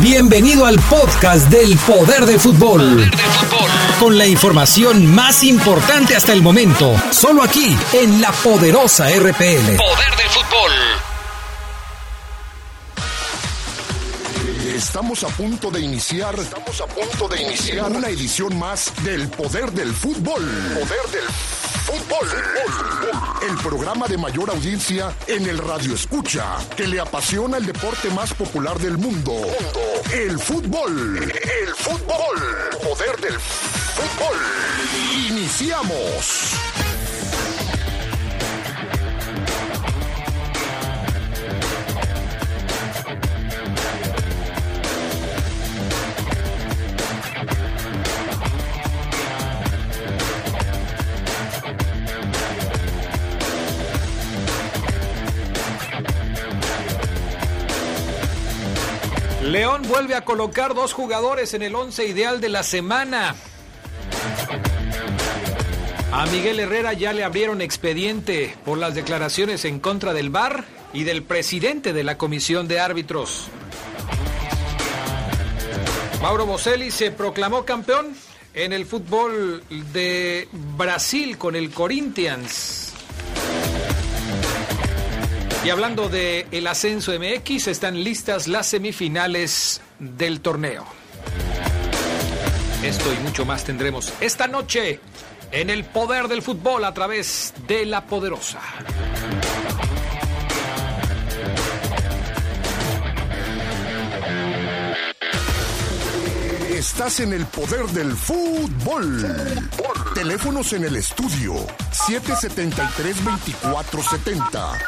Bienvenido al podcast del Poder del Fútbol. Con la información más importante hasta el momento, solo aquí en la poderosa RPL. Poder del fútbol. Estamos a punto de iniciar, estamos a punto de iniciar una edición más del Poder del Fútbol. Poder del Fútbol. El programa de mayor audiencia en el radio escucha, que le apasiona el deporte más popular del mundo. El fútbol. El fútbol. Poder del Fútbol. Iniciamos. León vuelve a colocar dos jugadores en el once ideal de la semana. A Miguel Herrera ya le abrieron expediente por las declaraciones en contra del VAR y del presidente de la comisión de árbitros. Mauro Boselli se proclamó campeón en el fútbol de Brasil con el Corinthians. Y hablando de el ascenso MX, están listas las semifinales del torneo. Esto y mucho más tendremos esta noche en el poder del fútbol a través de la poderosa. Estás en el poder del fútbol. Teléfonos en el estudio 773-2470,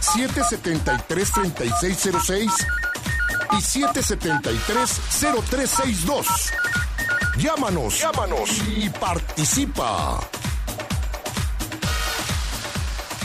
773-3606 y 773-0362. Llámanos, llámanos y participa.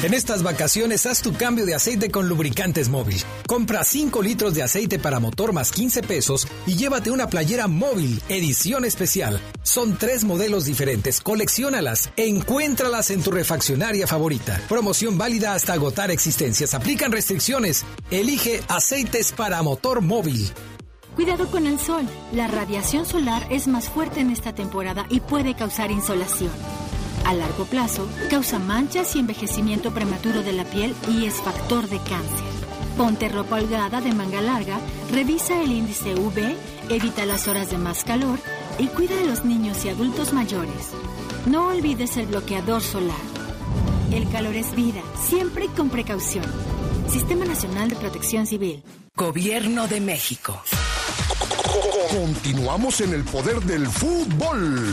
En estas vacaciones haz tu cambio de aceite con lubricantes móvil. Compra 5 litros de aceite para motor más 15 pesos y llévate una playera móvil, edición especial. Son tres modelos diferentes, colecciónalas, encuéntralas en tu refaccionaria favorita. Promoción válida hasta agotar existencias. Aplican restricciones. Elige aceites para motor móvil. Cuidado con el sol. La radiación solar es más fuerte en esta temporada y puede causar insolación. A largo plazo, causa manchas y envejecimiento prematuro de la piel y es factor de cáncer. Ponte ropa holgada de manga larga, revisa el índice UV, evita las horas de más calor y cuida a los niños y adultos mayores. No olvides el bloqueador solar. El calor es vida, siempre con precaución. Sistema Nacional de Protección Civil. Gobierno de México. Continuamos en el poder del fútbol.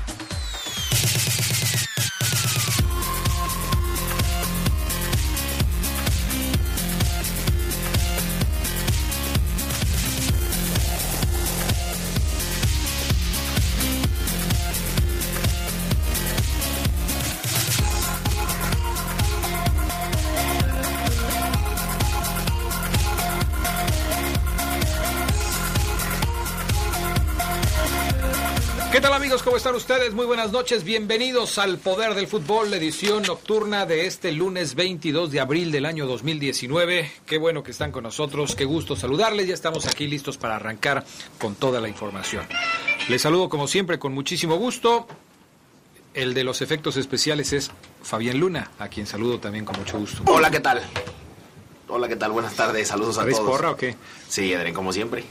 Están ustedes? Muy buenas noches. Bienvenidos al Poder del Fútbol, la edición nocturna de este lunes 22 de abril del año 2019. Qué bueno que están con nosotros, qué gusto saludarles. Ya estamos aquí listos para arrancar con toda la información. Les saludo como siempre con muchísimo gusto. El de los efectos especiales es Fabián Luna, a quien saludo también con mucho gusto. Hola, ¿qué tal? Hola, ¿qué tal? Buenas tardes, saludos a ¿Traes todos. porra o qué? Sí, Adrián, como siempre.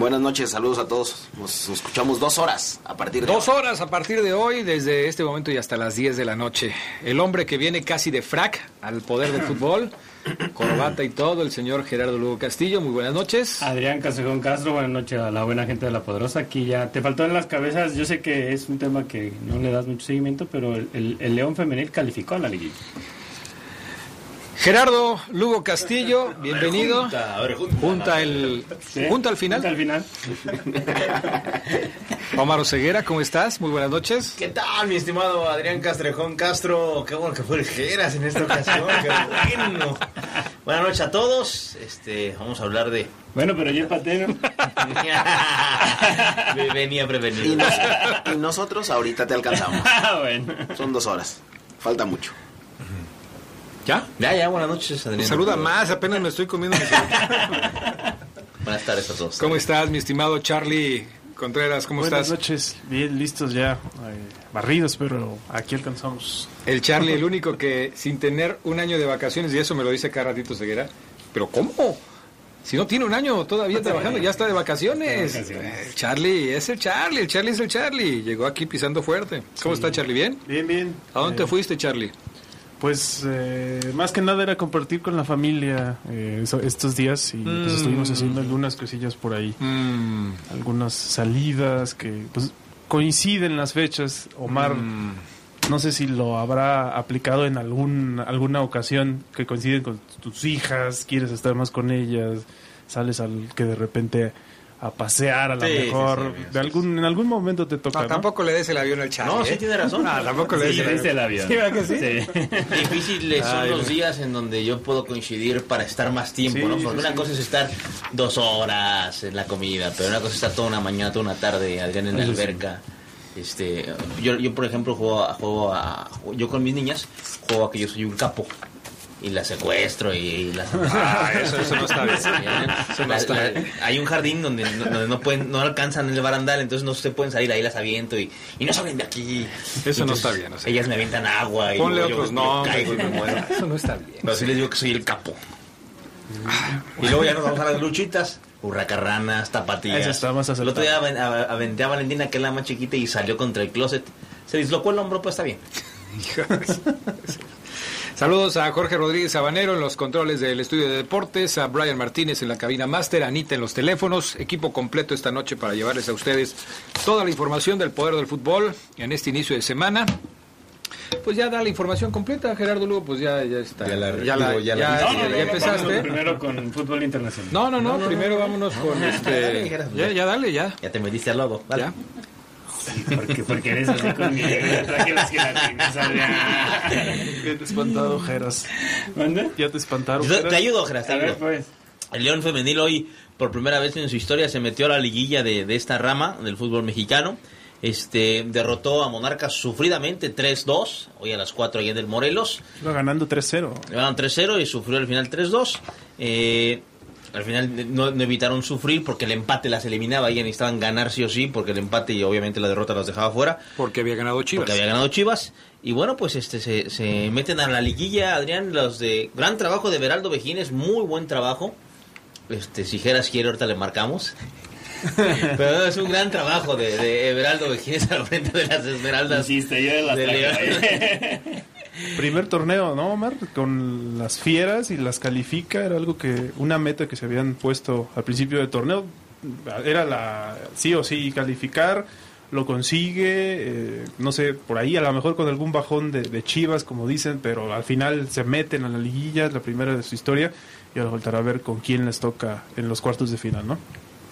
Buenas noches, saludos a todos. Nos escuchamos dos horas a partir de Dos hoy. horas a partir de hoy, desde este momento y hasta las 10 de la noche. El hombre que viene casi de frac al poder del fútbol, corbata y todo, el señor Gerardo Lugo Castillo. Muy buenas noches. Adrián Casejón Castro, buenas noches a la buena gente de La Poderosa. Aquí ya te faltó en las cabezas. Yo sé que es un tema que no le das mucho seguimiento, pero el, el- el León Femenil calificó a la liguilla. Gerardo Lugo Castillo, bienvenido. junta, a ver, junta. Junta el, ¿Sí? junta al final. Junta al final. Omar Oseguera, ¿cómo estás? Muy buenas noches. ¿Qué tal, mi estimado Adrián Castrejón Castro? Qué bueno que fue el Geras en esta ocasión. Qué bueno. Buenas noches a todos. Este, vamos a hablar de. Bueno, pero yo empaté, ¿no? Venía Y, prevenido. nos- y nosotros ahorita te alcanzamos. Ah, bueno. Son dos horas. Falta mucho. ¿Ya? Ya, ya, buenas noches, Adrián. Saluda más, apenas me estoy comiendo. mi Buenas tardes a todos. ¿Cómo estás, mi estimado Charlie Contreras? ¿Cómo Buenas estás? noches, bien listos ya, eh, barridos, pero aquí alcanzamos. El Charlie, el único que sin tener un año de vacaciones, y eso me lo dice cada ratito Ceguera, pero ¿cómo? Si no tiene un año todavía trabajando, ya está de vacaciones. De vacaciones. El Charlie es el Charlie, el Charlie es el Charlie. Llegó aquí pisando fuerte. ¿Cómo está Charlie? ¿Bien? Bien, bien. ¿A dónde te Eh, fuiste, Charlie? Pues eh, más que nada era compartir con la familia eh, estos días y pues, estuvimos haciendo algunas cosillas por ahí, Mm, algunas salidas que pues coinciden las fechas. Omar, mm. no sé si lo habrá aplicado en algún alguna ocasión que coinciden con tus hijas, quieres estar más con ellas, sales al que de repente a pasear a lo Sí, sí, mejor, sí, sí, de algún en algún momento te toca, No, ¿no? tampoco le des el avión al Charlie. No, sí ¿eh? tiene razón. No, tampoco le des Sí, el avión. el avión. ¿Sí, sí? Sí. Difíciles son los días en donde yo puedo coincidir para estar más tiempo, Sí, ¿no? sí, Porque una sí. cosa es estar dos horas en la comida, pero una cosa es estar toda una mañana, toda una tarde, Adrián en la sí. alberca. Este, yo, yo por ejemplo juego a, juego a, yo con mis niñas juego a que yo soy un capo y la secuestro y las Ah, eso, eso no está bien. Eso no La- está la- bien. hay un jardín donde no, donde no pueden no alcanzan el barandal entonces no se pueden salir ahí las aviento y, y no salen de aquí. Eso no está bien, o sea. ellas me avientan agua y Ponle yo- otros yo nombres. caigo y me muero. Eso no está bien. pero sí les digo que soy el capo. Y luego ya nos vamos a las luchitas. Hurracarranas, tapatías Eso está más el otro día aventé a Valentina que es la más chiquita y salió contra el closet. Se dislocó el hombro pues está bien Saludos a Jorge Rodríguez Sabanero en los controles del estudio de deportes, a Brian Martínez en la cabina máster, a Anita en los teléfonos, equipo completo esta noche para llevarles a ustedes toda la información del poder del fútbol en este inicio de semana. Pues ya da la información completa, Gerardo Lugo, pues ya, ya está. Ya la- ya, la- ya la- ya- No, ya no, no, empezaste. Primero con fútbol internacional. No, no, no, primero vámonos con este. Ya, ya dale, ya. ya te metiste al lodo dale. Ya. Sí, porque, porque eres así conmigo. Traje las gelatinas. Ya te espantado, Jeras. ¿Mande? Ya te espantaron. Yo te, Jeras. te ayudo te A ver, pues. El León Femenil hoy, por primera vez en su historia, se metió a la liguilla de, de esta rama del fútbol mexicano. Este derrotó a Monarcas sufridamente 3-2, hoy a las 4 allá en el Morelos. Iba ganando 3-0. Ganaron 3-0 y sufrió al final 3-2. Eh, al final no, no evitaron sufrir porque el empate las eliminaba. Ya necesitaban ganar sí o sí porque el empate y obviamente la derrota las dejaba fuera. Porque había ganado Chivas. Porque había ganado Chivas. Y bueno, pues este se, se meten a la liguilla, Adrián, los de gran trabajo de Beraldo Vejines, muy buen trabajo. Este, si Geras quiere, ahorita le marcamos. Pero es un gran trabajo de, de Everaldo Vejines al frente de las Esmeraldas. Insiste, yo de las de. Primer torneo, ¿no, Omar? Con las fieras y las califica. Era algo que, una meta que se habían puesto al principio del torneo. Era la sí o sí calificar. Lo consigue, eh, no sé, por ahí a lo mejor con algún bajón de, Chivas, como dicen, pero al final se meten a la liguilla, es la primera de su historia, y ahora voltará a ver con quién les toca en los cuartos de final, ¿no?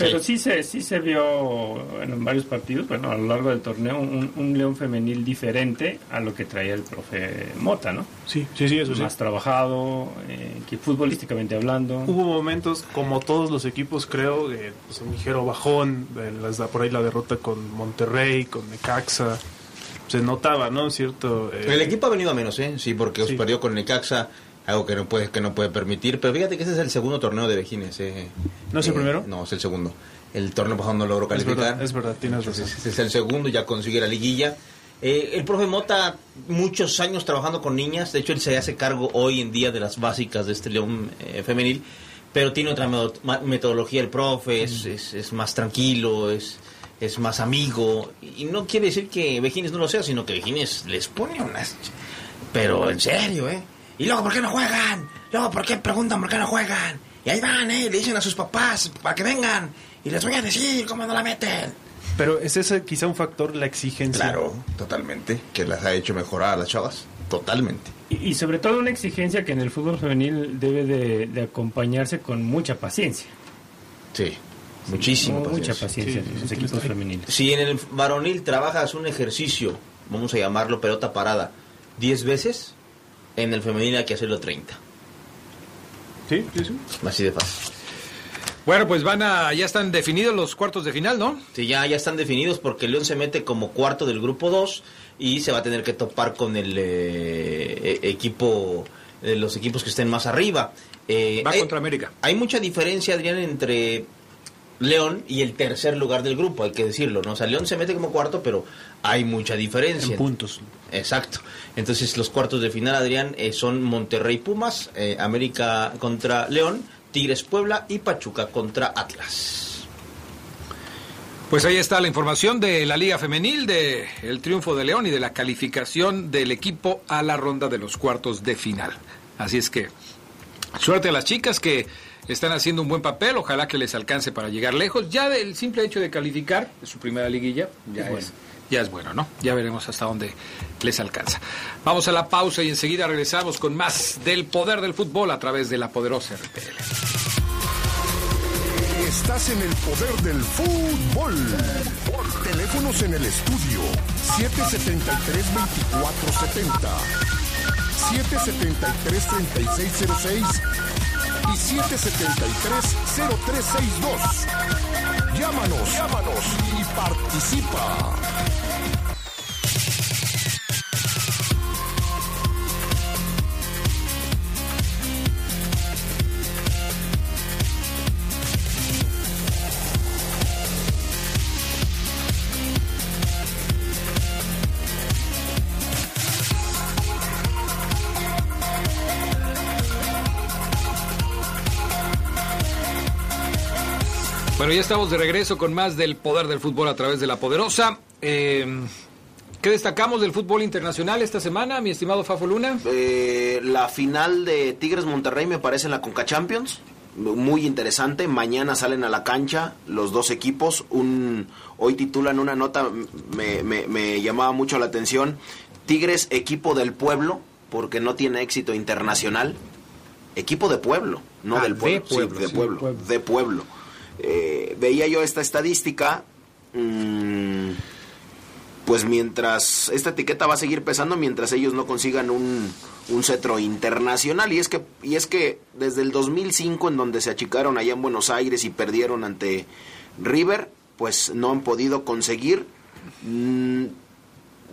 Pero sí se, sí se vio en varios partidos, bueno, a lo largo del torneo, un, un León femenil diferente a lo que traía el profe Mota, ¿no? Sí, sí, sí, eso sí. Más trabajado, eh, que futbolísticamente hablando. Hubo momentos, como todos los equipos, creo, de pues, un ligero bajón, de las, por ahí la derrota con Monterrey, con Necaxa. Se notaba, ¿no? Cierto. eh, El equipo ha venido a menos, ¿eh? Sí, porque os Sí. perdió con Necaxa, algo que no puede que no puede permitir. Pero fíjate que ese es el segundo torneo de Vejines, ¿eh? ¿No es el Eh, primero? No, es el segundo. El torneo pasado no logró es calificar. verdad, es verdad, tienes razón. Es el segundo, ya consigue la liguilla. Eh, el profe Mota, muchos años trabajando con niñas, de hecho él se hace cargo hoy en día de las básicas de este León eh, femenil, pero tiene otra metodología el profe, es, es- es más tranquilo, es, es más amigo, y no quiere decir que Vejines no lo sea, sino que Vejines les pone unas... Pero en serio, ¿eh? Y luego, ¿por qué no juegan? Luego, ¿por qué preguntan por qué no juegan? Y ahí van, ¿eh? Le dicen a sus papás para que vengan. Y les voy a decir cómo no la meten. Pero es ese quizá un factor, la exigencia. Claro, totalmente. Que las ha hecho mejorar a las chavas. Totalmente. Y, y sobre todo una exigencia que en el fútbol femenil debe de, de acompañarse con mucha paciencia. Sí, muchísimo Mucha paciencia. paciencia en los equipos femeniles. Si en el varonil trabajas un ejercicio, vamos a llamarlo pelota parada, 10 veces, en el femenil hay que hacerlo 30. Sí, sí, sí. Así de fácil. Bueno, pues van a, ya están definidos los cuartos de final, ¿no? Sí, ya, ya están definidos porque León se mete como cuarto del grupo 2 y se va a tener que topar con el eh, e- equipo, eh, los equipos que estén más arriba. Eh, Va hay- contra América. Hay mucha diferencia, Adrián, entre León y el tercer lugar del grupo, hay que decirlo, ¿no? O sea, León se mete como cuarto, pero hay mucha diferencia. En puntos. Exacto. Entonces, los cuartos de final, Adrián, eh, son Monterrey Pumas, eh, América contra León, Tigres Puebla y Pachuca contra Atlas. Pues ahí está la información de la Liga Femenil, de el triunfo de León y de la calificación del equipo a la ronda de los cuartos de final. Así es que suerte a las chicas que están haciendo un buen papel, ojalá que les alcance para llegar lejos. Ya del simple hecho de calificar de su primera liguilla, ya Es bueno. es, ya es bueno, ¿no? Ya veremos hasta dónde les alcanza. Vamos a la pausa y enseguida regresamos con más del poder del fútbol a través de la poderosa RPL. Estás en el poder del fútbol. Teléfonos en el estudio 773-2470, 773-3606 y 773-0362. Llámanos, llámanos y participa. Bueno, ya estamos de regreso con más del poder del fútbol a través de la poderosa. Eh, ¿Qué destacamos del fútbol internacional esta semana, mi estimado Fafo Luna? Eh, la final de Tigres Monterrey me parece en la Conca Champions. Muy interesante. Mañana salen a la cancha los dos equipos. Un, hoy titulan una nota, me, me- me llamaba mucho la atención. Tigres, equipo del pueblo, porque no tiene éxito internacional. Equipo de pueblo, no Ah, del de pueblo. sí, de sí, pueblo, pueblo. de pueblo. Eh, veía yo esta estadística. mm, pues mientras esta etiqueta va a seguir pesando mientras ellos no consigan un, un cetro internacional y es que y es que desde el 2005 en donde se achicaron allá en Buenos Aires y perdieron ante River pues no han podido conseguir mm,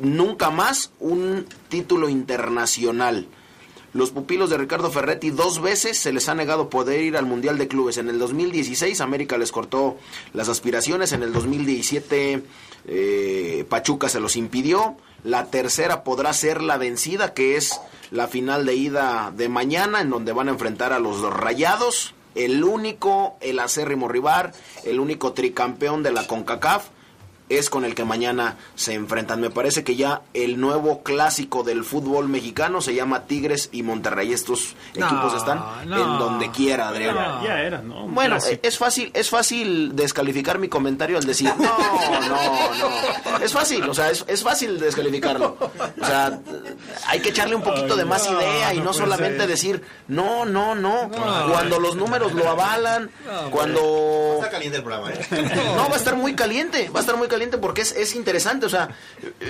nunca más un título internacional los pupilos de Ricardo Ferretti dos veces se les ha negado poder ir al Mundial de Clubes. En el 2016 América les cortó las aspiraciones, en el 2017 eh, Pachuca se los impidió. La tercera podrá ser la vencida, que es la final de ida de mañana, en donde van a enfrentar a los Rayados, el único, el acérrimo rival, el único tricampeón de la CONCACAF es con el que mañana se enfrentan. Me parece que ya el nuevo clásico del fútbol mexicano se llama Tigres y Monterrey. Estos No, equipos están no. en donde quiera, Adrián. Ya, ya era, ¿no? Bueno, clásico. es fácil, es fácil descalificar mi comentario al decir, no, no, no. Es fácil, o sea, es, es fácil descalificarlo. O sea, hay que echarle un poquito de más no, idea y no no solamente ser. decir, no, no, no. Cuando los números lo avalan, cuando... Está caliente el programa, ¿eh? No, va a estar muy caliente, va a estar muy caliente porque es, es interesante, o sea,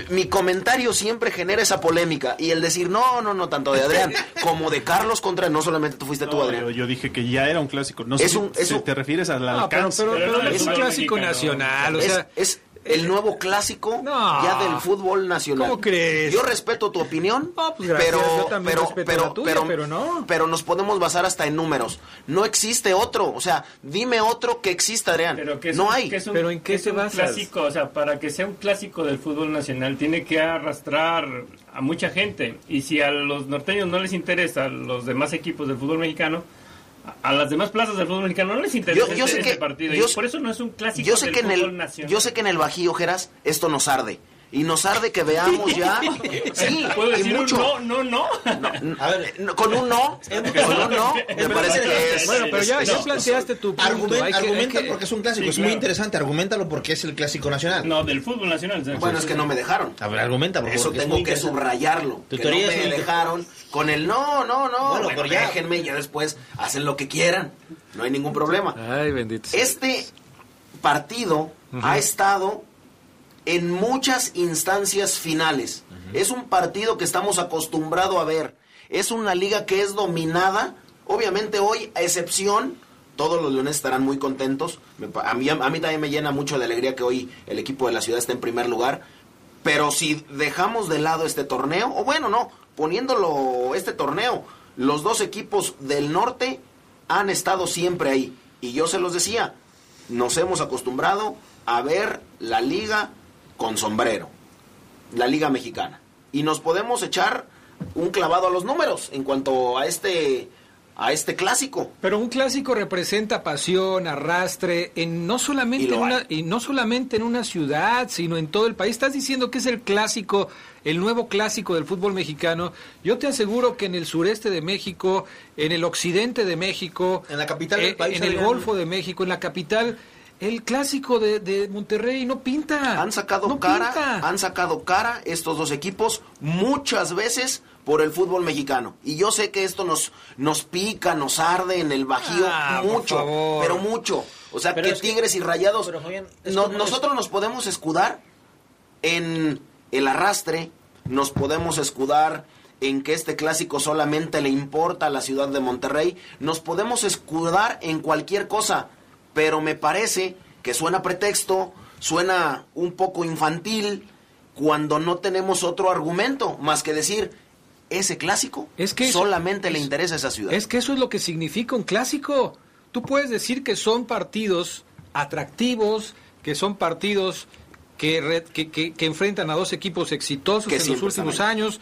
mi comentario siempre genera esa polémica y el decir, no, no, no, tanto de Adrián como de Carlos contra, no solamente tú fuiste tú, No, Adrián. yo, yo dije que ya era un clásico. No sé Es si un- es si un- te refieres al pero, alcance. pero- Pero pero no es un clásico mexicano. nacional, o Es- sea, es, el nuevo clásico No. ya del fútbol nacional. ¿Cómo crees? Yo respeto tu opinión, No, pues gracias, pero, yo también pero, respeto pero, la tuya, pero no. pero nos podemos basar hasta en números. No existe otro, o sea, dime otro que exista, Adrián. Pero que es no un- hay. que es un- ¿Pero en qué un basas? clásico, o sea, para que sea un clásico del fútbol nacional tiene que arrastrar a mucha gente. Y si a los norteños no les interesa, a los demás equipos del fútbol mexicano, a, las demás plazas del fútbol mexicano no les interesa Yo- yo este, sé este que- partido. yo y por eso no es un clásico yo sé del que en el nacional. yo sé que en el Bajío Geras esto nos arde y nos arde que veamos ya sí ¿Puedo y decir un mucho no, no, no? A ver, con un no con un no me parece que es Bueno, pero ya, ya planteaste tu punto. Argumenta, hay que- hay argumenta que- porque es un clásico, Sí, es claro. muy interesante. Argumentalo porque es el clásico nacional. No, del fútbol nacional. bueno es que no me dejaron a ver, argumenta, por eso es tengo que subrayarlo que no me muy- dejaron con el no no no Bueno, bueno, pero ya- déjenme y ya después hacen lo que quieran no hay ningún problema Ay, bendito. Este partido ha estado en muchas instancias finales. Es un partido que estamos acostumbrados a ver. Es una liga que es dominada. Obviamente hoy, a excepción, todos los leones estarán muy contentos. A mí, a mí también me llena mucho de alegría que hoy el equipo de la ciudad esté en primer lugar. Pero si dejamos de lado este torneo, o bueno, no, poniéndolo este torneo, los dos equipos del norte han estado siempre ahí. Y yo se los decía, nos hemos acostumbrado a ver la liga con sombrero, la liga mexicana. Y nos podemos echar un clavado a los números en cuanto a este a este clásico. Pero un clásico representa pasión, arrastre, en no Y solamente en una, y no solamente en una ciudad, sino en todo el país. Estás diciendo que es el clásico, el nuevo clásico del fútbol mexicano. Yo te aseguro que en el sureste de México, en el occidente de México, En la capital del eh, país, en el. Golfo de México, en la capital, el clásico de, de Monterrey no pinta. Han sacado no cara, pinta. han sacado cara estos dos equipos muchas veces por el fútbol mexicano. Y yo sé que esto nos nos pica, nos arde en el Bajío Ah, mucho, pero mucho. O sea, Pero que es que- Tigres y Rayados pero, Fabián, es no- como- nosotros nos podemos escudar en el arrastre, nos podemos escudar en que este clásico solamente le importa a la ciudad de Monterrey, nos podemos escudar en cualquier cosa, pero me parece que suena pretexto, suena un poco infantil cuando no tenemos otro argumento más que decir ese clásico Es que solamente le es- interesa a esa ciudad. Es que eso es lo que significa un clásico. Tú puedes decir que son partidos atractivos, que son partidos que, re- que, que- que enfrentan a dos equipos exitosos Que en los últimos años.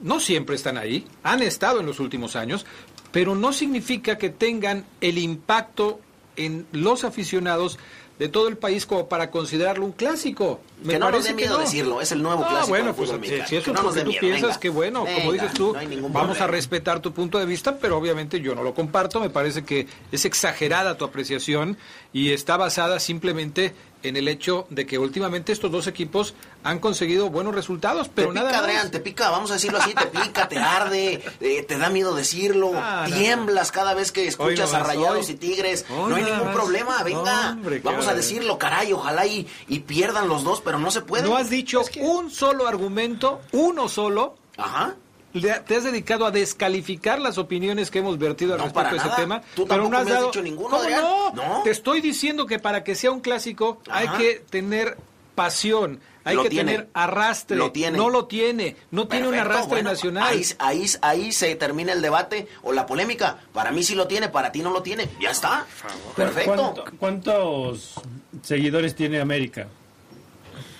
No siempre están ahí, han estado en los últimos años, pero no significa que tengan el impacto en los aficionados de todo el país como para considerarlo un clásico. Me que no nos parece dé miedo no. decirlo, es el nuevo Ah, clásico bueno, pues si, mexicano. si eso Que es no lo nos que tú miedo, piensas, venga. que bueno, como dices tú, no vamos a respetar tu punto de vista, pero obviamente yo no lo comparto, me parece que es exagerada tu apreciación y está basada simplemente en el hecho de que últimamente estos dos equipos han conseguido buenos resultados, pero te nada pica, más. Adrián, te pica, vamos a decirlo así, te pica, te arde, eh, te da miedo decirlo, Ah, no, tiemblas cada vez que escuchas a Rayados hoy. y Tigres, Hoy no hay ningún más. problema, venga, Hombre, vamos a decirlo, caray, ojalá y, y pierdan los dos, pero no se puede. No has dicho un solo argumento, uno solo. Ajá. Te has dedicado a descalificar las opiniones que hemos vertido al No, respecto de ese tema. Tú pero no has me has dado. dicho ninguno, ¿Cómo no? No. Te estoy diciendo que para que sea un clásico hay que tener pasión, hay Lo que tiene. tener arrastre. Lo tiene. No lo tiene, no tiene un arrastre bueno, nacional. Ahí, ahí, ahí se termina el debate o la polémica. Para mí sí lo tiene, para ti no lo tiene. Ya está. Perfecto. ¿Cuánto- ¿Cuántos seguidores tiene América?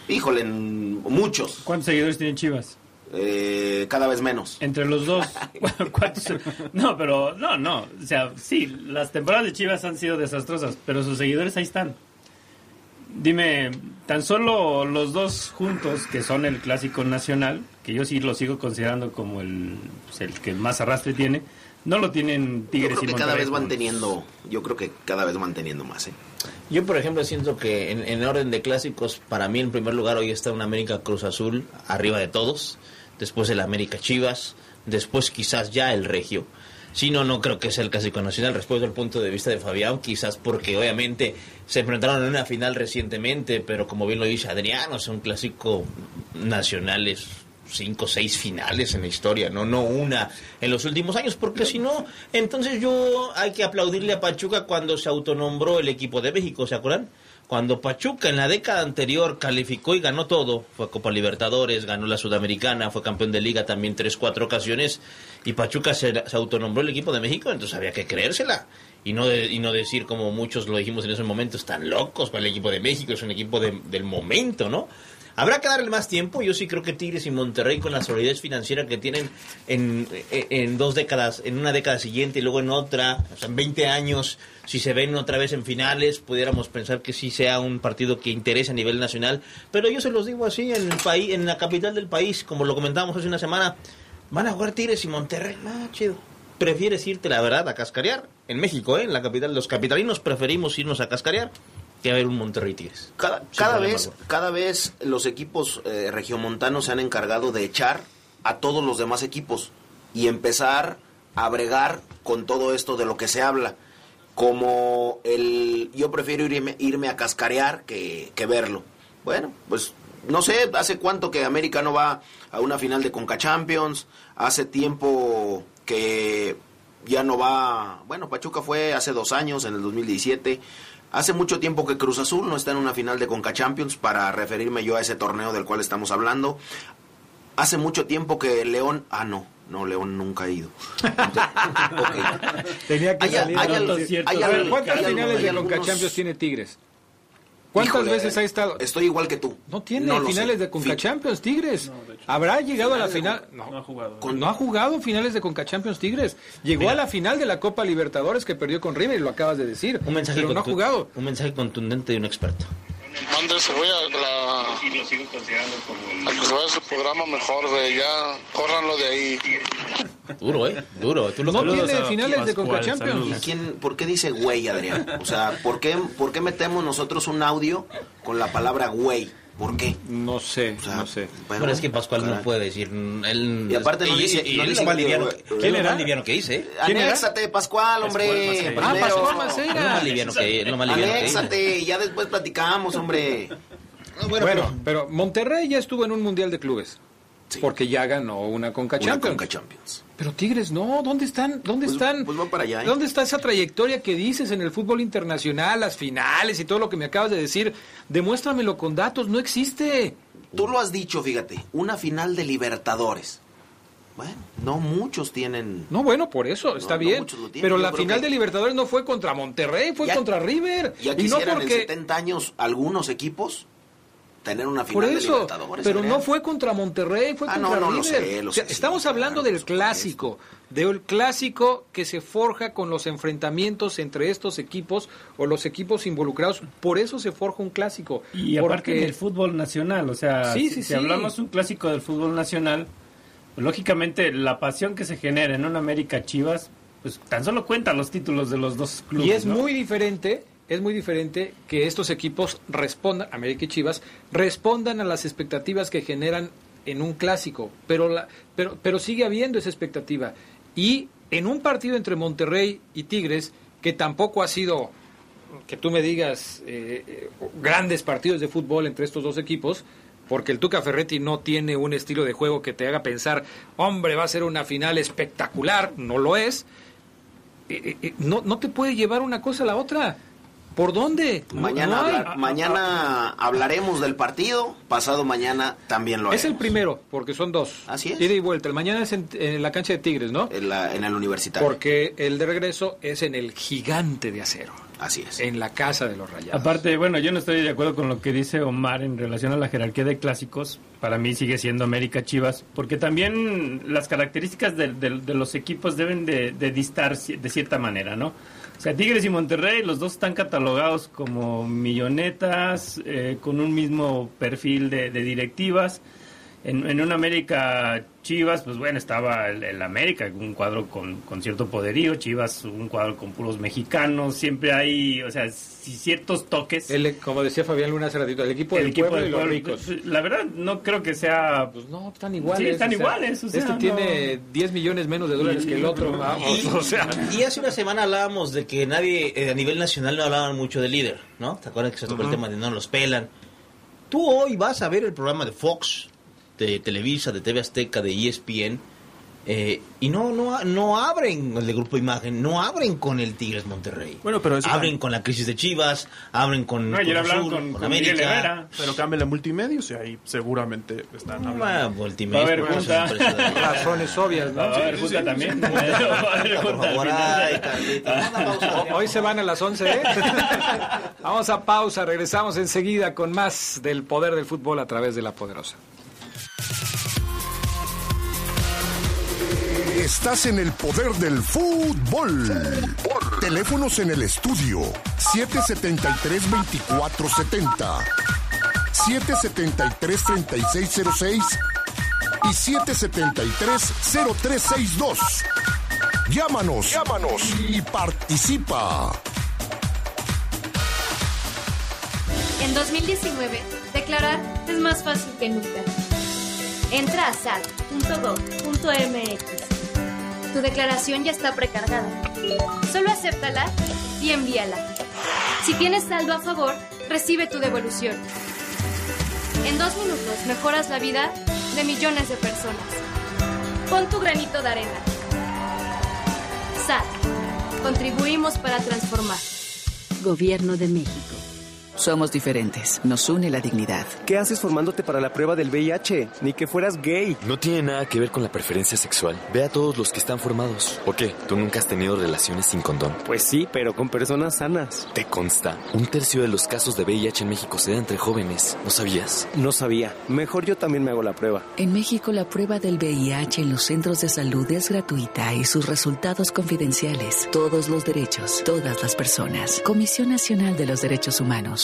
Híjole, muchos. ¿Cuántos seguidores tiene Chivas? Eh, cada vez menos. Entre los dos. ¿cuántos? No, pero no, no. O sea, sí, las temporadas de Chivas han sido desastrosas, pero sus seguidores ahí están. Dime, tan solo los dos juntos, que son el clásico nacional, que yo sí lo sigo considerando como el, pues, el que más arrastre tiene, no lo tienen Yo Tigres creo y que cada Monterrey vez van teniendo, yo creo que cada vez van teniendo más, ¿eh? Yo, por ejemplo, siento que en, en orden de clásicos, para mí en primer lugar hoy está un América Cruz Azul arriba de todos, después el América Chivas, después quizás ya el Regio. Si no, no creo que sea el clásico nacional, respeto el punto de vista de Fabián, quizás porque obviamente se enfrentaron en una final recientemente, pero como bien lo dice Adrián, o sea, un clásico nacional es cinco o seis finales en la historia, no no una en los últimos años, porque si no, entonces yo hay que aplaudirle a Pachuca cuando se autonombró el equipo de México, ¿se acuerdan? Cuando Pachuca en la década anterior calificó y ganó todo, fue Copa Libertadores, ganó la Sudamericana, fue campeón de liga también tres, cuatro ocasiones, y Pachuca se, se autonombró el equipo de México, entonces había que creérsela. Y no, de- y no decir como muchos lo dijimos en ese momento, están locos para el equipo de México, es un equipo de- del momento, ¿no? Habrá que darle más tiempo. Yo sí creo que Tigres y Monterrey, con la solidez financiera que tienen en, dos décadas, en una década siguiente y luego en otra, o sea, en 20 años, si se ven otra vez en finales, pudiéramos pensar que sí sea un partido que interese a nivel nacional. Pero yo se los digo así, en el país, en la capital del país, como lo comentábamos hace una semana, van a jugar Tigres y Monterrey. Ah, chido. Prefieres irte, la verdad, a cascarear. En México, ¿eh? En la capital, los capitalinos preferimos irnos a cascarear que a ver un Monterrey Tigres. Cada, cada vez, cada vez los equipos eh, regiomontanos se han encargado de echar a todos los demás equipos y empezar a bregar con todo esto de lo que se habla. Como el yo prefiero irme, irme a cascarear que, que verlo. Bueno, pues no sé, hace cuánto que América no va a una final de Conca Champions, hace tiempo que ya no va, bueno, Pachuca fue hace dos años, en el 2017. Hace mucho tiempo que Cruz Azul no está en una final de Conca Champions para referirme yo a ese torneo del cual estamos hablando. Hace mucho tiempo que León, ah no, no León nunca ha ido. Tenía que Hay- salir. hay hay ¿Cuántas hay algo- finales de Conca Champions tiene Tigres? ¿Cuántas Híjole, veces ha estado? Estoy igual que tú. No tiene No finales de Conca Champions Tigres. ¿Habrá llegado a la final? No, No ha jugado. Con- no ha jugado finales de Conca Champions Tigres. Llegó a la final de la Copa Libertadores que perdió con River y lo acabas de decir. Un mensaje, pero no ha jugado. un mensaje contundente de un experto. Mande cebolla la... Y lo sigo considerando como... Al que se vaya a su programa mejor, de ya, córranlo de ahí. Duro, ¿eh? Duro. Tú lo No tiene finales de Conca Champions. ¿Y quién, ¿Por qué dice güey, Adrián? O sea, ¿por qué, ¿por qué metemos nosotros un audio con la palabra güey? ¿Por qué? No sé, O sea, no sé. Bueno, es que Pascual no puede decir. Él, Y aparte no dice- y no él dice lo más que- liviano. ¿Quién ¿Quién era? más liviano que dice? ¿eh? Anéxate, Pascual, hombre. Pascual. Ah. Pascual Es lo Maceira. más liviano que es lo más liviano que dice. Anéxate, y ya después platicamos, hombre. Bueno, pero Monterrey ya estuvo en un Mundial de Clubes. Sí. Porque ya ganó una Conca Una Champions. Conca Champions. Pero Tigres no, ¿dónde están? ¿Dónde Pues- están? pues va para allá, ¿eh? ¿Dónde está esa trayectoria que dices en el fútbol internacional, las finales y todo lo que me acabas de decir? Demuéstramelo con datos, no existe. Tú lo has dicho, fíjate, una final de Libertadores. Bueno, no muchos tienen. No, bueno, por eso, está no bien. tienen. Pero la final que- de Libertadores no fue contra Monterrey, fue Ya- contra River. Ya y no quisieran en porque 70 años algunos equipos tener una Por final de eso, Libertadores. pero no fue contra Monterrey, fue Ah, contra no, no, lo River. sé, lo O sea, sé, sí, estamos hablando por del clásico, del clásico que se forja con los enfrentamientos entre estos equipos o los equipos involucrados. Por eso se forja un clásico. Y aparte del fútbol nacional, o sea, Sí, si, sí, si sí. hablamos un clásico del fútbol nacional, pues, lógicamente la pasión que se genera en un América Chivas, pues tan solo cuenta los títulos de los dos clubes. Y es ¿no? muy diferente, es muy diferente que estos equipos respondan, América y Chivas, respondan a las expectativas que generan en un clásico, pero la, pero, pero sigue habiendo esa expectativa. Y en un partido entre Monterrey y Tigres, que tampoco ha sido, que tú me digas, eh, eh, grandes partidos de fútbol entre estos dos equipos, porque el Tuca Ferretti no tiene un estilo de juego que te haga pensar, hombre, va a ser una final espectacular, no lo es, eh, no, no te puede llevar una cosa a la otra. ¿Por dónde? Mañana, no hay. hablar- mañana hablaremos del partido, pasado mañana también lo haremos. Es el primero, porque son dos. Así es. Ida y vuelta. El mañana es en, en la cancha de Tigres, ¿no? En, la- en el universitario. Porque el de regreso es en el gigante de acero, Así es. en la casa de los rayados. Aparte, bueno, yo no estoy de acuerdo con lo que dice Omar en relación a la jerarquía de clásicos. Para mí sigue siendo América Chivas, porque también las características de, de- de los equipos deben de, de distar de cierta manera, ¿no? Sea, Tigres y Monterrey, los dos están catalogados como millonetas, eh, con un mismo perfil de directivas. En, en un América Chivas, pues bueno, estaba el, el América, un cuadro con, con cierto poderío, Chivas, un cuadro con puros mexicanos, siempre hay, o sea, si ciertos toques. El- como decía Fabián Luna hace ratito, el equipo el del equipo pueblo del y los pueblo. ricos. La verdad, no creo que sea. Pues no, están iguales. Sí, están o sea, iguales, o sea, este no. tiene 10 millones menos de dólares que el otro. vamos, o sea. Y hace una semana hablábamos de que nadie eh, a nivel nacional no hablaban mucho de líder, ¿no? ¿Te acuerdas que se tocó el tema de no los pelan? Tú hoy vas a ver el programa de Fox, de Televisa, de TV Azteca, de ESPN, Eh, y no, no, no abren el de Grupo Imagen, no abren con el Tigres Monterrey. Bueno, pero eso abren con la crisis de Chivas, abren con, No, hablaron con, con con Miguel América. Herrera, pero cambia la multimedia, o sea, ahí seguramente están hablando. Ah, Va a junta. un precio de- Razones obvias, ¿no? Va a haber junta también. Hoy se van a las 11, ¿eh? Vamos a pausa, regresamos enseguida con más del poder del fútbol a través de la poderosa. Estás en el poder del fútbol. Teléfonos en el estudio 773-2470, 773-3606 y 773-0362. Llámanos, llámanos y participa. En 2019, declarar es más fácil que nunca. Entra a sal.gov.mx. Tu declaración ya está precargada. Solo acéptala y envíala. Si tienes saldo a favor, recibe tu devolución. En dos minutos mejoras la vida de millones de personas. Pon tu granito de arena. SAT. Contribuimos para transformar. Gobierno de México. Somos diferentes. Nos une la dignidad. ¿Qué haces formándote para la prueba del VIH? Ni que fueras gay. No tiene nada que ver con la preferencia sexual. Ve a todos los que están formados. ¿O qué? ¿Tú nunca has tenido relaciones sin condón? Pues sí, pero con personas sanas. ¿Te consta? Un tercio de los casos de VIH en México se da entre jóvenes. ¿No sabías? No sabía. Mejor yo también me hago la prueba. En México la prueba del VIH en los centros de salud es gratuita y sus resultados confidenciales. Todos los derechos, todas las personas. Comisión Nacional de los Derechos Humanos.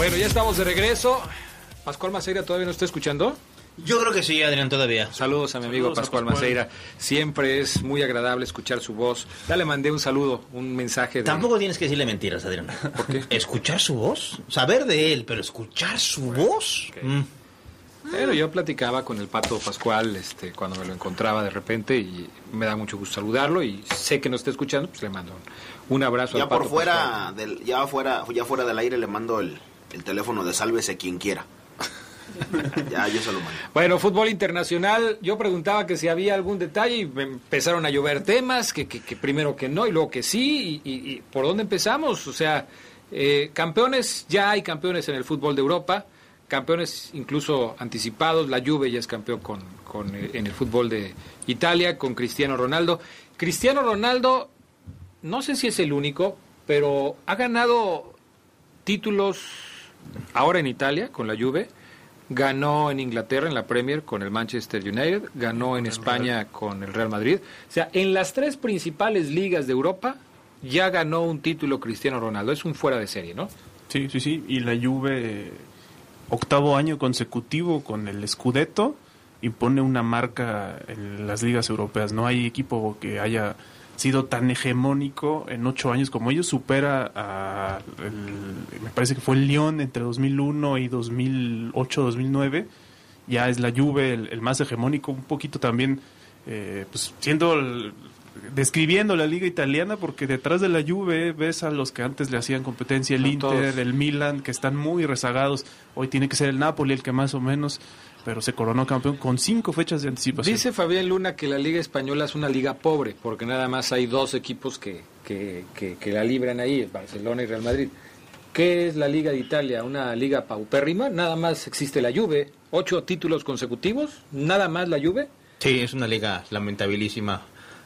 Bueno, ya estamos de regreso. Pascual Maceira todavía no está escuchando. Yo creo que sí, Adrián, todavía. Saludos a mi amigo Saludos Pascual, Pascual. Maceira. Siempre es muy agradable escuchar su voz. Ya le mandé un saludo, un mensaje de... Tampoco tienes que decirle mentiras, Adrián. ¿Por qué? Escuchar su voz. Saber de él, pero escuchar su voz. Mm. Pero yo platicaba con el Pato Pascual este, cuando me lo encontraba de repente y me da mucho gusto saludarlo y sé que no está escuchando, pues le mando un, un abrazo Ya al Pato por fuera Pascual. del, ya fuera, ya fuera del aire le mando el, el teléfono de sálvese quien quiera. ya yo se lo mando. Bueno, fútbol internacional, yo preguntaba que si había algún detalle y me empezaron a llover temas, que, que- que primero que no y luego que sí, y, y- y ¿por dónde empezamos? O sea, eh, campeones, ya hay campeones en el fútbol de Europa, campeones incluso anticipados, la Juve ya es campeón con, con, eh, en el fútbol de Italia, con Cristiano Ronaldo. Cristiano Ronaldo, no sé si es el único, pero ha ganado títulos ahora en Italia con la Juve, ganó en Inglaterra en la Premier con el Manchester United, ganó en España con el Real Madrid. O sea, en las tres principales ligas de Europa ya ganó un título Cristiano Ronaldo. Es un fuera de serie, ¿no? Sí, sí, sí. Y la Juve, octavo año consecutivo con el Scudetto, impone una marca en las ligas europeas. No hay equipo que haya sido tan hegemónico en ocho años como ellos. Supera a, el- me parece que fue el Lyon entre 2001 y 2008-2009. Ya es la Juve el, el más hegemónico, un poquito también, eh, pues siendo el- describiendo la liga italiana porque detrás de la Juve ves a los que antes le hacían competencia el Son Inter, todos. el Milan que están muy rezagados hoy tiene que ser el Napoli el que más o menos pero se coronó campeón con cinco fechas de anticipación Dice Fabián Luna que la Liga Española es una liga pobre, porque nada más hay dos equipos que, que, que- que la libran ahí, Barcelona y Real Madrid. ¿Qué es la Liga de Italia? ¿Una liga paupérrima? Nada más existe la Juve. ¿Ocho títulos consecutivos? ¿Nada más la Juve? Sí, es una liga lamentabilísima,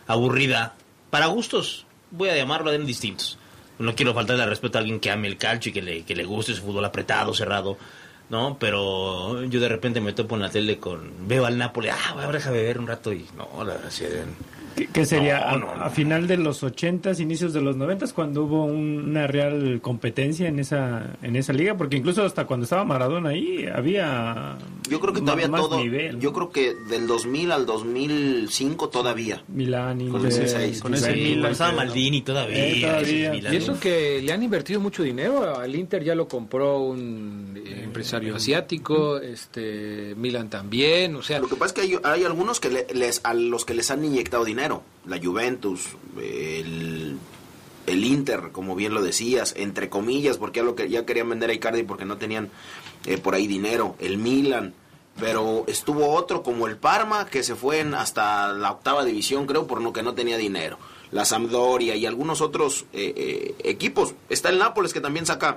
aburrida, para gustos, voy a llamarlo en distintos. No quiero faltarle al respeto a alguien que ame el calcio y que le, que le guste su fútbol apretado, cerrado. ¿No? Pero yo de repente me topo en la tele con... Veo al Napoli, ah, voy a beber un rato y... No, la verdad, sí, ¿Qué, qué sería No, a, no, no. a final de los 80s, inicios de los 90s, cuando hubo un- una real competencia en esa en esa liga? Porque incluso hasta cuando estaba Maradona ahí había Yo creo que todavía más todo. nivel. Yo creo que del 2000 al 2005 todavía. Milán, Con Inter, ese con ese Sí, Milan estaba que- Maldini todavía. Eh, todavía. Y eso que le han invertido mucho dinero, al Inter ya lo compró un eh, empresario asiático, este Milan también, o sea, Lo que pasa es que hay, hay algunos que le- les, a los que les han inyectado dinero. La Juventus, el, el Inter, como bien lo decías, entre comillas, porque ya, lo que, ya querían vender a Icardi porque no tenían eh, por ahí dinero. El Milan. Pero estuvo otro como el Parma, que se fue en hasta la octava división, creo, por lo que no tenía dinero. La Sampdoria y algunos otros eh, eh, equipos. Está el Nápoles, que también saca,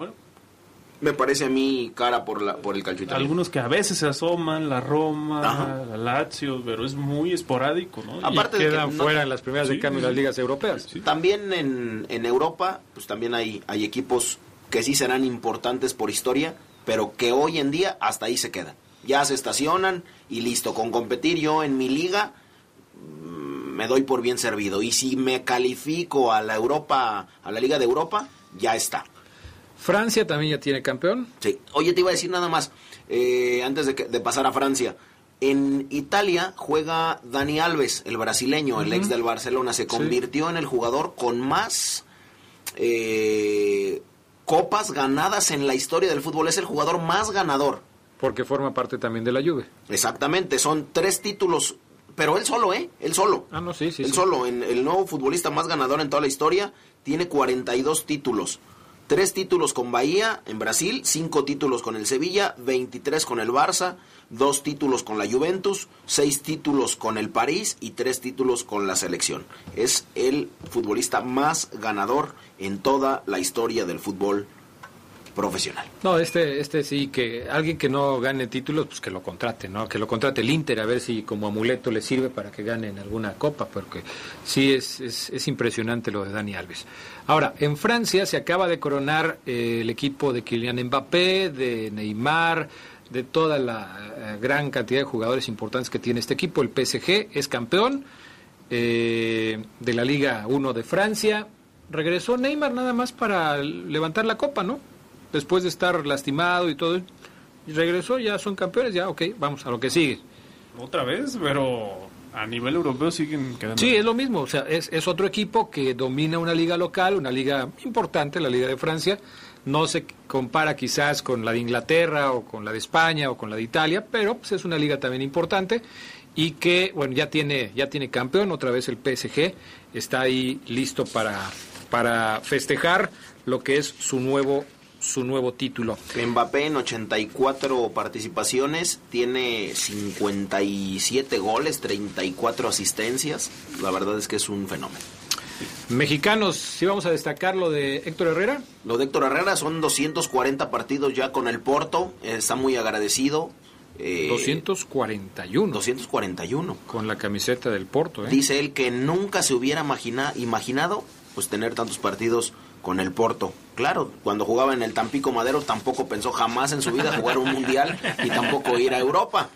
me parece a mí, cara por, la, por el calcio italiano. Algunos que a veces se asoman, la Roma, Ajá. la Lazio, pero es muy esporádico, ¿no? Aparte y de que quedan no- fuera en las primeras de Sí, cambio de las ligas europeas. También en, en Europa, pues también hay, hay equipos que sí serán importantes por historia, pero que hoy en día hasta ahí se quedan. Ya se estacionan y listo, con competir yo en mi liga mm, me doy por bien servido. Y si me califico a la Europa, a la Liga de Europa, ya está. Francia también ya tiene campeón. Sí. Oye, te iba a decir nada más, eh, antes de, que- de pasar a Francia. En Italia juega Dani Alves, el brasileño, el ex del Barcelona. Se convirtió en el jugador con más eh, copas ganadas en la historia del fútbol. Es el jugador más ganador. Porque forma parte también de la Juve. Exactamente, son tres títulos, pero él solo, ¿eh? Él solo. Ah, no, sí, sí. Él sí. solo, en, el nuevo futbolista más ganador en toda la historia, tiene 42 títulos. Tres títulos con Bahía en Brasil, cinco títulos con el Sevilla, 23 con el Barça, dos títulos con la Juventus, seis títulos con el París y tres títulos con la selección. Es el futbolista más ganador en toda la historia del fútbol profesional. No, este, este sí, que alguien que no gane títulos, pues que lo contrate, ¿no? Que lo contrate el Inter, a ver si como amuleto le sirve para que gane en alguna copa, porque sí es, es, es impresionante lo de Dani Alves. Ahora, en Francia se acaba de coronar eh, el equipo de Kylian Mbappé, de Neymar, de toda la eh, gran cantidad de jugadores importantes que tiene este equipo. El PSG es campeón eh, de la Liga 1 de Francia. Regresó Neymar nada más para levantar la copa, ¿no? Después de estar lastimado y todo. Regresó, ya son campeones, ya, ok, vamos a lo que sigue. Otra vez, pero a nivel europeo siguen quedando. Sí, es lo mismo, o sea, es, es otro equipo que domina una liga local, una liga importante, la Liga de Francia. No se compara quizás con la de Inglaterra o con la de España o con la de Italia, pero pues, es una liga también importante y que, bueno, ya tiene, ya tiene campeón, otra vez el PSG, está ahí listo para, para festejar lo que es su nuevo, su nuevo título. Mbappé en 84 participaciones tiene 57 goles, 34 asistencias. La verdad es que es un fenómeno. Mexicanos, si vamos a destacar lo de Héctor Herrera. Lo de Héctor Herrera son 240 partidos ya con el Porto. eh, Está muy agradecido. Eh, 241. 241. Con la camiseta del Porto, ¿eh? Dice él que nunca se hubiera imagina- imaginado pues tener tantos partidos con el Porto. Claro, cuando jugaba en el Tampico Madero tampoco pensó jamás en su vida jugar un mundial y tampoco ir a Europa.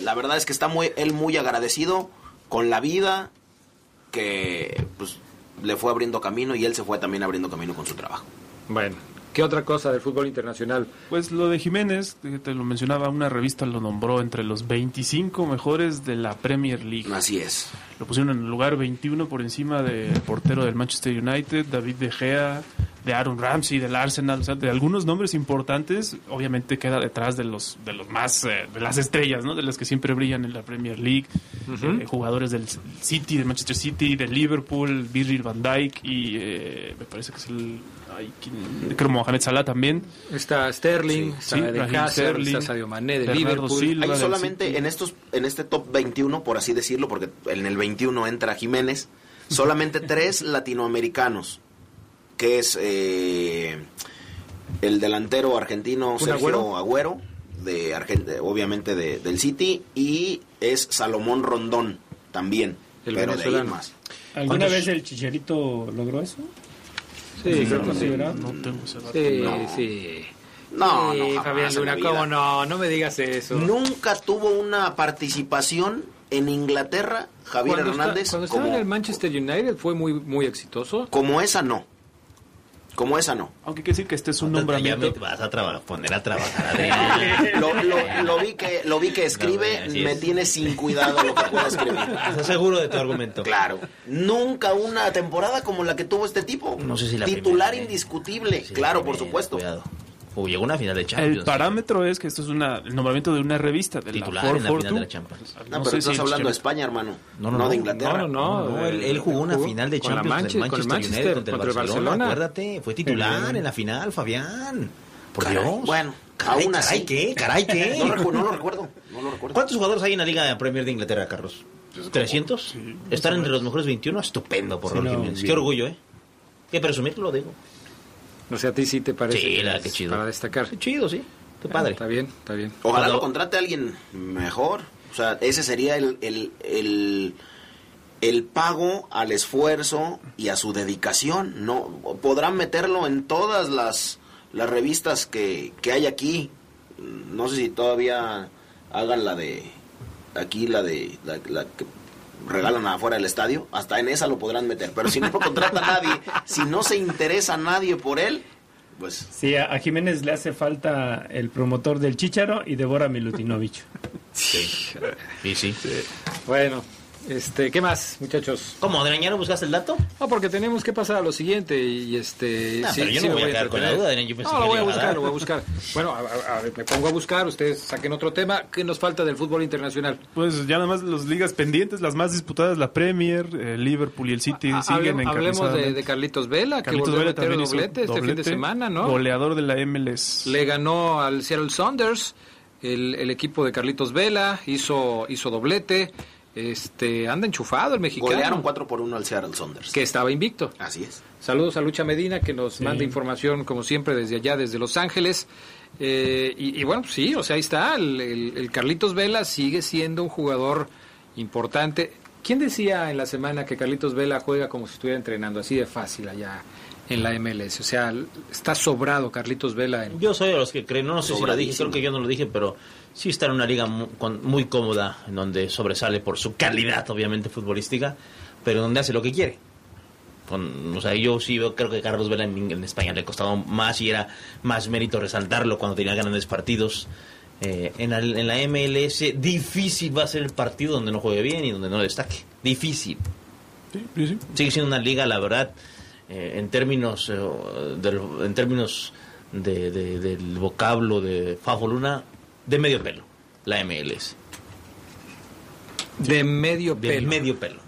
La verdad es que está muy él muy agradecido con la vida que pues le fue abriendo camino y él se fue también abriendo camino con su trabajo. Bueno, ¿qué otra cosa del fútbol internacional? Pues lo de Jiménez, te lo mencionaba, una revista lo nombró entre los 25 mejores de la Premier League. Así es. Lo pusieron en el lugar 21 por encima del portero del Manchester United, David De Gea, de Aaron Ramsey, del Arsenal, o sea, de algunos nombres importantes, obviamente queda detrás de los de los más eh, de las estrellas, ¿no? De las que siempre brillan en la Premier League. Eh, jugadores del City, de Manchester City, del Liverpool, Virgil van Dijk y eh, me parece que es el creo Mohamed Salah también. Está Sterling, Sí, está sí, Eden Raheem Hazard, Sterling, está Sadio Mané de Liverpool. Silva Hay solamente en estos en este top 21, por así decirlo, porque en el 21 entra Jiménez, solamente tres latinoamericanos, que es eh, el delantero argentino ¿Kun Sergio Agüero? Agüero, de de- obviamente de- del City, y es Salomón Rondón también, El pero de ahí más. ¿Alguna ¿Cuántos- vez el Chicharito logró eso? Sí, creo que sí. No tengo ese dato. Sí, No. sí. No, Sí, no, jamás Fabián Luna. ¿cómo no? No me digas eso. Nunca tuvo una participación en Inglaterra, Javier Cuando está- Hernández, cuando estaba como, en el Manchester United fue muy, muy exitoso. como esa no. Como esa no. Aunque hay que decir que este es un Ya nombramiento. me vas a traba- poner a trabajar, Adrián. Lo, lo- lo vi que lo vi que escribe, No, me es. tiene sin cuidado lo que pueda escribir. ¿Estás seguro de tu argumento? Claro. Nunca una temporada como la que tuvo este tipo. No sé si la Titular primera, ¿eh? indiscutible. Sí, claro, la por supuesto. Cuidado. O llegó a una final de Champions. El parámetro es que esto es una, el nombramiento de una revista de Titular la en la final de 442. la Champions. No, No pero sé estás si hablando de España, hermano. No, no, no. de Inglaterra. No, no, No, él, él jugó una Jugó final de Champions Manche- con el con el Manchester, Manchester, United contra el contra el Barcelona. Barcelona. Acuérdate, fue titular en la final, Fabián. Por Caray, Dios. bueno, caray, aún caray, así. ¿qué? Caray, ¿qué? No, recu- no lo recuerdo. No lo recuerdo. ¿Cuántos jugadores hay en la Liga Premier de Inglaterra, Carlos? ¿300? Estar entre los mejores 21, estupendo por Sí, Raúl no, Jiménez. bien. Qué orgullo, ¿eh? Qué presumirlo, digo. O sea, a ti sí te parece. Sí, que la- es qué chido. Para destacar. Qué chido, sí. Qué Ah, padre. Está bien, está bien. Ojalá Cuando- lo contrate alguien mejor. O sea, ese sería el, el, el, el pago al esfuerzo y a su dedicación. No podrán meterlo en todas las, las revistas que, que hay aquí. No sé si todavía hagan la de aquí la de la, la que regalan afuera del estadio. Hasta en esa lo podrán meter. Pero si no lo contrata nadie, si no se interesa nadie por él, pues Sí, a, a Jiménez le hace falta el promotor del Chicharo y Débora Milutinovich. Sí, sí. Bueno, este, ¿qué más, muchachos? ¿Cómo, ya no buscaste el dato? No, porque tenemos que pasar a lo siguiente y este... Ah, sí, pero yo sí no me voy a quedar con la duda, Adrián, yo pensé No, lo voy a a buscar, lo voy a buscar. Bueno, a, a- a ver, me pongo a buscar, ustedes saquen otro tema. ¿Qué nos falta del fútbol internacional? Pues ya nada más las ligas pendientes, las más disputadas, la Premier, el Liverpool y el City Ah, siguen hablemos, hablemos de, de Carlitos Vela, que Carlitos volvió a Vela meter también hizo doblete este fin de semana, ¿no? Goleador de la MLS. Le ganó al Seattle Saunders, el, el equipo de Carlitos Vela, hizo, hizo doblete. Este, anda enchufado el mexicano. golearon 4 por 1 al Seattle Saunders. Que estaba invicto. Así es. Saludos a Lucha Medina, que nos Sí. manda información, como siempre, desde allá, desde Los Ángeles. Eh, y, y bueno, sí, o sea, ahí está. El, el- el Carlitos Vela sigue siendo un jugador importante. ¿Quién decía en la semana que Carlitos Vela juega como si estuviera entrenando? Así de fácil allá en la MLS. O sea, está sobrado Carlitos Vela en, Yo soy de los que creen, no, no sé si lo dije, creo que yo no lo dije, pero sí está en una liga mu- con- muy cómoda, en donde sobresale por su calidad, obviamente, futbolística, pero donde hace lo que quiere. Con, o sea, yo sí creo que Carlos Vela en, en España le costaba más y era más mérito resaltarlo cuando tenía grandes partidos. Eh, en, la, en la MLS, difícil va a ser el partido donde no juegue bien y donde no destaque. Difícil. Sí, sí, sí. Sigue siendo una liga, la verdad, eh, en términos eh, del, en términos de, de- del vocablo de Fafo Luna, de medio pelo, la MLS. de medio De pelo. medio pelo.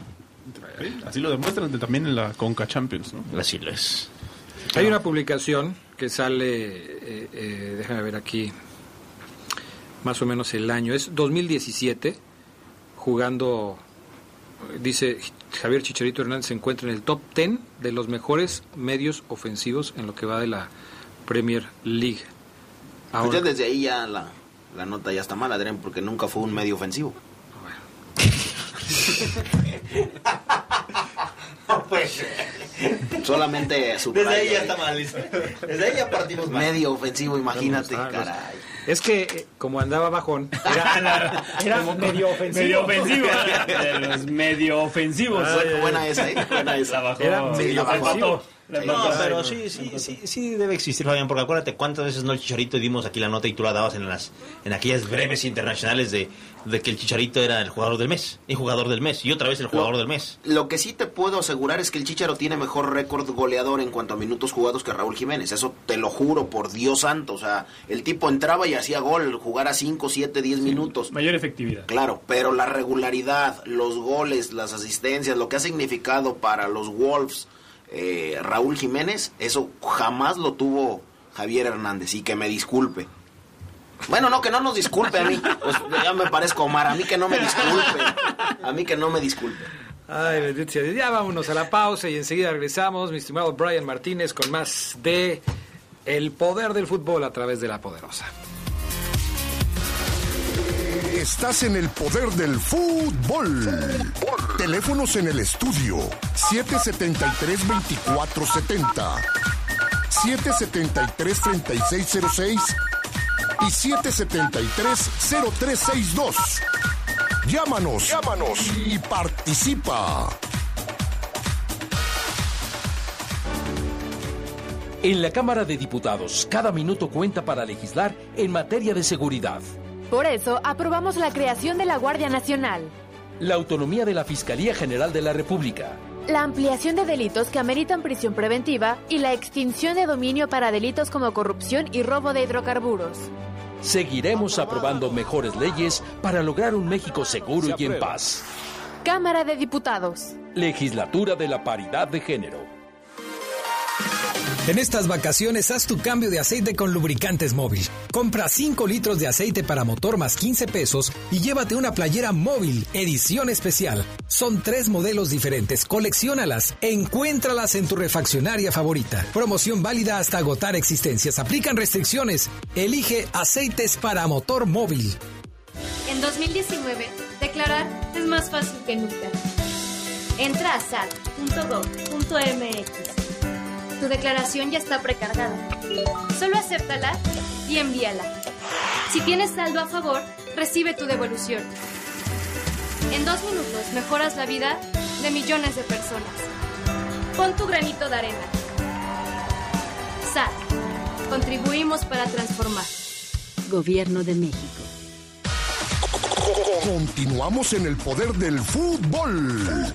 Sí, Así lo demuestran de- también en la Conca Champions, ¿no? Así lo es. Hay una publicación que sale, eh, eh, déjame ver aquí, más o menos el año, es 2017, jugando, dice Javier Chicharito Hernández se encuentra en el top 10 de los mejores medios ofensivos en lo que va de la Premier League. Pues Ahora, ya desde ahí ya la, la nota ya está mal, Adrián, porque nunca fue un medio ofensivo. Solamente subrayo. Desde ahí ya está mal. Desde ahí ya partimos mal. Medio ofensivo, imagínate, caray. es que eh, como andaba bajón, era, era medio ofensivo. Medio ofensivo. de los medio ofensivos. Bu- buena esa, ¿eh? Buena esa. La bajó. Era Sí, medio ofensivo. No, pero sí, sí, sí, sí debe existir, Fabián, porque acuérdate cuántas veces no el Chicharito y dimos aquí la nota y tú la dabas en las en aquellas breves internacionales de, de que el Chicharito era el jugador del mes, el jugador del mes y otra vez el jugador Lo- del mes. Lo que sí te puedo asegurar es que el Chicharo tiene mejor récord goleador en cuanto a minutos jugados que Raúl Jiménez. Eso te lo juro por Dios santo. O sea, el tipo entraba y hacía gol, jugara 5, 7, 10 minutos. Mayor efectividad. Claro, pero la regularidad, los goles, las asistencias, lo que ha significado para los Wolves eh, Raúl Jiménez, eso jamás lo tuvo Javier Hernández y que me disculpe. Bueno, no, que no nos disculpe a mí. Pues ya me parezco Omar, a mí que no me disculpe. A mí que no me disculpe. Ay. Ya vámonos a la pausa y enseguida regresamos, mi estimado Brian Martínez, con más de El poder del fútbol a través de la poderosa. Estás en el poder del fútbol. Teléfonos en el estudio 773-2470, 773-3606 y 773-0362. Llámanos, llámanos y participa. En la Cámara de Diputados, cada minuto cuenta para legislar en materia de seguridad. Por eso, aprobamos la creación de la Guardia Nacional, La autonomía de la Fiscalía General de la República. la ampliación de delitos que ameritan prisión preventiva y la extinción de dominio para delitos como corrupción y robo de hidrocarburos. Seguiremos aprobando mejores leyes para lograr un México seguro y en paz. Cámara de Diputados. Legislatura de la Paridad de Género. En estas vacaciones haz tu cambio de aceite con lubricantes móvil. Compra 5 litros de aceite para motor más 15 pesos y llévate una playera móvil, edición especial. Son tres modelos diferentes, colecciónalas, encuéntralas en tu refaccionaria favorita. Promoción válida hasta agotar existencias. Aplican restricciones. Elige aceites para motor móvil. En 2019, declarar es más fácil que nunca. Entra a sat.gov.mx. Tu declaración ya está precargada. Solo acéptala y envíala. Si tienes saldo a favor, recibe tu devolución. En dos minutos mejoras la vida de millones de personas. Pon tu granito de arena. SAT. Contribuimos para transformar. Gobierno de México. Continuamos en el poder del fútbol.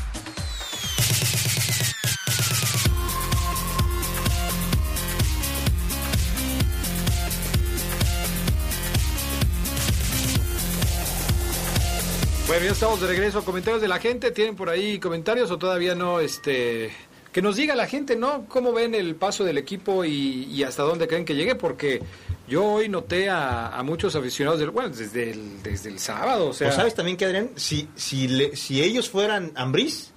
Bueno, ya estamos de regreso. Comentarios de la gente. ¿Tienen por ahí comentarios o todavía no? Este, que nos diga la gente, ¿no? ¿Cómo ven el paso del equipo y, hasta dónde creen que llegue? Porque yo hoy noté a, a muchos aficionados, del, bueno, desde el, desde el sábado. O sea, ¿O sabes también que, Adrián? Si, si, le- si ellos fueran Ambriz,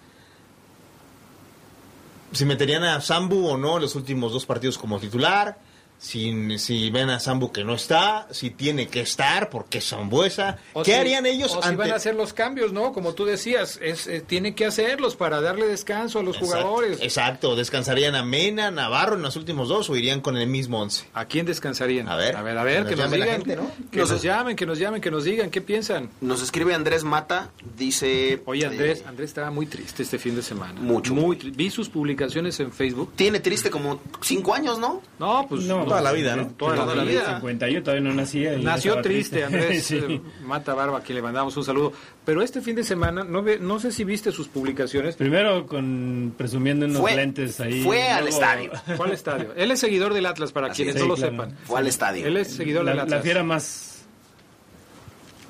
si meterían a Sambu o no en los últimos dos partidos como titular, si, si ven a Sambu que no está, si tiene que estar porque es Zambuesa. O ¿Qué si- harían ellos o si van a hacer los cambios, ¿no? Como tú decías, es, eh, tienen que hacerlos para darle descanso a los Exacto, jugadores. Exacto, descansarían a Mena, Navarro en los últimos dos o irían con el mismo once. ¿A quién descansarían? A ver, A ver, a ver, que nos la digan. gente, ¿no? Que nos llamen, que nos llamen, que nos digan, ¿qué piensan? Nos escribe Andrés Mata, dice... Oye, Andrés, eh, Andrés estaba muy triste este fin de semana. Mucho. Muy Vi sus publicaciones en Facebook. tiene triste como cinco años, ¿no? No, pues No, Toda la vida, ¿no? Toda la vida. 51 todavía no nacía. Nació estaba triste, Andrés Sí. eh, Mata Barba, a quien le mandamos un saludo. Pero este fin de semana, no, ve- no sé si viste sus publicaciones. Primero con presumiendo unos Fue- lentes ahí. fue al estadio. ¿Cuál estadio? Él es seguidor del Atlas, para Así quienes es. no lo claro. sepan. Fue al estadio. Él es seguidor del La, Atlas. la fiera más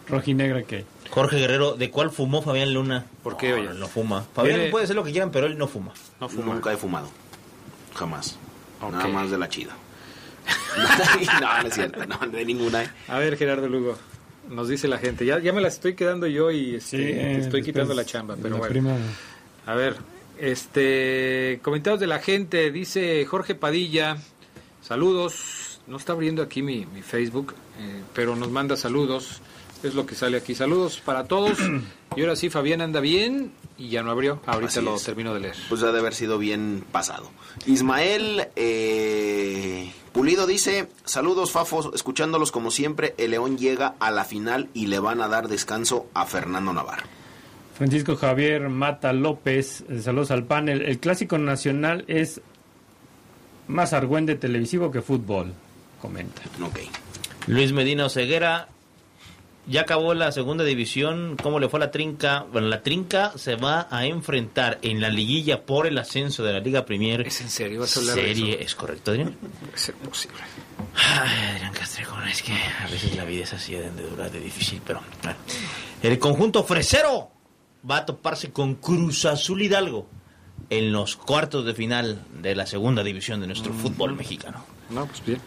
rojinegra que hay. Jorge Guerrero, ¿de cuál fumó Fabián Luna? ¿Por qué, No, oye? No fuma. Fabián puede hacer lo que quieran, pero él no fuma. No fuma. Nunca he fumado. Jamás. Ok. Nada más de la chida. no, no es cierto. No, de ninguna. A ver, Gerardo Lugo, nos dice la gente. Ya, ya me la estoy quedando yo y este, Sí, te estoy quitando la chamba, pero la bueno. prima- A ver, este comentarios de la gente, dice Jorge Padilla, saludos, no está abriendo aquí mi, mi Facebook, eh, pero nos manda saludos, es lo que sale aquí, saludos para todos, y ahora sí, Fabián anda bien y ya no abrió, ahorita Así lo es. termino de leer. Pues ha de haber sido bien pasado. Ismael eh, Pulido dice, saludos Fafos, escuchándolos como siempre, el León llega a la final y le van a dar descanso a Fernando Navarro. Francisco Javier Mata López, eh, saludos al panel. El clásico nacional es más argüende televisivo que fútbol, comenta. Ok. Luis Medina Oceguera, ya acabó la segunda división. ¿Cómo le fue a la trinca? Bueno, la trinca se va a enfrentar en la liguilla por el ascenso de la Liga Premier. ¿Es en serio? ¿Vas a hablar de eso? es correcto, Adrián. Puede ser posible. Ay, Adrián Castrejón, es que a veces la vida es así de dura, de difícil, pero bueno. El conjunto fresero va a toparse con Cruz Azul Hidalgo en los cuartos de final de la segunda división de nuestro fútbol mexicano. No, pues bien.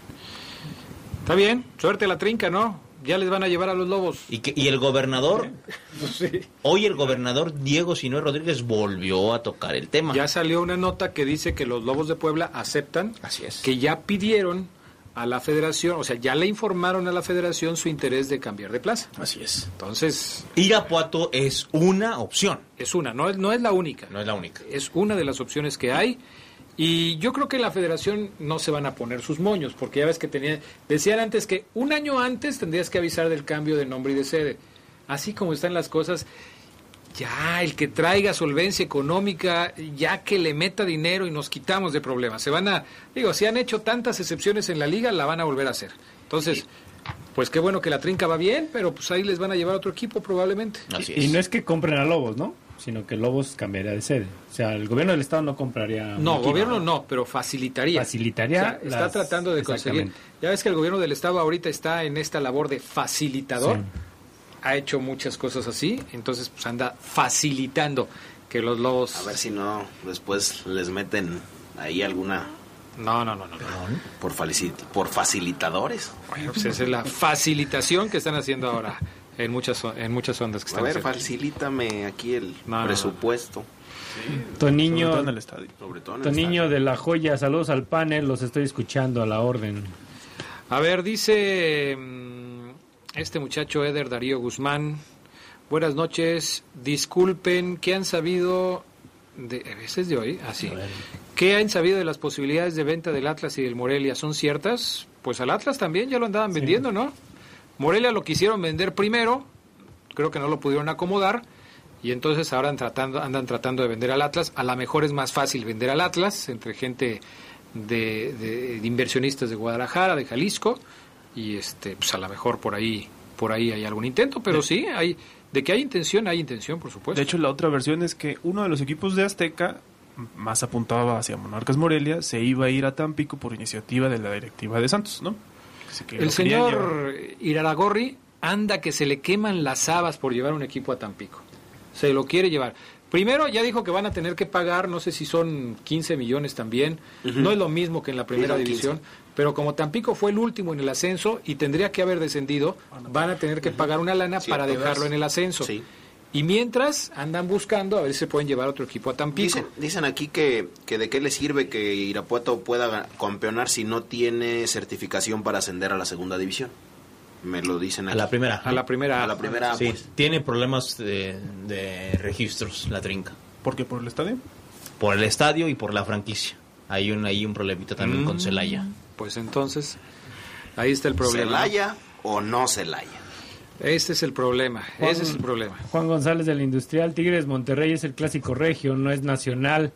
Está bien, suerte a la trinca, ¿no? Ya les van a llevar a los lobos. Y, que, y el gobernador, Sí. hoy el gobernador Diego Sinue Rodríguez volvió a tocar el tema. Ya salió una nota que dice que los Lobos de Puebla aceptan que ya pidieron a la federación, o sea, ya le informaron a la federación su interés de cambiar de plaza. Así es. Entonces... Irapuato es una opción. Es una, no es, no es la única. No es la única. Es una de las opciones que hay. Y yo creo que la federación no se van a poner sus moños, porque ya ves que tenían, decían antes que un año antes tendrías que avisar del cambio de nombre y de sede. Así como están las cosas, ya el que traiga solvencia económica, ya que le meta dinero y nos quitamos de problemas. Se van a, digo, si han hecho tantas excepciones en la liga, la van a volver a hacer. Entonces, pues qué bueno que la trinca va bien, pero pues ahí les van a llevar otro equipo probablemente. Y, y no es que compren a Lobos, ¿no? Sino que Lobos cambiaría de sede. O sea, el gobierno del estado no compraría. No, gobierno no, pero facilitaría. Facilitaría O sea, está las- tratando de conseguir. Ya ves que el gobierno del estado ahorita está en esta labor de facilitador. Ha hecho muchas cosas así, entonces pues anda facilitando que los lobos. A ver si no, después les meten ahí alguna... No, no, no, no. Por, por facilitadores. Pues esa es la facilitación que están haciendo ahora en muchas en muchas ondas que A están ver, haciendo. facilítame aquí el No, no, no. presupuesto. Toniño, Sobre todo en el estadio. Sobre todo en el Toniño de la Joya, saludos al panel, los estoy escuchando a la orden. A ver, dice mm, este muchacho Eder Darío Guzmán. Buenas noches. Disculpen, ¿qué han sabido de ese es de hoy? Así. ¿Qué han sabido de las posibilidades de venta del Atlas y del Morelia? ¿Son ciertas? Pues al Atlas también ya lo andaban vendiendo, ¿no? Morelia lo quisieron vender primero, creo que no lo pudieron acomodar y entonces ahora andan tratando, andan tratando de vender al Atlas. A lo mejor es más fácil vender al Atlas entre gente de, de- de inversionistas de Guadalajara, de Jalisco y este, pues a lo mejor por ahí, por ahí hay algún intento, pero sí hay, de que hay intención, hay intención, por supuesto. De hecho, la otra versión es que uno de los equipos de Azteca, más apuntaba hacia Monarcas Morelia, se iba a ir a Tampico por iniciativa de la directiva de Santos, ¿no? Que El señor Iraragorri anda que se le queman las habas por llevar un equipo a Tampico. Se lo quiere llevar. Primero ya dijo que van a tener que pagar, no sé si son 15 millones también. No es lo mismo que en la primera son 15. división. Pero como Tampico fue el último en el ascenso y tendría que haber descendido, van a tener que pagar una lana Sí, para dejarlo en el ascenso. Y mientras andan buscando a ver si se pueden llevar otro equipo a Tampico. Dicen, dicen aquí que, que de qué le sirve que Irapuato pueda campeonar si no tiene certificación para ascender a la segunda división. Me lo dicen A aquí. la primera. A la primera. A la primera, Sí, pues. tiene problemas de, de registros, la trinca. ¿Por qué? ¿Por el estadio? Por el estadio y por la franquicia. Hay un, hay un problemita también con Mm, Celaya. Pues entonces, ahí está el problema. ¿Celaya o no Celaya? Este es el problema, Juan- ese es el problema. Juan González del Industrial, Tigres Monterrey es el clásico regio, no es nacional.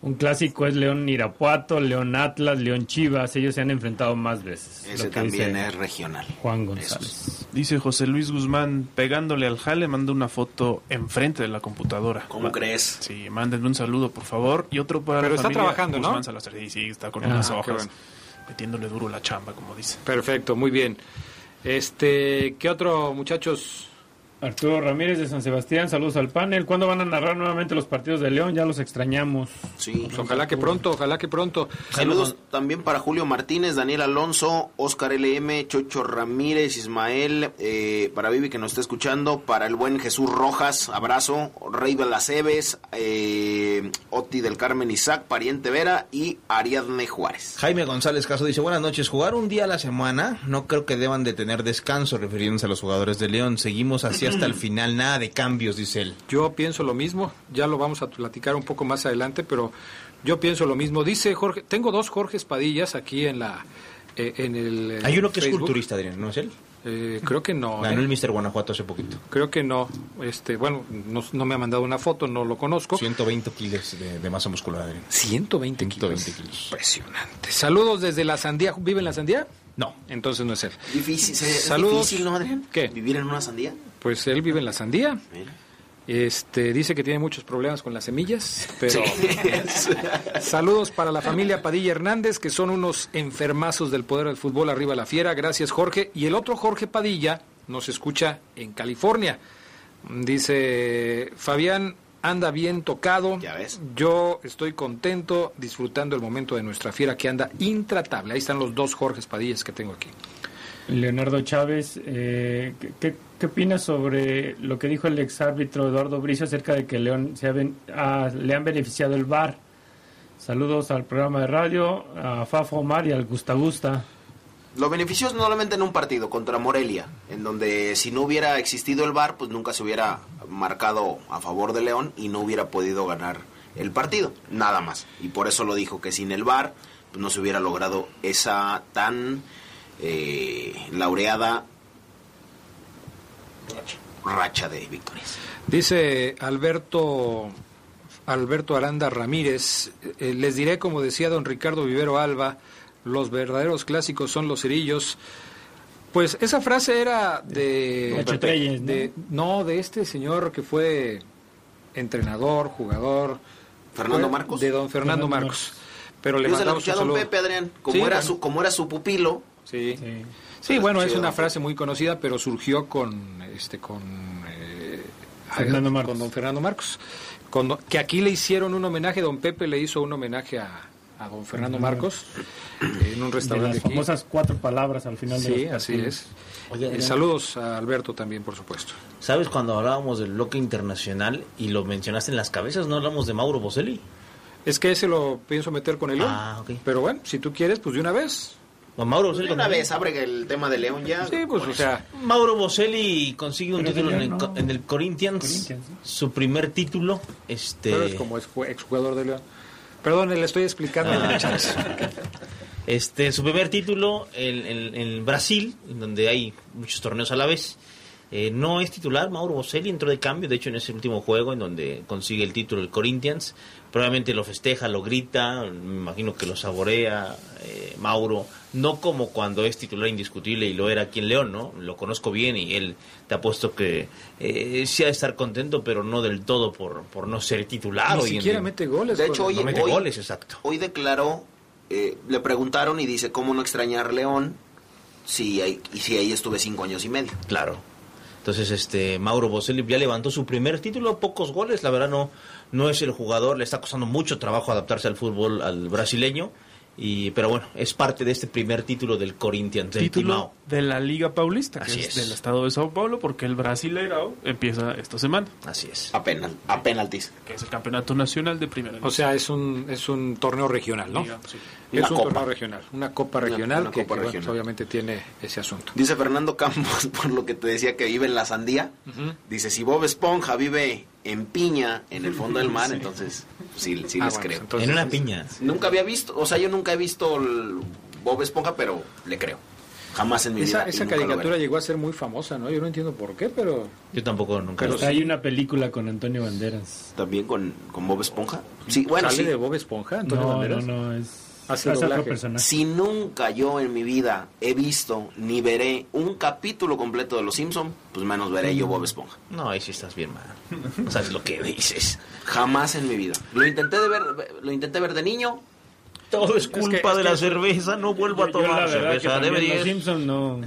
Un clásico es León Irapuato, León Atlas, León Chivas, ellos se han enfrentado más veces. Ese también es regional. Juan González. Dice José Luis Guzmán, pegándole al jale, manda una foto enfrente de la computadora. ¿Cómo crees? Sí, mándenme un saludo, por favor. Y otro para Pero la está familia trabajando, ¿no? Guzmán Salazar. Sí, sí, está con Ah, unas qué hojas, bueno. metiéndole duro la chamba, como dice. Perfecto, muy bien. Este, ¿qué otro, muchachos? Arturo Ramírez de San Sebastián, saludos al panel. ¿Cuándo van a narrar nuevamente los partidos de León? Ya los extrañamos. Sí. Pues ojalá que pronto, ojalá que pronto. Saludos también para Julio Martínez, Daniel Alonso, Oscar LM, Chocho Ramírez, Ismael, eh, para Vivi que nos está escuchando, para el buen Jesús Rojas, abrazo, Rey Belaceves, eh, Oti del Carmen Isaac, Pariente Vera y Ariadne Juárez. Jaime González Caso dice, buenas noches, jugar un día a la semana, no creo que deban de tener descanso, refiriéndose a los jugadores de León. Seguimos así hasta el final, nada de cambios, dice él. Yo pienso lo mismo, ya lo vamos a platicar un poco más adelante, pero yo pienso lo mismo. Dice Jorge, tengo dos Jorges Padillas aquí en la eh, en el eh, Hay uno que es culturista, Adrián, ¿no es él? Eh, creo que no. Ganó ¿eh? el Mister Guanajuato hace poquito. Creo que no. Este, bueno, no, no me ha mandado una foto, no lo conozco. 120 kilos de, de masa muscular, Adrián. 120 kilos. 120 kilos. Impresionante. Saludos desde la Sandía. ¿Vive en la Sandía? No. Entonces no es él. Difícil, ¿es Saludos. difícil, ¿no, Adrián? ¿Qué? ¿Vivir en una sandía? Pues él vive en la Sandía. Este, dice que tiene muchos problemas con las semillas, pero saludos para la familia Padilla Hernández, que son unos enfermazos del poder del fútbol arriba la fiera. Gracias, Jorge. Y el otro Jorge Padilla nos escucha en California. Dice Fabián, anda bien tocado. Ya ves. Yo estoy contento, disfrutando el momento de nuestra fiera que anda intratable. Ahí están los dos Jorge Padillas que tengo aquí. Leonardo Chávez, eh, ¿qué- ¿qué, opinas sobre lo que dijo el exárbitro Eduardo Bricio acerca de que León se ha ben- ah, le han beneficiado el VAR? Saludos al programa de radio, a Fafo Omar y al Gusta Gusta. Lo benefició solamente en un partido contra Morelia, en donde si no hubiera existido el VAR, pues nunca se hubiera marcado a favor de León y no hubiera podido ganar el partido, nada más. Y por eso lo dijo que sin el VAR pues no se hubiera logrado esa tan eh, laureada racha de victorias. Dice Alberto Alberto Aranda Ramírez, eh, les diré como decía don Ricardo Vivero Alba, los verdaderos clásicos son los cerillos. Pues esa frase era de, ¿no? de no de este señor que fue entrenador, jugador, Fernando fue Marcos. de don Fernando, Fernando Marcos. Pero le Yo se lo mandamos escuché a un don saludo. Pepe, Adrián, como, Sí, era bueno. su, como era su pupilo. Sí. Sí. Sí, bueno, es una frase muy conocida, pero surgió con este con eh, Fernando con Marcos. don Fernando Marcos. Con don- que aquí le hicieron un homenaje, don Pepe le hizo un homenaje a, a don Fernando Marcos en un De restaurante las aquí. famosas cuatro palabras al final de Sí, los así es. Oye, Eh, saludos a Alberto también, por supuesto. ¿Sabes cuando hablábamos del bloque internacional y lo mencionaste en las cabezas? ¿No hablamos de Mauro Boselli? Es que ese lo pienso meter con el. Ah, ok. Pero bueno, si tú quieres, pues de una vez. Mauro Pues Boselli. una también. vez abre el tema de León ya. Sí, pues o sea, Mauro Boselli consigue un título en el, no. en el Corinthians, Corinthians, ¿sí? su primer título. Este, pero es como ex- exjugador de León. Perdón, le estoy explicando. Ah. Este, su primer título en, en- en Brasil, en donde hay muchos torneos a la vez. Eh, no es titular, Mauro Boselli entró de cambio, de hecho en ese último juego en donde consigue el título el Corinthians, probablemente lo festeja, lo grita, me imagino que lo saborea eh, Mauro, no como cuando es titular indiscutible y lo era aquí en León, ¿no? Lo conozco bien y él te ha puesto que eh, sí ha de estar contento, pero no del todo por, por no ser titular. Ni en siquiera mete goles. De hecho, hoy, no mete hoy- goles, exacto. hoy declaró, eh, le preguntaron y dice, ¿cómo no extrañar León? Si ahí, y si ahí estuve cinco años y medio. Claro. Entonces, este Mauro Boselli ya levantó su primer título, pocos goles, la verdad no no es el jugador, le está costando mucho trabajo adaptarse al fútbol al brasileño y pero bueno, es parte de este primer título del Corinthians del Título Timao. de la Liga Paulista, que Así es, es. del estado de Sao Paulo, porque el Brasileirao empieza esta semana, Así es. A, penal, a penaltis. que es el campeonato nacional de primera O sea, es un, es un torneo regional, ¿no? Liga, sí. Es Una un copa. torneo regional, una copa regional una que, copa que, regional. obviamente tiene ese asunto. Dice Fernando Campos, por lo que te decía que vive en la sandía, dice, si Bob Esponja vive en piña, en el fondo del mar, entonces sí, sí Ah, les bueno, creo. entonces- en una piña. Nunca había visto, o sea, yo nunca he visto el Bob Esponja, pero le creo. Jamás en mi Esa, vida. esa caricatura llegó a ser muy famosa, ¿no? Yo no entiendo por qué, pero... Yo tampoco nunca Pero lo sí. Hay una película con Antonio Banderas. También con, con Bob Esponja. Sí, bueno, ¿Sale sí. de Bob Esponja, Antonio no, Banderas? no, no, es, Hace es doblaje. otro personaje. Si nunca yo en mi vida he visto ni veré un capítulo completo de Los Simpson, pues menos veré yo Bob Esponja. No, ahí sí estás bien mal. No sabes lo que dices. Jamás en mi vida. Lo intenté de ver, lo intenté ver de niño. Todo es culpa es de la cerveza, no vuelvo a Yo- yo la tomar cerveza, deberías. Los Simpson no...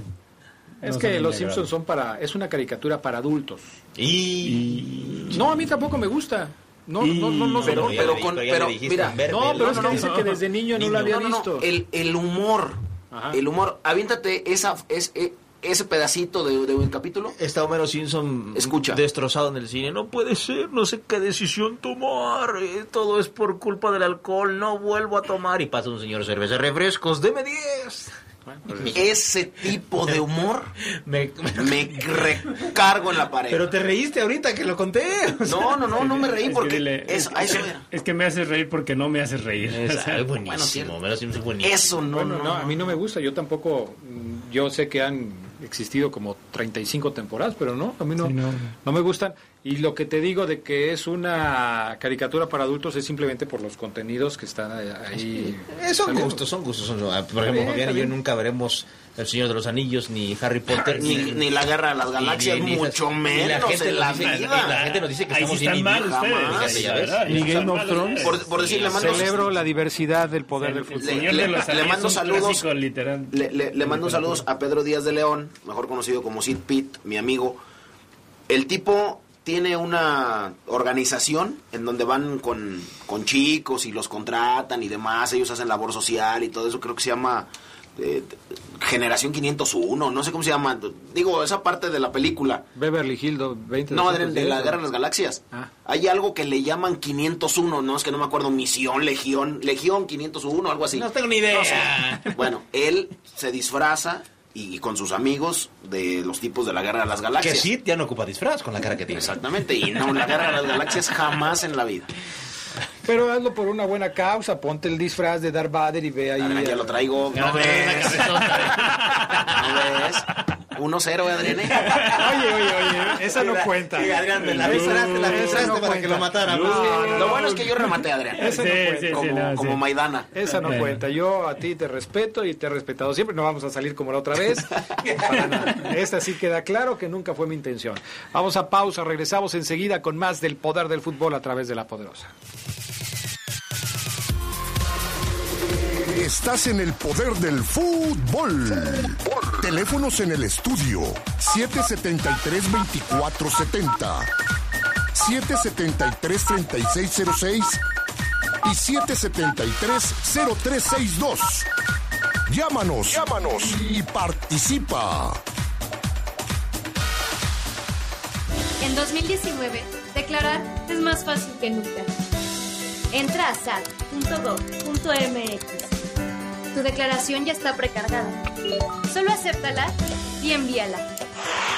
Es no que Los Simpsons son para... Es una caricatura para adultos. Y... No, a mí tampoco me gusta. No, no, no, no, Pero, no, pero con, pero mira, ver, no, pero es que dice que desde niño no lo había visto. el, el humor, Ajá. el humor, aviéntate esa, es, e- ese pedacito de, de un capítulo. Está Homero Simpson Escucha. destrozado en el cine. No puede ser, no sé qué decisión tomar. eh, todo es por culpa del alcohol. No vuelvo a tomar. Y pasa un señor cerveza, refrescos, deme 10. Ese tipo de humor Me- me recargo en la pared. Pero te reíste ahorita que lo conté. no, no, no, no me reí Es que porque dile, eso, es, a eso es que- era. es que me haces reír porque no me haces reír. Es, O sea, es Bueno, buenísimo. Eso no, Bueno, no, no, a mí no me gusta. Yo tampoco. mm, Yo sé que han existido como 35 temporadas, pero no, a mí no, Sí, no. no me gustan. Y lo que te digo de que es una caricatura para adultos es simplemente por los contenidos que están ahí. Eh, son saliendo. gustos, son gustos. son- ah, por ejemplo, bien, Fabián y yo nunca veremos El Señor de los Anillos, ni Harry Potter, Ni, ni la guerra de las galaxias, ni- ni- mucho ni menos gente en nos la dice- vida. La gente nos dice que Ahí estamos sí están mal ustedes. La Ni Game of Thrones. Por, por decir, le mando, Celebro la diversidad del poder El- del el fútbol. Le- le Anillos mando saludos. le, le- le mando saludos a Pedro Díaz de León, mejor conocido como Sid Pitt, mi amigo. El tipo tiene una organización en donde van con, con chicos y los contratan y demás, ellos hacen labor social y todo eso, creo que se llama eh, Generación 501, no sé cómo se llama, digo, esa parte de la película. Beverly Hills 20 No, de, de la Guerra de las Galaxias. Ah. Hay algo que le llaman 501, no es que no me acuerdo, misión, legión, legión 501, algo así. No tengo ni idea. No sé. Bueno, él se disfraza y, y con sus amigos de los tipos de la Guerra de las Que Galaxias. sí, ya no ocupa disfraz con la cara que tiene. Exactamente, y no, la Guerra de las Galaxias jamás en la vida. Pero hazlo por una buena causa, ponte el disfraz de Darth Vader y ve ahí. Adrián, ya lo traigo. ¿No ves? ¿No ves? 1-0, Adrián. ¿eh? Oye, oye, oye, esa no cuenta. Sí, Adrián, me la disfraste, la no para que lo. No, Sí. Lo bueno es que yo rematé a Adrián. Esa no cuenta. como, como Maidana. Esa no cuenta. Yo a ti te respeto y te he respetado siempre. No vamos a salir como la otra vez. Para nada. Esta sí queda claro que nunca fue mi intención. Vamos a pausa. Regresamos enseguida con más del poder del fútbol a través de la poderosa. Estás en el poder del fútbol. Teléfonos en el estudio 773-2470, 773-3606 y 773-0362. Llámanos, llámanos y participa. En 2019, declarar es más fácil que nunca. Entra a sal.gov.mx. Tu declaración ya está precargada. Solo acéptala y envíala.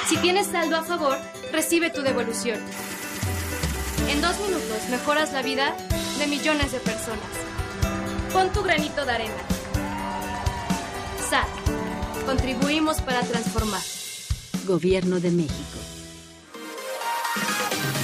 Si tienes saldo a favor, recibe tu devolución. En dos minutos mejoras la vida de millones de personas. Pon tu granito de arena. SAT. Contribuimos para transformar. Gobierno de México.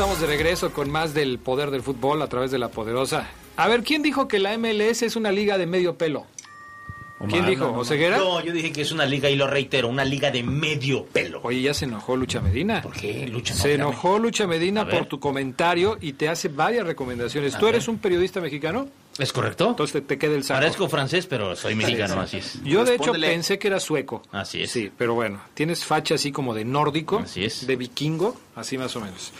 Estamos de regreso con más del poder del fútbol a través de la poderosa. A ver, ¿quién dijo que la MLS es una liga de medio pelo? ¿Quién dijo? No. ¿Oseguera? No, yo dije que es una liga, y lo reitero, una liga de medio pelo. Oye, ya se enojó Lucha Medina. ¿Por qué, Lucha? Se No, enojó Lucha Medina por tu comentario y te hace varias recomendaciones. A ¿Tú ver. eres un periodista mexicano? ¿Es correcto? Entonces te, te queda el saco. Parezco francés, pero soy mexicano, así es. Yo de hecho pensé que era sueco. Así es. Sí, pero bueno, tienes facha así como de nórdico, Así es. de vikingo, así más o menos.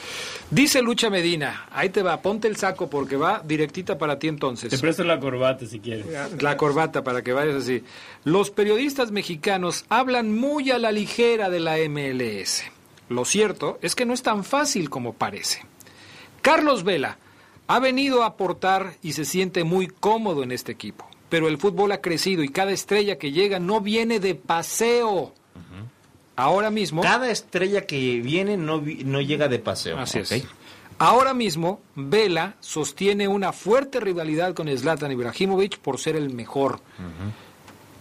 Dice Lucha Medina, ahí te va, ponte el saco porque va directita para ti entonces. Te presto la corbata si quieres. La corbata para que vayas así. Los periodistas mexicanos hablan muy a la ligera de la MLS. Lo cierto es que no es tan fácil como parece. Carlos Vela ha venido a aportar y se siente muy cómodo en este equipo. Pero el fútbol ha crecido y cada estrella que llega no viene de paseo. Ahora mismo. Cada estrella que viene no, no llega de paseo. Así es. Ahora mismo, Vela sostiene una fuerte rivalidad con Zlatan Ibrahimovic por ser el mejor.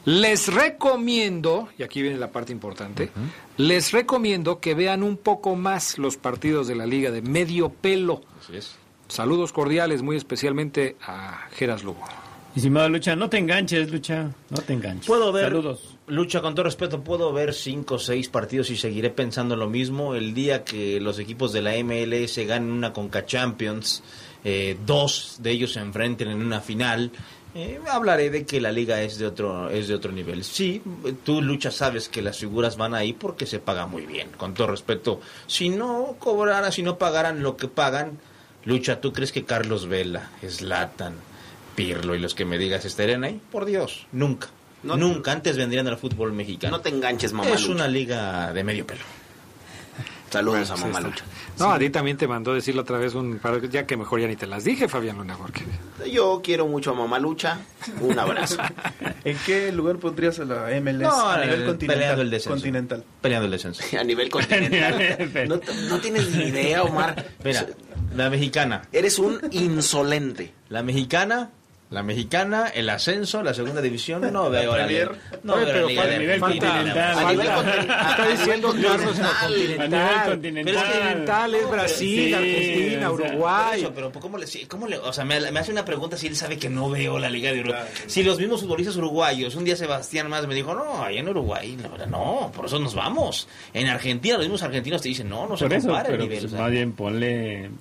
Les recomiendo, y aquí viene la parte importante, les recomiendo que vean un poco más los partidos de la liga de medio pelo. Así es. Saludos cordiales, muy especialmente a Geras Lugo. Estimado Lucha, no te enganches, Lucha. No te enganches. Puedo ver, Saludos. Lucha, con todo respeto, puedo ver cinco o seis partidos y seguiré pensando lo mismo. El día que los equipos de la MLS ganen una Conca Champions, eh, dos de ellos se enfrenten en una final, eh, hablaré de que la liga es de otro es de otro nivel. Sí, tú luchas sabes que las figuras van ahí porque se paga muy bien. Con todo respeto, si no cobraran, si no pagaran lo que pagan, lucha, ¿tú crees que Carlos Vela, Slatan, Pirlo y los que me digas estarían ahí? Por Dios, nunca. nunca antes vendrían al fútbol mexicano. No te enganches, mamá. Es una liga de medio pelo. Saludos a mamá. Lucha. No, a ti también te mandó decirlo otra vez, un, ya que mejor ya ni te las dije, Fabián Luna, porque... Yo quiero mucho a mamá Lucha. Un abrazo. ¿En qué lugar pondrías a la MLS No, a nivel continental? peleando el descenso. continental. Peleando el descenso. a nivel continental. No, no tienes ni idea, Omar. Mira, la mexicana. Eres un insolente. La mexicana, la mexicana, el ascenso, la segunda división, no veo la Premier. No veo pero nivel continental. A nivel Falta- continental. Está diciendo Carlos continental. continental. Pero es continental es Brasil, Argentina, Uruguay. Pero ¿cómo le, sí, cómo le- o sea, me, me hace una pregunta si él sabe que no veo la Liga de Uruguay. Si los mismos futbolistas uruguayos, un día Sebastián más me dijo, no, ahí en Uruguay, la verdad, no, por eso nos vamos. En Argentina, los mismos argentinos te dicen, no, no se compara el nivel. pues, o sea. más bien ponle,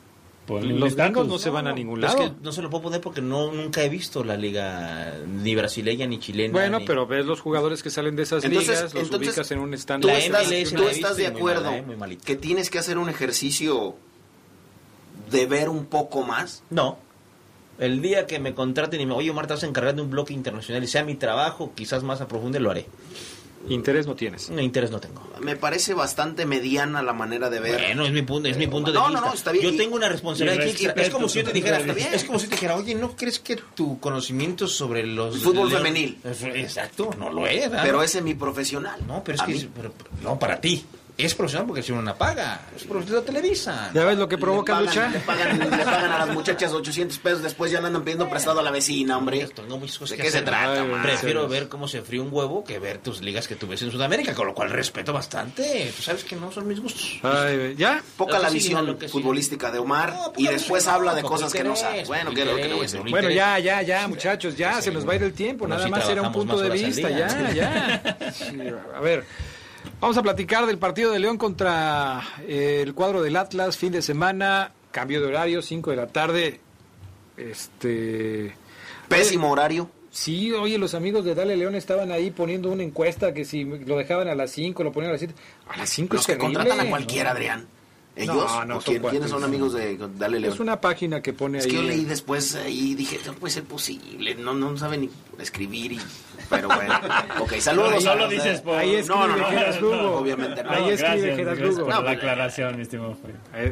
Los gringos no se van a ningún lado. es que no se lo puedo poner porque no nunca he visto la liga ni brasileña ni chilena. Bueno, ni- pero ves los jugadores que salen de esas Entonces- ligas, los entonces, ubicas en un Tú estás, MLS tú estás de acuerdo mala, eh, que tienes que hacer un ejercicio de ver un poco más. No. El día que me contraten y me, oye, Omar, te vas a encargar de un bloque internacional y sea mi trabajo, quizás más a profundo, lo haré. Interés no tienes. Un interés no tengo. Me parece bastante mediana la manera de ver. Bueno, es mi punto, es mi punto de No, no, vista. no, está bien. Yo tengo una responsabilidad extra. Es como si yo te dijera, está bien. es como si te dijera, oye, ¿no crees que tu conocimiento sobre los El fútbol femenil. Exacto, no lo es. ¿verdad? Pero es semiprofesional. no, pero es A que es- pero- no para ti. Es profesional porque si uno una paga. Es profesional de Televisa. ¿Ya ves lo que provoca le lucha? le, pagan, le pagan a las muchachas 800 pesos, después ya no andan pidiendo prestado a la vecina, hombre. Tengo muchas cosas ¿De que qué se hacer. trata, Ay, man? Prefiero ver cómo se fríe un huevo que ver tus ligas que tú ves en Sudamérica, con lo cual respeto bastante. Tú sabes que no son mis gustos. Ay, ¿Ya? Poca Lo la que sí, visión lo que sí. futbolística de Omar No, y después habla de cosas que no interés, sabe. Bueno, poco ¿qué es lo que le voy a interés, poco Bueno, interés. ya, ya, ya, muchachos, ya, se nos va a ir el tiempo. Nada más era un punto de vista, ya, ya. A ver, vamos a platicar del partido de León contra eh, el cuadro del Atlas, fin de semana, cambio de horario, 5 de la tarde. Este. Pésimo horario. Sí, oye, los amigos de Dale León estaban ahí poniendo una encuesta que si lo dejaban a las 5, lo ponían a las 7. A las 5 Los es que terrible. contratan a cualquiera, Adrián. ¿Ellos? No, no, ¿O son quién- ¿Quiénes son amigos de Dale León? Es una página que pone Es ahí. que yo leí después y dije, no puede ser posible, no, no sabe ni escribir y... Pero bueno, ok, saludos. No, de- dices por... Ahí escribe No, no, no, Geras Lugo. obviamente no. Ahí No, escribe gracias, Geras gracias Lugo. por No, la aclaración, mi estimado.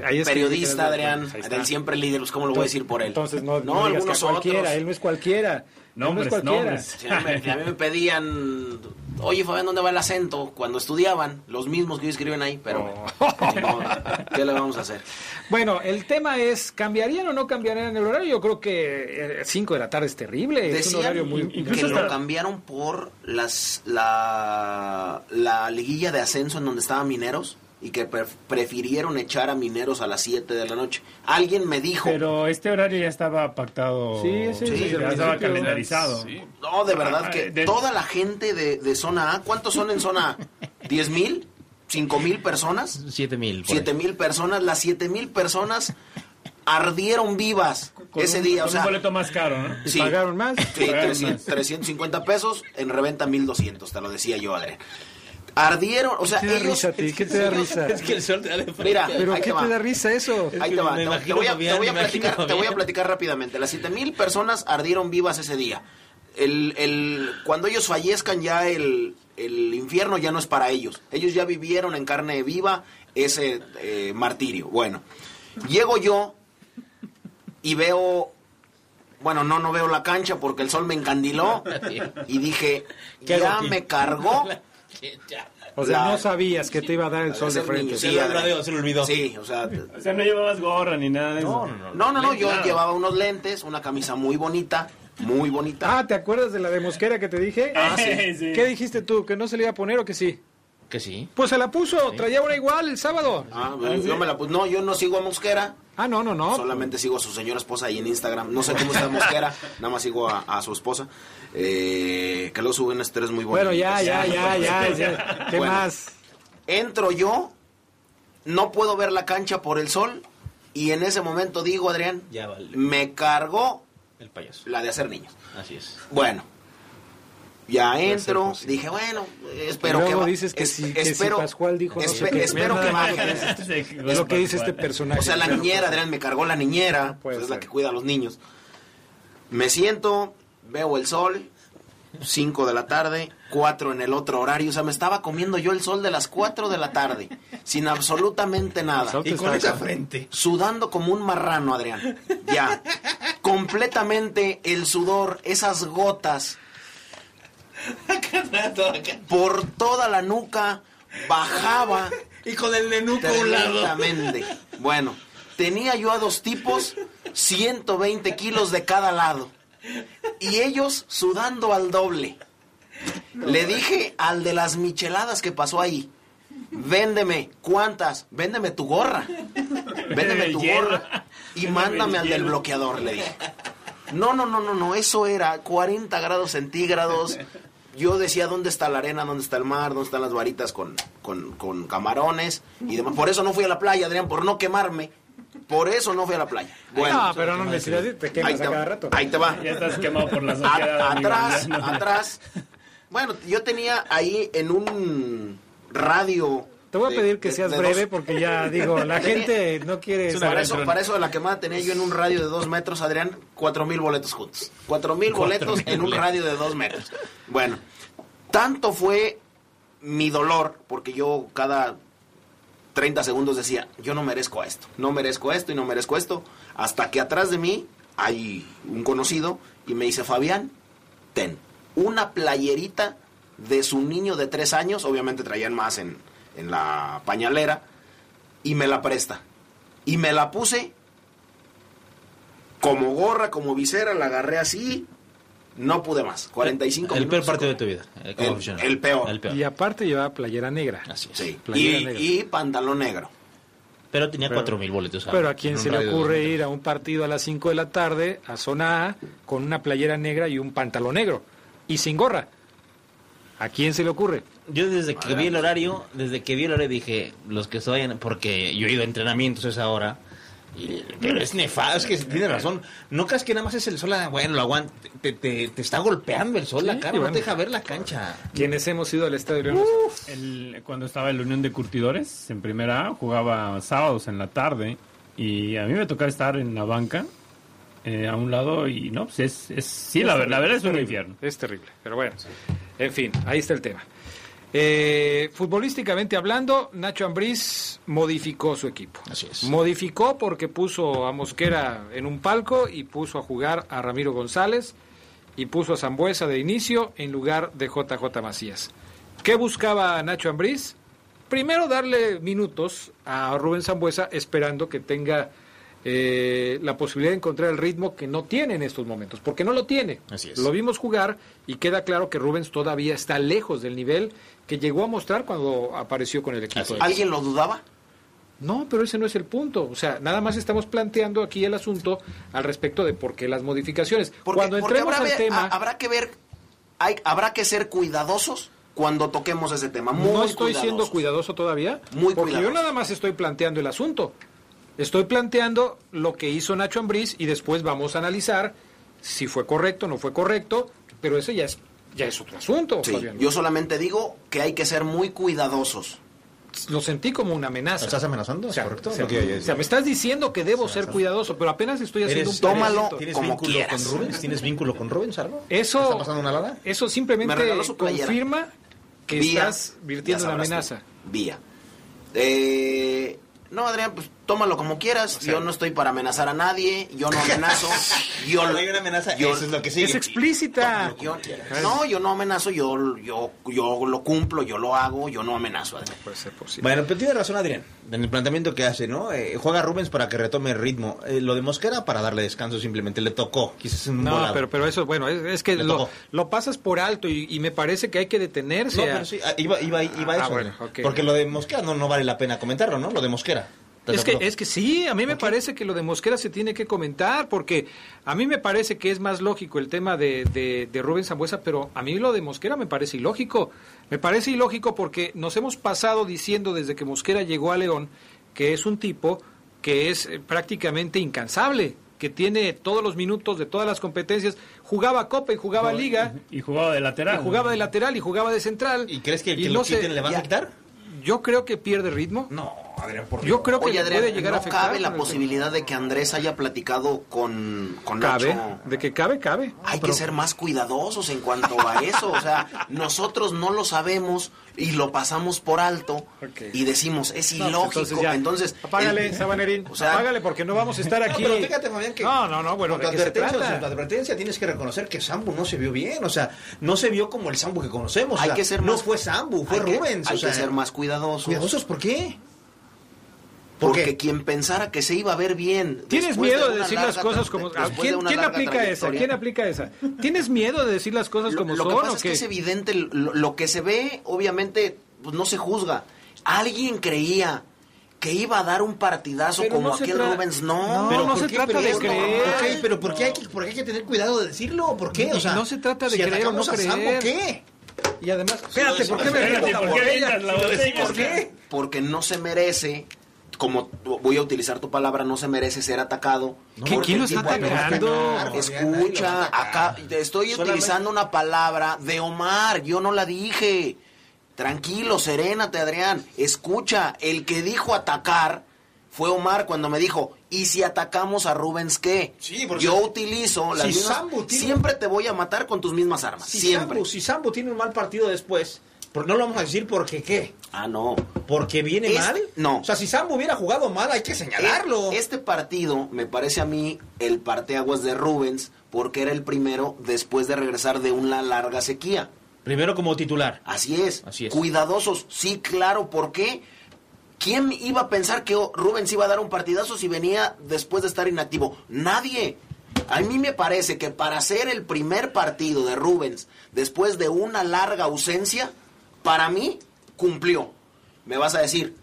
Ahí- Periodista. Adrián, del siempre líder, pues, ¿cómo lo voy a decir por él? Entonces no, no, no digas que algunos a cualquiera, otros. él no es cualquiera. Nombres, no nombres. Sí, hombre, que a mí me pedían, oye Fabián, ¿dónde va el acento? Cuando estudiaban, los mismos que hoy escriben ahí, pero ni modo, ¿qué le vamos a hacer? Bueno, el tema es, ¿cambiarían o no cambiarían el horario? Yo creo que 5 de la tarde es terrible, es un horario muy... que incluso lo hasta- cambiaron por las la, la liguilla de ascenso en donde estaban mineros y que pre- prefirieron echar a mineros a las 7 de la noche. Alguien me dijo, Pero este horario ya estaba pactado. Sí, Sí, ya estaba calendarizado. no, de verdad Ah, que de- toda la gente de, de zona A, ¿cuántos son en zona A? ¿10 mil? ¿5 mil personas? Siete mil. por ¿7 ahí. mil personas? Las 7 mil personas ardieron vivas Con ese un- día. con O sea, un boleto más caro, ¿no? ¿Y sí. pagaron más? Sí, Pagaron 300, más. 350 pesos, en reventa 1200, te lo decía yo, Adrián. Ardieron, o sea, ¿Qué te da ellos... risa a ti? ¿Qué te da risa? Es que el sol te da de frente. Mira, ¿Pero ahí qué te va. te da risa eso? Ahí te va, te, voy a, te voy platicar, te voy a platicar rápidamente. Las 7000 personas ardieron vivas ese día. El, el, cuando ellos fallezcan ya el, el infierno ya no es para ellos. Ellos ya vivieron en carne viva ese eh, martirio. Bueno, llego yo y veo, bueno, no, no veo la cancha porque el sol me encandiló y dije, ¿Qué hago ya me cargó. O sea, La- no sabías que te iba a dar el sol de frente. Se sí, se lo olvidó. Sí, o sea, O sea, no llevabas gorra ni nada de eso. no, no, no, yo Nada. llevaba unos lentes, una camisa muy bonita, muy bonita. Ah, ¿te acuerdas de la de Mosquera que te dije? Ah, sí. Sí. ¿Qué dijiste tú? ¿Que no se le iba a poner o que sí? Que sí. Pues se la puso, traía una igual el sábado. Ah, bueno, yo me la puse. No, yo no sigo a Mosquera. Ah, no, no, no. Solamente sigo a su señora esposa ahí en Instagram. No sé cómo está Mosquera, nada más sigo a, a su esposa. Eh, que lo suben tres muy bonitos. Bueno, ya, ya, ya, ya. ya. ¿Qué Bueno. más? Entro yo, no puedo ver la cancha por el sol Y en ese momento digo, Adrián, Ya vale. me cargó El payaso. la de hacer niños. Así es. Bueno, ya entro, dije, bueno, espero luego que va- dices que es- si, que si espero, Pascual dijo no sé espe- qué. espero que baje. Es lo que dice este personaje. O sea, la niñera, Adrián, me cargó la niñera, pues es la que cuida a los niños. Me siento, veo el sol, 5 de la tarde, 4 en el otro horario, o sea, me estaba comiendo yo el sol de las 4 de la tarde, sin absolutamente nada. Y con esa frente. Sudando como un marrano, Adrián. Ya. Completamente el sudor, esas gotas por toda la nuca, bajaba. Y con el nenuco a un lado. Tremendamente. Bueno, tenía yo a dos tipos, 120 kilos de cada lado. Y ellos sudando al doble. Le dije al de las micheladas que pasó ahí, véndeme, ¿cuántas? Véndeme tu gorra. Véndeme tu gorra. Y mándame al del bloqueador, le dije. No, no, no, no, no, eso era 40 grados centígrados. Yo decía, ¿dónde está la arena? ¿Dónde está el mar? ¿Dónde están las varitas con, con, con camarones? Y demás. Por eso no fui a la playa, Adrián, por no quemarme. Por eso no fui a la playa. no, pero no necesitas, te quemas Ahí a te- cada rato. Ahí te va. Ya estás quemado por la sociedad. atrás, atrás. Bueno, yo tenía ahí en un radio. Te voy a pedir que de- seas de breve dos- porque ya digo, la gente no quiere para saber. eso, para eso de la quemada tenía yo en un radio de dos metros, Adrián, cuatro mil boletos juntos. Cuatro mil boletos en un radio de dos metros. Bueno, tanto fue mi dolor, porque yo cada 30 segundos decía, yo no merezco esto, no merezco esto y no merezco esto, hasta que atrás de mí hay un conocido y me dice, Fabián, ten una playerita de su niño de tres años, obviamente traían más en, en la pañalera, y me la presta. Y me la puse como gorra, como visera, la agarré así, no pude más. 45 El peor minutos. partido de tu vida. eh, El- el peor. El peor. Y aparte llevaba playera negra. Así es. Sí. Playera Y, negra. y pantalón negro. Pero tenía cuatro mil boletos. Pero a quién se le ocurre ir a un partido a las 5 de la tarde a zona A con una playera negra y un pantalón negro y sin gorra. ¿A quién se le ocurre? Yo desde que vi el horario, desde que vi el horario dije, los que se vayan, porque yo he ido a entrenamientos a esa hora, y- pero es nefasto, es que tiene razón. No creas que nada más es el sol, ah, bueno, lo aguanta, te, te, te está golpeando el sol la cara, no te deja ver la cancha. Quienes hemos ido al Estadio. El- cuando estaba en la Unión de Curtidores, en primera A, jugaba sábados en la tarde y a mí me tocaba estar en la banca eh, a un lado y no, pues es, es sí, la, ver- la verdad es un terrible, infierno. Es terrible, pero bueno. En fin, ahí está el tema. Eh, futbolísticamente hablando, Nacho Ambriz modificó su equipo. Así es. Modificó porque puso a Mosquera en un palco y puso a jugar a Ramiro González y puso a Zambuesa de inicio en lugar de JJ Macías. ¿Qué buscaba Nacho Ambriz? Primero darle minutos a Rubén Zambuesa esperando que tenga eh, la posibilidad de encontrar el ritmo que no tiene en estos momentos, porque no lo tiene. Así es. Lo vimos jugar y queda claro que Rubens todavía está lejos del nivel que llegó a mostrar cuando apareció con el equipo. de- ¿Alguien lo dudaba? No, pero ese no es el punto. O sea, nada más estamos planteando aquí el asunto al respecto de por qué las modificaciones. Porque, cuando porque entremos habrá, al tema, a- habrá que ver, hay, habrá que ser cuidadosos cuando toquemos ese tema. Muy no estoy cuidadosos. siendo cuidadoso todavía, Muy porque yo nada más estoy planteando el asunto. Estoy planteando lo que hizo Nacho Ambriz y después vamos a analizar si fue correcto o no fue correcto, pero eso ya es ya es otro asunto. Sí, Fabián. yo solamente digo que hay que ser muy cuidadosos. Lo sentí como una amenaza. ¿Estás amenazando? O sea, ¿Correcto? o sea, o me estás diciendo que debo ser cuidadoso, pero apenas estoy haciendo un ¿Eres- planteamiento. ¿Tienes como vínculo quieras. con Rubens? ¿Tienes vínculo con Rubens, algo? Eso, ¿Está pasando una lana? eso simplemente Me confirma que Vía, estás virtiendo una amenaza. tú, Vía. Eh, no, Adrián, pues tómalo como quieras. yo no estoy para amenazar a nadie. Yo no amenazo. yo, Cuando hay una amenaza, yo- eso es lo que sigue. Es explícita. yo- no, yo no amenazo. Yo, yo, yo lo cumplo, yo lo hago. Yo no amenazo, Adrián. Puede ser posible. Bueno, pero tiene razón Adrián, en el planteamiento que hace, ¿no? Eh, juega Rubens para que retome el ritmo. Eh, lo de Mosquera para darle descanso simplemente, le tocó. Quizás un No, pero, pero eso, bueno, es, es que lo, lo pasas por alto y, y me parece que hay que detenerse. No, a- pero sí, ah, iba, iba, iba Ah, eso. bueno. Porque lo de Mosquera no, no vale la pena comentarlo, ¿no? Lo de Mosquera. ¿Estás Es que, es que sí, a mí me parece que lo de Mosquera se tiene que comentar, porque a mí me parece que es más lógico el tema de, de, de Rubén Zambuesa, pero a mí lo de Mosquera me parece ilógico. Me parece ilógico porque nos hemos pasado diciendo desde que Mosquera llegó a León que es un tipo que es eh, prácticamente incansable, que tiene todos los minutos de todas las competencias. Jugaba Copa y jugaba Liga. Y jugaba de lateral. Y jugaba de lateral y jugaba de central. ¿Y crees que el que no lo se- quiten le va a afectar? Yo creo que pierde ritmo. No, Adrián, Yo creo que Oye, le Adrián, puede llegar no a afectar. cabe la posibilidad de que Andrés haya platicado con, con Cabe, Nacho. de que cabe, cabe. Hay que ser más cuidadosos en cuanto a eso. O sea, nosotros no lo sabemos y lo pasamos por alto y decimos, es No, pues ilógico. entonces ya. entonces, Apágale, el- Sabanerín. o sea, apágale porque no vamos a estar aquí. No, pero fíjate, Fabián, que No, no, no, bueno, con tu ¿de qué se advertencia, tu advertencia tienes que reconocer que Sambu no se vio bien, o sea, no se vio como el Sambu que conocemos. o hay sea, que ser no más, fue Sambu, fue hay que- Rubens. hay o sea, que ser más cuidadosos. ¿Cuidadosos por qué? ¿Por Porque qué? quien pensara que se iba a ver bien. ¿Tienes miedo de, decir las cosas como ¿Quién, aplica esa? ¿Quién aplica esa? ¿Tienes miedo de decir las cosas Lo, como lo que son pasa o es que es evidente, lo, lo que se ve, obviamente, pues no se juzga. Alguien creía que iba a dar un partidazo Pero como no aquel Rubens, no. No, Pero no ¿por se qué? trata Pero de creer. ¿por qué? Pero ¿por qué hay que, por qué hay que tener cuidado de decirlo? ¿Por qué? O sea, no se trata de si creer o no creer. ¿qué? Y además, espérate, ¿por qué me Espérate, ¿por qué ¿Por qué? Porque no se merece, como voy a utilizar tu palabra, no se merece ser atacado. ¿Qué- quién lo está atacando? Escucha, acá estoy Solamente- utilizando una palabra de Omar, yo no la dije. Tranquilo, serénate, Adrián. Escucha, el que dijo atacar fue Omar cuando me dijo, ¿y si atacamos a Rubens qué? Sí, porque- yo utilizo las Si mismas... Tiene- Siempre te voy a matar con tus mismas armas, Si siempre. Sambu, si Sambu tiene un mal partido después, no lo vamos a decir porque qué. Ah, no. ¿Porque viene Este- mal? no. O sea, si Sambu hubiera jugado mal, hay que señalarlo. Este partido me parece a mí el parteaguas de Rubens porque era el primero después de regresar de una larga sequía. Primero como titular. Así es. Así es. Cuidadosos. Sí, claro. ¿Por qué? ¿Quién iba a pensar que Rubens iba a dar un partidazo si venía después de estar inactivo? Nadie. A mí me parece que para ser el primer partido de Rubens después de una larga ausencia, para mí cumplió. Me vas a decir,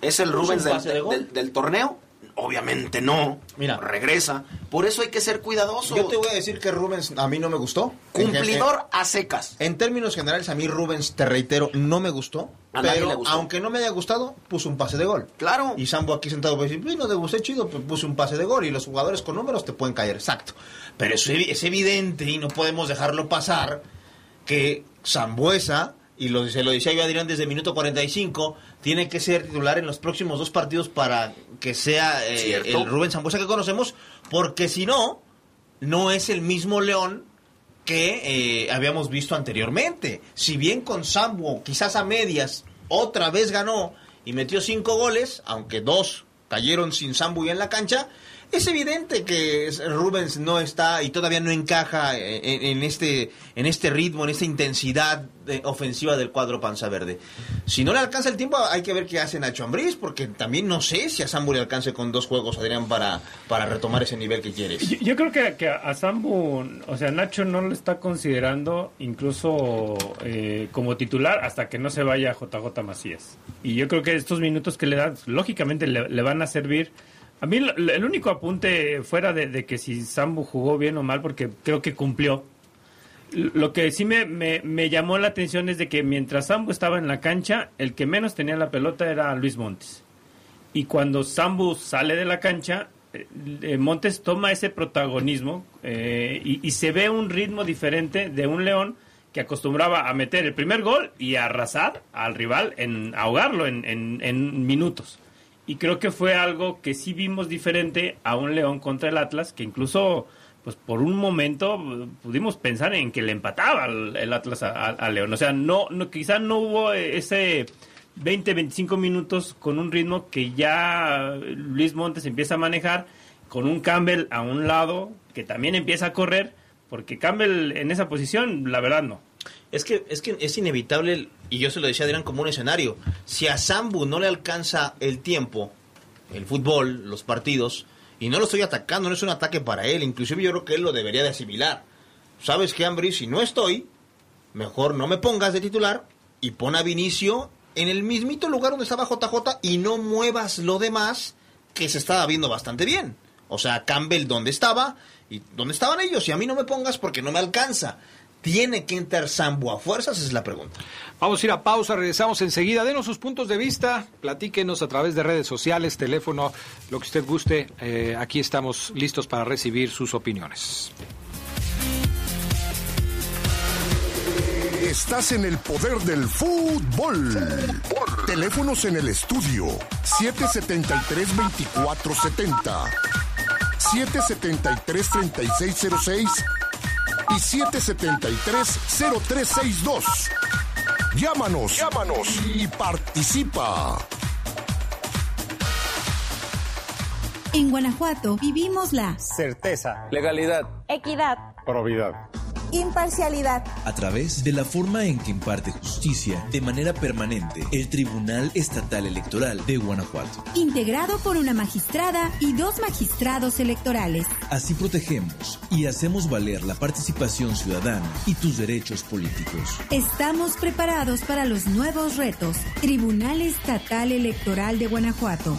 ¿es el ¿Puso Rubens del, pase de gol? del- del torneo? Obviamente no. Mira. regresa. Por eso hay que ser cuidadosos. Yo te voy a decir que Rubens a mí no me gustó. Cumplidor a secas. En términos generales, a mí Rubens, te reitero, no me gustó. A nadie pero le gustó. aunque no me haya gustado, puso un pase de gol. Claro. Y Sambo aquí sentado puede decir, "Pues, no te gusté chido, pues puse un pase de gol. Y los jugadores con números te pueden caer, exacto. Pero es, es evidente y no podemos dejarlo pasar que Zambuesa, y lo, se lo decía yo a Adrián desde el minuto 45, tiene que ser titular en los próximos dos partidos para que sea eh, el Rubén Zambuesa que conocemos, porque si no, no es el mismo León que eh, habíamos visto anteriormente. Si bien con Sambo, quizás a medias, otra vez ganó y metió cinco goles, aunque dos cayeron sin Sambo y en la cancha, es evidente que Rubens no está y todavía no encaja en, este, en este ritmo, en esta intensidad de- ofensiva del cuadro Panza Verde. Si no le alcanza el tiempo, hay que ver qué hace Nacho Ambriz, porque también no sé si a Sambo le alcance con dos juegos, Adrián, para, para retomar ese nivel que quieres. Yo, creo que, que a Sambu, o sea, Nacho no lo está considerando incluso eh, como titular hasta que no se vaya JJ Macías. Y yo creo que estos minutos que le dan, lógicamente le van a servir. A mí el único apunte fuera de, que si Sambu jugó bien o mal, porque creo que cumplió. Lo que sí me, me, llamó la atención es de que mientras Sambu estaba en la cancha, el que menos tenía la pelota era Luis Montes. Y cuando Sambu sale de la cancha, eh, eh, Montes toma ese protagonismo eh, y, se ve un ritmo diferente de un León que acostumbraba a meter el primer gol y a arrasar al rival, en ahogarlo en minutos. Y creo que fue algo que sí vimos diferente a un León contra el Atlas, que incluso pues por un momento eh, pudimos pensar en que le empataba el, Atlas a, a- León. O sea, no, no quizá no hubo ese 20, 25 minutos con un ritmo que ya Luis Montes empieza a manejar, con un Campbell a un lado que también empieza a correr, porque Campbell en esa posición, la verdad no. Es que, es que es inevitable, y yo se lo decía a Adrián como un escenario, si a Sambu no le alcanza el tiempo, el fútbol, los partidos, y no lo estoy atacando, no es un ataque para él, inclusive yo creo que él lo debería de asimilar. ¿Sabes qué, Ambris? Si no estoy, mejor no me pongas de titular y pon a Vinicio en el mismito lugar donde estaba JJ y no muevas lo demás que se estaba viendo bastante bien. O sea, Campbell donde estaba y donde estaban ellos y a mí no me pongas porque no me alcanza. ¿Tiene que entrar Sambo a fuerzas? Esa es la pregunta. Vamos a ir a pausa, regresamos enseguida. Denos sus puntos de vista, platíquenos a través de redes sociales, teléfono, lo que usted guste. Eh, aquí estamos listos para recibir sus opiniones. Estás en el poder del fútbol. Teléfonos en el estudio 773-2470, 773-3606 y 773-0362. Llámanos, llámanos y participa. En Guanajuato vivimos la certeza, legalidad, equidad, probidad imparcialidad. A través de la forma en que imparte justicia de manera permanente el Tribunal Estatal Electoral de Guanajuato. Integrado por una magistrada y dos magistrados electorales. Así protegemos y hacemos valer la participación ciudadana y tus derechos políticos. Estamos preparados para los nuevos retos. Tribunal Estatal Electoral de Guanajuato.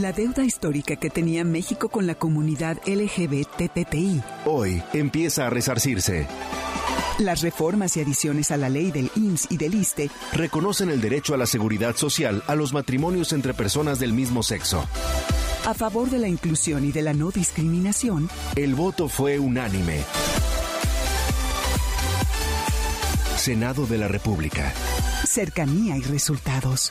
La deuda histórica que tenía México con la comunidad LGBTTI hoy empieza a resarcirse. Las reformas y adiciones a la ley del IMSS y del ISTE reconocen el derecho a la seguridad social a los matrimonios entre personas del mismo sexo. A favor de la inclusión y de la no discriminación, el voto fue unánime. Senado de la República. Cercanía y resultados.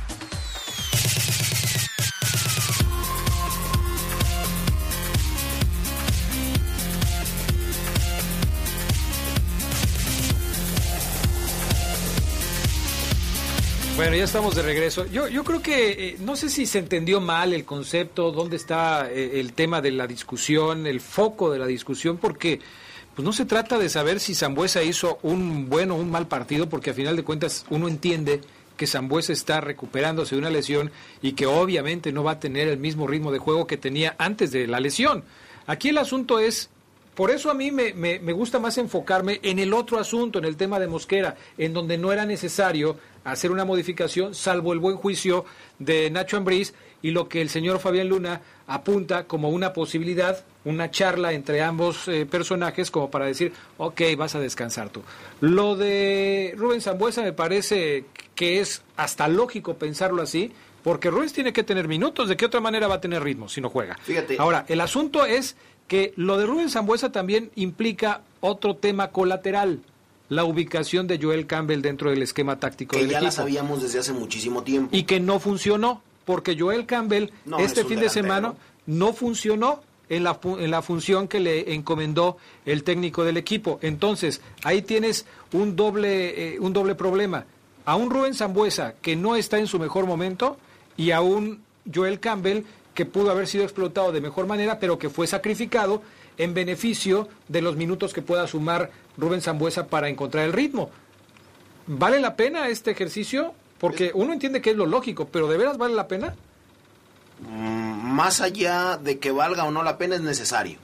Bueno, ya estamos de regreso. Yo, yo creo que eh, no sé si se entendió mal el concepto, dónde está eh, el tema de la discusión, el foco de la discusión, porque pues no se trata de saber si Zambuesa hizo un buen o un mal partido, porque a final de cuentas uno entiende que Zambuesa está recuperándose de una lesión y que obviamente no va a tener el mismo ritmo de juego que tenía antes de la lesión. Aquí el asunto es por eso a mí me, me, gusta más enfocarme en el otro asunto, en el tema de Mosquera, en donde no era necesario hacer una modificación, salvo el buen juicio de Nacho Ambriz y lo que el señor Fabián Luna apunta como una posibilidad, una charla entre ambos eh, personajes como para decir, ok, vas a descansar tú. Lo de Rubén Zambuesa me parece que es hasta lógico pensarlo así, porque Rubén tiene que tener minutos, ¿de qué otra manera va a tener ritmo si no juega? Fíjate. Ahora, el asunto es que lo de Rubén Zambuesa también implica otro tema colateral, la ubicación de Joel Campbell dentro del esquema táctico que del ya equipo. la sabíamos desde hace muchísimo tiempo. Y que no funcionó, porque Joel Campbell No, este es fin de semana no funcionó en la, en la función que le encomendó el técnico del equipo. Entonces, ahí tienes un doble, eh, un doble problema. A un Rubén Zambuesa que no está en su mejor momento y a un Joel Campbell que pudo haber sido explotado de mejor manera, pero que fue sacrificado en beneficio de los minutos que pueda sumar Rubén Zambuesa para encontrar el ritmo. ¿Vale la pena este ejercicio? Porque uno entiende que es lo lógico, pero ¿de veras vale la pena? Mm, más allá de que valga o no la pena, es necesario.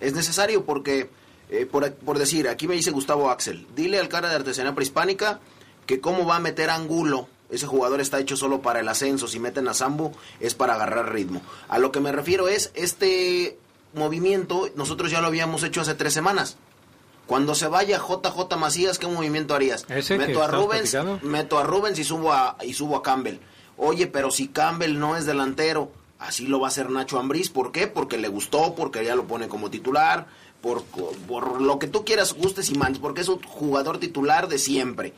Es necesario porque, eh, por, por decir, aquí me dice Gustavo Axel, dile al cara de artesanía prehispánica que cómo va a meter Angulo. Ese jugador está hecho solo para el ascenso. Si meten a Sambo es para agarrar ritmo. A lo que me refiero es, este movimiento nosotros ya lo habíamos hecho hace tres semanas. Cuando se vaya JJ Macías, ¿qué movimiento harías? Meto a Rubens, meto a Rubens y subo a, y subo a Campbell. Oye, pero si Campbell no es delantero, así lo va a hacer Nacho Ambriz. ¿Por qué? Porque le gustó, porque ya lo pone como titular, por, por lo que tú quieras, gustes y mandes, porque es un jugador titular de siempre.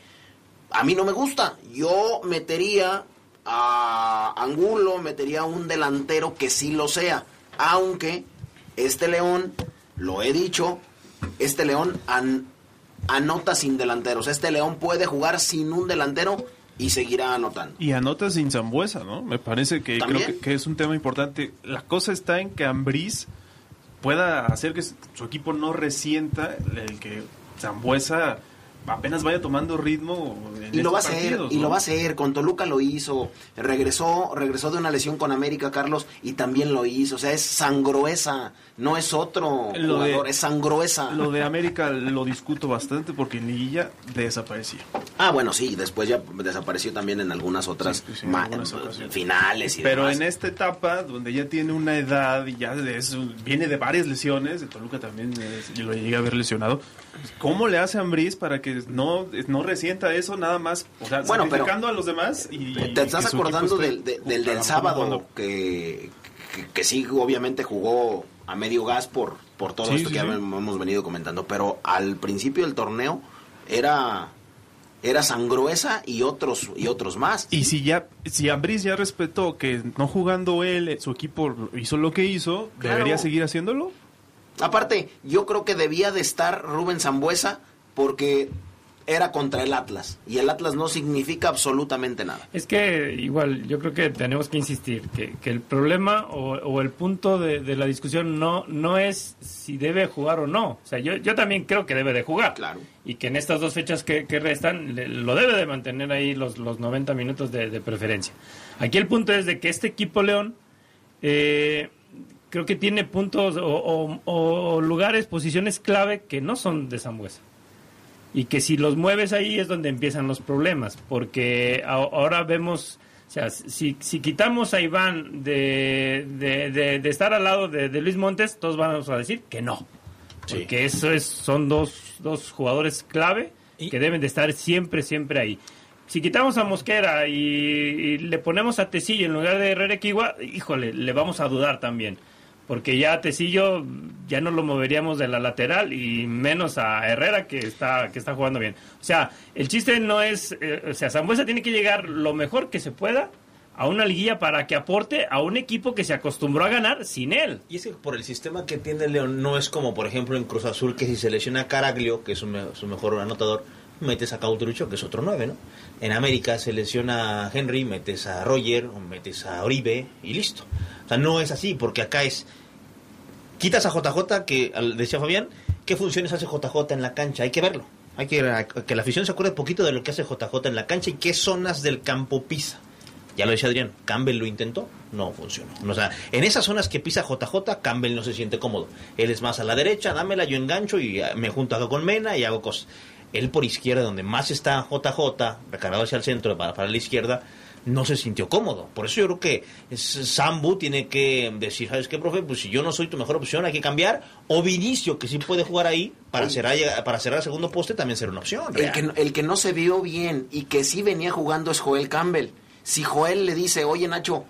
A mí no me gusta. Yo metería a Angulo, metería un delantero que sí lo sea. Aunque este León, lo he dicho, este León an- anota sin delanteros. Este León puede jugar sin un delantero y seguirá anotando. Y anota sin Zambuesa, ¿no? Me parece que También. creo que, que es un tema importante. La cosa está en que Ambriz pueda hacer que su equipo no resienta el que Zambuesa apenas vaya tomando ritmo en Y lo va a hacer, y lo va a hacer. Con Toluca lo hizo. Regresó, regresó de una lesión con América, Carlos, y también lo hizo. O sea, es sangruesa, no es otro Lo de- jugador, es sangruesa. Lo de América lo discuto bastante porque en Liguilla desapareció. Ah, bueno, sí, después ya desapareció también en algunas otras sí, en algunas finales y Pero demás. en esta etapa, donde ya tiene una edad y ya es- viene de varias lesiones, de Toluca también es- yo lo llegué a ver lesionado, ¿cómo le hace a Ambriz para que no, no resienta eso nada más? O sea, Bueno, pero- a los demás y... ¿Te estás acordando del, de- del, del lo sábado que, que sí, obviamente jugó a medio gas por, por todo Sí, esto sí, que sí. hemos venido comentando? Pero al principio del torneo era, era Sangruesa y otros, y otros más. Y si ya, si Ambriz ya respetó que no jugando él, su equipo hizo lo que hizo, Claro. ¿debería seguir haciéndolo? Aparte, yo creo que debía de estar Rubén Zambuesa porque era contra el Atlas. Y el Atlas no significa absolutamente nada. Es que igual yo creo que tenemos que insistir que, que el problema o, o el punto de, de la discusión no no es si debe jugar o no. O sea, yo, yo también creo que debe de jugar. Claro. Y que en estas dos fechas que, que restan le- lo debe de mantener ahí los, los 90 minutos de, de preferencia. Aquí el punto es de que este equipo León eh, creo que tiene puntos o, o- o lugares, posiciones clave que no son de Zambuesa y que si los mueves ahí es donde empiezan los problemas, porque a- ahora vemos, o sea, si, si quitamos a Iván de, de, de- de estar al lado de, de Luis Montes, todos vamos a decir que no, porque eso es, son dos, dos jugadores clave que deben de estar siempre, siempre ahí. Si quitamos a Mosquera y, y le ponemos a Tecillo en lugar de Herrera Equigua, híjole, le vamos a dudar también. Porque ya Tecillo ya no lo moveríamos de la lateral y menos a Herrera que está, que está jugando bien. O sea, el chiste no es, eh, o sea, Zambuesa tiene que llegar lo mejor que se pueda a una liguilla para que aporte a un equipo que se acostumbró a ganar sin él. Y es por el sistema que tiene León no es como, por ejemplo, en Cruz Azul, que si se lesiona a Caraglio, que es su, me- su mejor anotador, metes a Cauterucho, que es otro 9, ¿no? En América se lesiona a Henry, metes a Roger, metes a Oribe y listo. O sea, no es así, porque acá es... Quitas a JJ, que decía Fabián, ¿qué funciones hace JJ en la cancha? Hay que verlo. Hay que, que la afición se acuerde poquito de lo que hace JJ en la cancha y qué zonas del campo pisa. Ya lo decía Adrián, Campbell lo intentó, no funcionó. O sea, en esas zonas que pisa JJ, Campbell no se siente cómodo. Él es más a la derecha, dámela, yo engancho y ah, me junto acá con Mena y hago cosas. Él por izquierda, donde más está JJ, recargado hacia el centro para, para la izquierda, no se sintió cómodo. Por eso yo creo que Sambu tiene que decir, ¿sabes qué, profe? Pues si yo no soy tu mejor opción, hay que cambiar. O Vinicio, que sí puede jugar ahí, para cerrar, para cerrar el segundo poste, también será una opción. El que, no- el que no se vio bien y que sí venía jugando es Joel Campbell. Si Joel le dice, oye Nacho,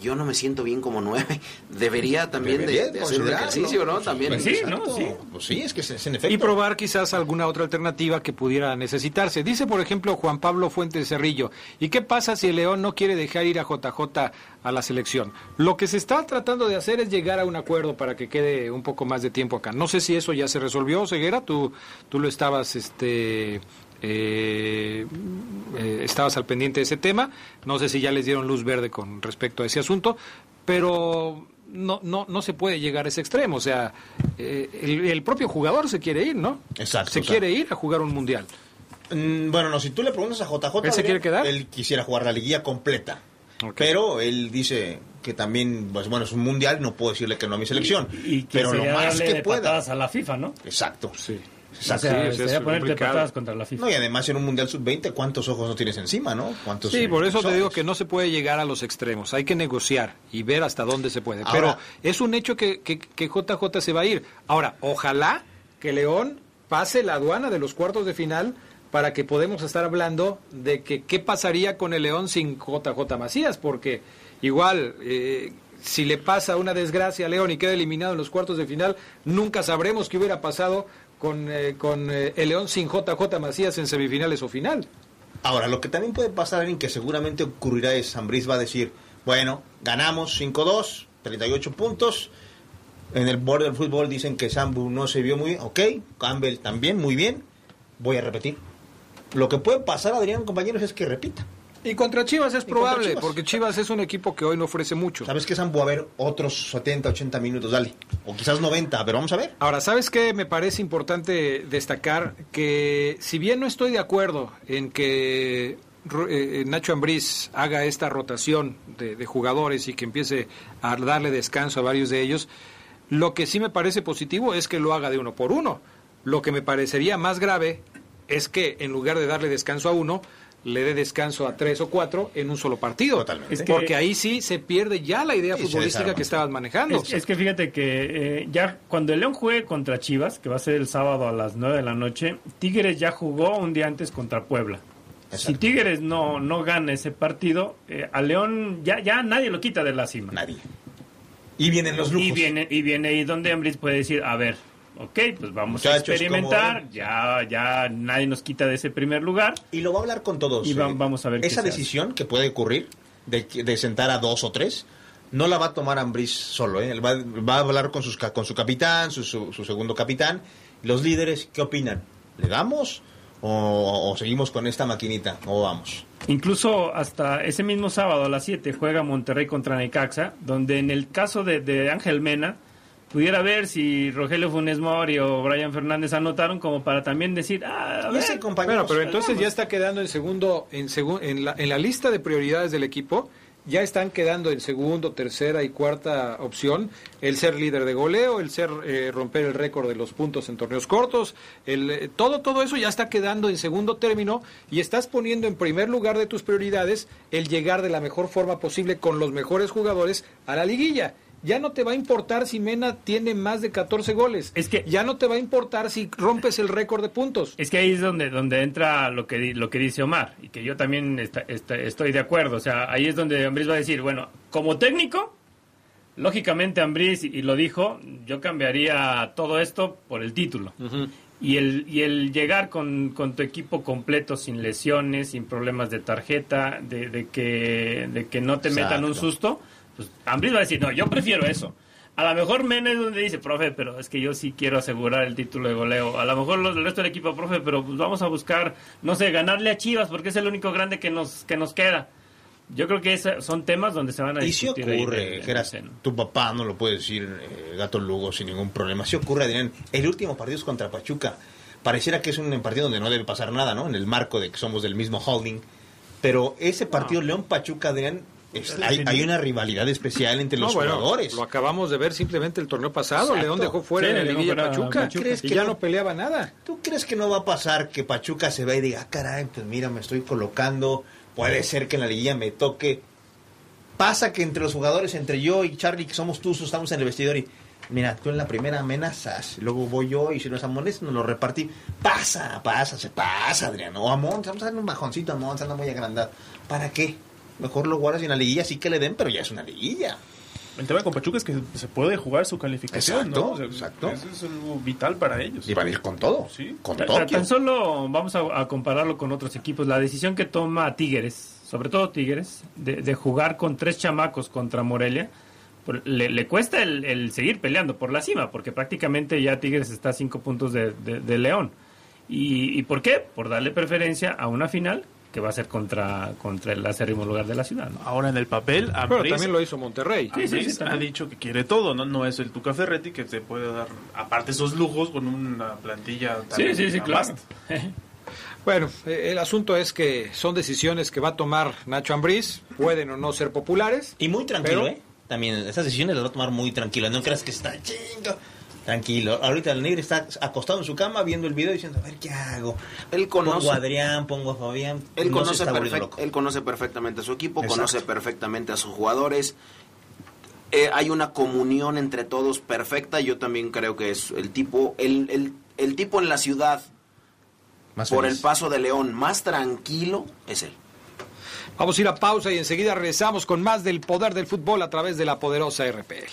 yo no me siento bien como nueve, debería también de- Debería de, hacer un ejercicio, ¿no? También. Pues sí, Exacto. ¿no? Sí. Pues sí, es que es, es en efecto. y probar quizás alguna otra alternativa que pudiera necesitarse. Dice, por ejemplo, Juan Pablo Fuentes Cerrillo, ¿y qué pasa si el León no quiere dejar ir a JJ a la selección? Lo que se está tratando de hacer es llegar a un acuerdo para que quede un poco más de tiempo acá. No sé si eso ya se resolvió, Ceguera, tú, tú lo estabas... este eh, eh, estabas al pendiente de ese tema, no sé si ya les dieron luz verde con respecto a ese asunto, pero no, no, no se puede llegar a ese extremo. O sea, eh, el, el propio jugador se quiere ir, ¿no? Exacto. Se o sea, quiere ir a jugar un mundial. Mm, Bueno, no, si tú le preguntas a JJ, ¿Él se quiere quedar? Él quisiera jugar la liguilla completa. Pero él dice que también, pues bueno, es un mundial, no puedo decirle que no a mi selección. Y que pero lo más que pueda. a la FIFA, ¿no? Exacto. Sí. O sea, sería ponerte patadas contra la FIFA. No, y además en un mundial sub-20, ¿cuántos ojos no tienes encima, no? ¿Cuántos Sí, por eso te digo que no se puede llegar a los extremos. Hay que negociar y ver hasta dónde se puede. Ahora- Pero es un hecho que, que, que JJ se va a ir. Ahora, ojalá que León pase la aduana de los cuartos de final para que podamos estar hablando de que qué pasaría con el León sin JJ Macías, porque igual eh, si le pasa una desgracia a León y queda eliminado en los cuartos de final, nunca sabremos qué hubiera pasado con, eh, con eh, el León sin JJ Macías en semifinales o final. Ahora, lo que también puede pasar, alguien que seguramente ocurrirá es, Ambriz va a decir, bueno, ganamos 5-2, 38 puntos, en el borde del fútbol dicen que Sambu no se vio muy bien, ok, Campbell también, muy bien, voy a repetir. Lo que puede pasar, Adrián, compañeros, es que repita. Y contra Chivas es probable, Chivas. porque Chivas es un equipo que hoy no ofrece mucho. ¿Sabes que Sambu va a haber otros 70, 80 minutos? Dale. O quizás 90, pero vamos a ver. Ahora, ¿sabes qué? Me parece importante destacar que si bien no estoy de acuerdo en que Ru- eh, Nacho Ambriz haga esta rotación de, de jugadores y que empiece a darle descanso a varios de ellos, lo que sí me parece positivo es que lo haga de uno por uno. Lo que me parecería más grave es que en lugar de darle descanso a uno, le dé descanso a tres o cuatro en un solo partido. Es que- Porque ahí sí se pierde ya la idea futbolística que estabas manejando. Es, es que fíjate que eh, ya cuando el León juegue contra Chivas, que va a ser el sábado a las 9 de la noche, Tigres ya jugó un día antes contra Puebla. Si Tigres no, no gana ese partido, eh, a León ya, ya nadie lo quita de la cima. Nadie. Y vienen los lujos. Y viene, y viene ahí donde Ambris puede decir, a ver, ok, pues vamos a experimentar, ¿cómo ya, ya nadie nos quita de ese primer lugar. Y lo va a hablar con todos. Y va- eh. vamos a ver Esa decisión que puede ocurrir de, de sentar a dos o tres, no la va a tomar Ambriz solo. ¿eh? Va, va a hablar con, sus, con su capitán, su, su- su segundo capitán. Los líderes, ¿qué opinan? ¿Le damos o, o seguimos con esta maquinita? ¿O vamos? Incluso hasta ese mismo sábado a las 7 juega Monterrey contra Necaxa, donde en el caso de, de Ángel Mena, pudiera ver si Rogelio Funes Mori o Brian Fernández anotaron como para también decir, ah, a ver, Bueno, pero entonces ya está quedando en segundo, en, segun- en, la, en la lista de prioridades del equipo, ya están quedando en segundo, tercera y cuarta opción el ser líder de goleo, el ser eh, romper el récord de los puntos en torneos cortos, el, eh, todo todo eso ya está quedando en segundo término y estás poniendo en primer lugar de tus prioridades el llegar de la mejor forma posible con los mejores jugadores a la liguilla. Ya no te va a importar si Mena tiene más de 14 goles. Es que ya no te va a importar si rompes el récord de puntos. Es que ahí es donde, donde entra lo que, lo que dice Omar, y que yo también estoy de acuerdo. O sea, ahí es donde Ambriz va a decir, bueno, como técnico, lógicamente Ambriz, y lo dijo, yo cambiaría todo esto por el título. Y el, y el llegar con, con tu equipo completo, sin lesiones, sin problemas de tarjeta, de, de que, de que no te metan un susto, pues Ambriz va a decir, no, yo prefiero eso. A lo mejor Mena es donde dice, profe, pero es que yo sí quiero asegurar el título de goleo. A lo mejor los- el resto del equipo, profe, pero pues vamos a buscar, no sé, ganarle a Chivas porque es el único grande que nos, que nos queda. Yo creo que son temas donde se van a Y si discutir. ocurre, Geras, tu papá no lo puede decir, eh, Gato Lugo, sin ningún problema. Si ocurre, Adrián, el último partido es contra Pachuca. Pareciera que es un partido donde no debe pasar nada, ¿no? En el marco de que somos del mismo holding. Pero ese partido León-Pachuca, Adrián, es- hay, hay una rivalidad especial entre No, los bueno, jugadores. Lo acabamos de ver simplemente el torneo pasado. Exacto. León dejó fuera Sí, de la liguilla Pachuca, Pachuca. ¿Crees y que ya no? no peleaba nada. ¿Tú crees que no va a pasar que Pachuca se va y diga, ah, caray, pues mira, me estoy colocando, puede ser que en la liguilla me toque? Pasa que entre los jugadores, entre yo y Charlie, que somos tú, estamos en el vestidor y, mira, tú en la primera amenazas, luego voy yo y si los amones nos lo repartí. Pasa, pasa, se pasa, Adrián. O a Mons, vamos a darle un bajoncito a Mons, anda muy agrandado. ¿Para qué? Mejor lo guardas y en la liguilla sí que le den, pero ya es una liguilla. El tema con Pachuca es que se puede jugar su calificación, Exacto, ¿no? O sea, exacto. Eso es algo vital para ellos. Y van a ir con todo. Sí. Con ta- Tan solo vamos a, a compararlo con otros equipos. La decisión que toma Tigres, sobre todo Tigres, de, de jugar con tres chamacos contra Morelia, por- le, le cuesta el, el seguir peleando por la cima, porque prácticamente ya Tigres está a cinco puntos de, de- de León. ¿Y, ¿Y por qué? Por darle preferencia a una final que va a ser contra, contra el acérrimo lugar de la ciudad. ¿no? Ahora en el papel, Pero Ambriz- también lo hizo Monterrey. Sí, sí, sí, ha dicho que quiere todo, ¿no? No es el Tuca Ferretti que se puede dar, aparte esos lujos, con una plantilla tan Sí, sí, sí, claro. Bueno, eh, el asunto es que son decisiones que va a tomar Nacho Ambriz, pueden o no ser populares. Y muy tranquilo, Pero- ¿eh? También esas decisiones las va a tomar muy tranquilo. No creas que está chingo. Tranquilo. Ahorita el negro está acostado en su cama viendo el video diciendo, a ver qué hago. Él conoce- Pongo a Adrián, pongo a Fabián. Él No conoce, perfect- él conoce perfectamente a su equipo, Exacto. conoce perfectamente a sus jugadores. Eh, hay una comunión entre todos perfecta. Yo también creo que es el tipo, el, el, el tipo en la ciudad, Más por feliz. el paso de León, más tranquilo es él. Vamos a ir a pausa y enseguida regresamos con más del poder del fútbol a través de la poderosa RPL.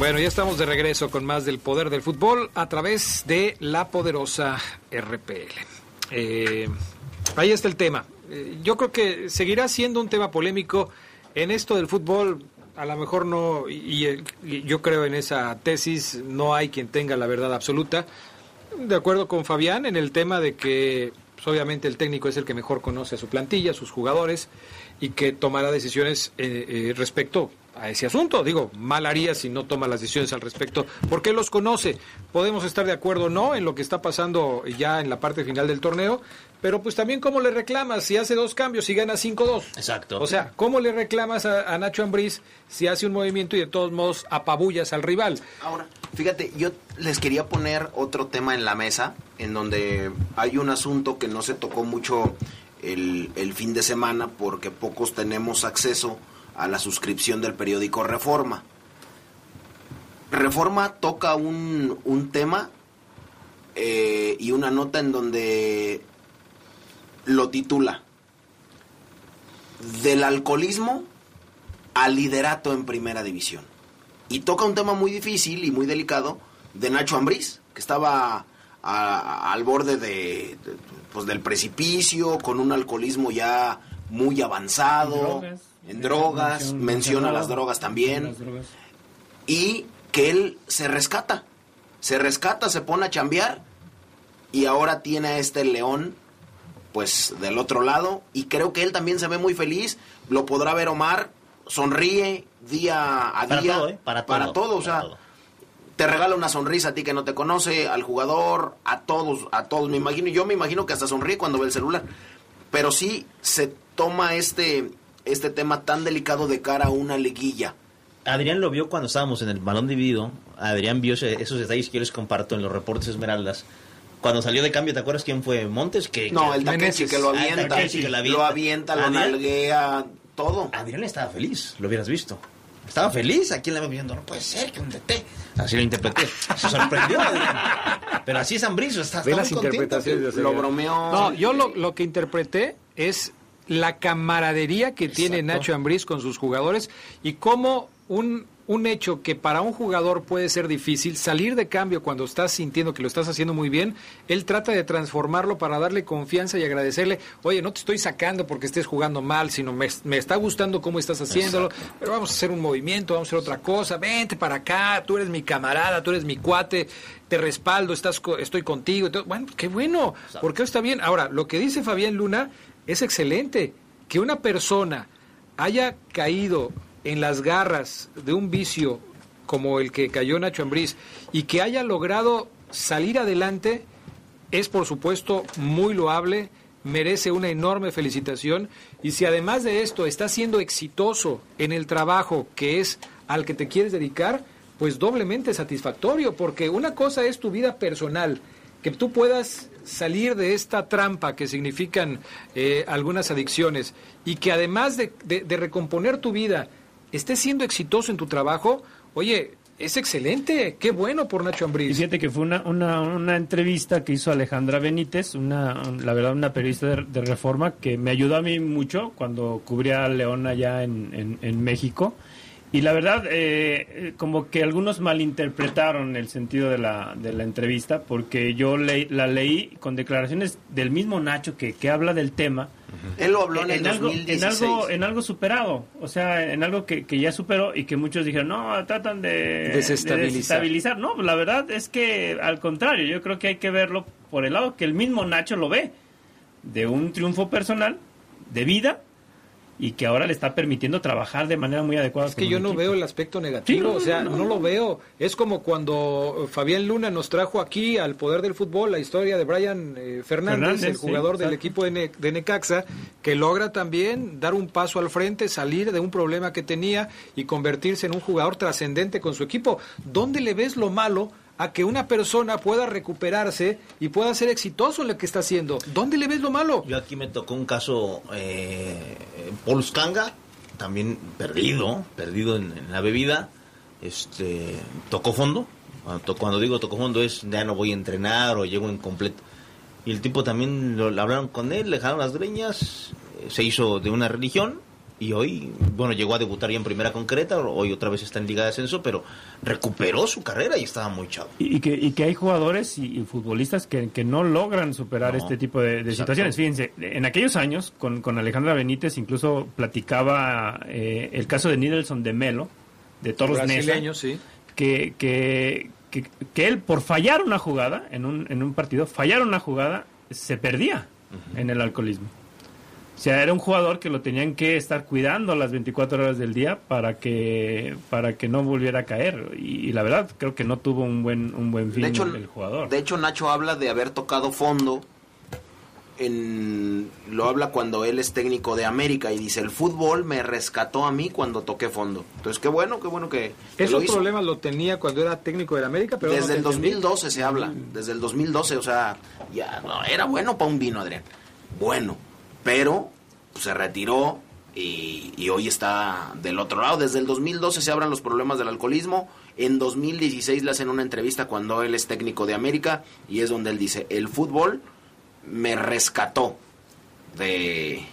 Bueno, ya estamos de regreso con más del poder del fútbol a través de la poderosa RPL. Eh, ahí está el tema. Eh, yo creo que seguirá siendo un tema polémico en esto del fútbol. A lo mejor no, y, y- yo creo en esa tesis, no hay quien tenga la verdad absoluta. De acuerdo con Fabián en el tema de que pues, obviamente el técnico es el que mejor conoce a su plantilla, a sus jugadores, y que tomará decisiones eh, eh, respecto a ese asunto. Digo, mal haría si no toma las decisiones al respecto, porque los conoce. Podemos estar de acuerdo o no en lo que está pasando ya en la parte final del torneo, pero pues también cómo le reclamas si hace dos cambios y gana 5-2. Exacto. O sea, ¿cómo le reclamas a, a Nacho Ambriz si hace un movimiento y de todos modos apabullas al rival? Ahora, fíjate, yo les quería poner otro tema en la mesa, en donde hay un asunto que no se tocó mucho el, el fin de semana porque pocos tenemos acceso a la suscripción del periódico Reforma. Reforma toca un, un tema eh, y una nota en donde lo titula Del alcoholismo al liderato en primera división. Y toca un tema muy difícil y muy delicado de Nacho Ambriz, que estaba a- al borde de, pues, del precipicio, con un alcoholismo ya muy avanzado. En drogas, Menciona- menciona las drogas también, Las drogas. y que él se rescata, se rescata, se pone a chambear, y ahora tiene a este león pues del otro lado. Y creo que él también se ve muy feliz. Lo podrá ver Omar. Sonríe día a Para día. todo, ¿eh? Para todo, o sea te regala una sonrisa a ti que no te conoce al jugador a todos a todos. Me imagino yo me imagino que hasta sonríe cuando ve el celular. Pero sí se toma este este tema tan delicado de cara a una liguilla Adrián lo vio cuando estábamos en el balón dividido. Adrián vio ese- esos detalles que yo les comparto en los reportes Esmeraldas. Cuando salió de cambio, ¿te acuerdas quién fue? Montes, que no que- el Takechi que lo Ah, el avienta, Takechi que lo lo avienta lo Adrián- nalguea todo Adrián estaba feliz, lo hubieras visto. Estaba feliz, aquí la vemos viendo, no puede ser que un DT. Así lo interpreté. Se sorprendió Adrián. Pero así es Ambrizo, está, Ve está las muy contento. interpretaciones lo bromeó No, yo lo, lo que interpreté es la camaradería que tiene Nacho Ambriz con sus jugadores y cómo un, un hecho que para un jugador puede ser difícil, salir de cambio cuando estás sintiendo que lo estás haciendo muy bien, él trata de transformarlo para darle confianza y agradecerle, oye, no te estoy sacando porque estés jugando mal, sino me, me está gustando cómo estás haciéndolo, pero vamos a hacer un movimiento, vamos a hacer otra cosa, vente para acá, tú eres mi camarada, tú eres mi cuate, te respaldo, estás estoy contigo. Bueno, qué bueno, porque está bien. Ahora, lo que dice Fabián Luna es excelente. Que una persona haya caído en las garras de un vicio como el que cayó Nacho Ambriz y que haya logrado salir adelante es por supuesto muy loable, merece una enorme felicitación y si además de esto estás siendo exitoso en el trabajo que es al que te quieres dedicar, pues doblemente satisfactorio, porque una cosa es tu vida personal, que tú puedas salir de esta trampa que significan eh, algunas adicciones y que además de, de- recomponer tu vida, estés siendo exitoso en tu trabajo, oye, es excelente, qué bueno por Nacho Y Ambriz. fíjate que fue una, una, una entrevista que hizo Alejandra Benítez, una, la verdad, una periodista de, Reforma que me ayudó a mí mucho cuando cubría a León allá en, en México. Y la verdad, eh, eh, como que algunos malinterpretaron el sentido de la, de la entrevista, porque yo le- la leí con declaraciones del mismo Nacho que, que habla del tema. Él lo habló en, el algo, 2016. en algo en algo superado, o sea, en algo que, que ya superó y que muchos dijeron, no, tratan de Desestabilizar. de desestabilizar. No, la verdad es que al contrario, yo creo que hay que verlo por el lado que el mismo Nacho lo ve, de un triunfo personal, de vida, y que ahora le está permitiendo trabajar de manera muy adecuada. Es que yo no veo el aspecto negativo, Sí, no, o sea, no, no, no. lo veo. Es como cuando Fabián Luna nos trajo aquí al poder del fútbol la historia de Brian eh, Fernández, Fernández, el sí, jugador del equipo de, Ne- de Necaxa, que logra también dar un paso al frente, salir de un problema que tenía y convertirse en un jugador trascendente con su equipo. ¿Dónde le ves lo malo? A que una persona pueda recuperarse y pueda ser exitoso en lo que está haciendo. ¿Dónde le ves lo malo? Yo aquí me tocó un caso, eh, Paul Skanga, también perdido, perdido en, la bebida, este, tocó fondo. Cuando, cuando digo tocó fondo es ya no voy a entrenar o llego incompleto. Y el tipo también lo, le hablaron con él, le dejaron las greñas, eh, se hizo de una religión y hoy, bueno, llegó a debutar ya en primera concreta, hoy otra vez está en Liga de Ascenso, pero recuperó su carrera y estaba muy chavo. Y, y que, y que hay jugadores y, y futbolistas que, que no logran superar No, este tipo de, situaciones. Fíjense, en aquellos años, con, con Alejandra Benítez, incluso platicaba eh, el caso de Nidelson de Melo, de Toros Neza, sí. que, que, que, que él, por fallar una jugada en un, en un partido, fallar una jugada, se perdía en el alcoholismo. O sea, era un jugador que lo tenían que estar cuidando las 24 horas del día para que para que no volviera a caer. Y, y la verdad, creo que no tuvo un buen un buen fin De hecho, el jugador. De hecho, Nacho habla de haber tocado fondo. En, lo habla cuando él es técnico de América y dice, el fútbol me rescató a mí cuando toqué fondo. Entonces, qué bueno, qué bueno que, que Esos lo hizo. problemas lo tenía cuando era técnico de América, pero Desde no el entendí. 2012 se habla, desde el 2012, o sea, ya no, era bueno para un vino, Adrián. Bueno, pero pues, se retiró y, y hoy está del otro lado. Desde el 2012 se hablan los problemas del alcoholismo. En 2016 le hacen una entrevista cuando él es técnico de América y es donde él dice, el fútbol me rescató de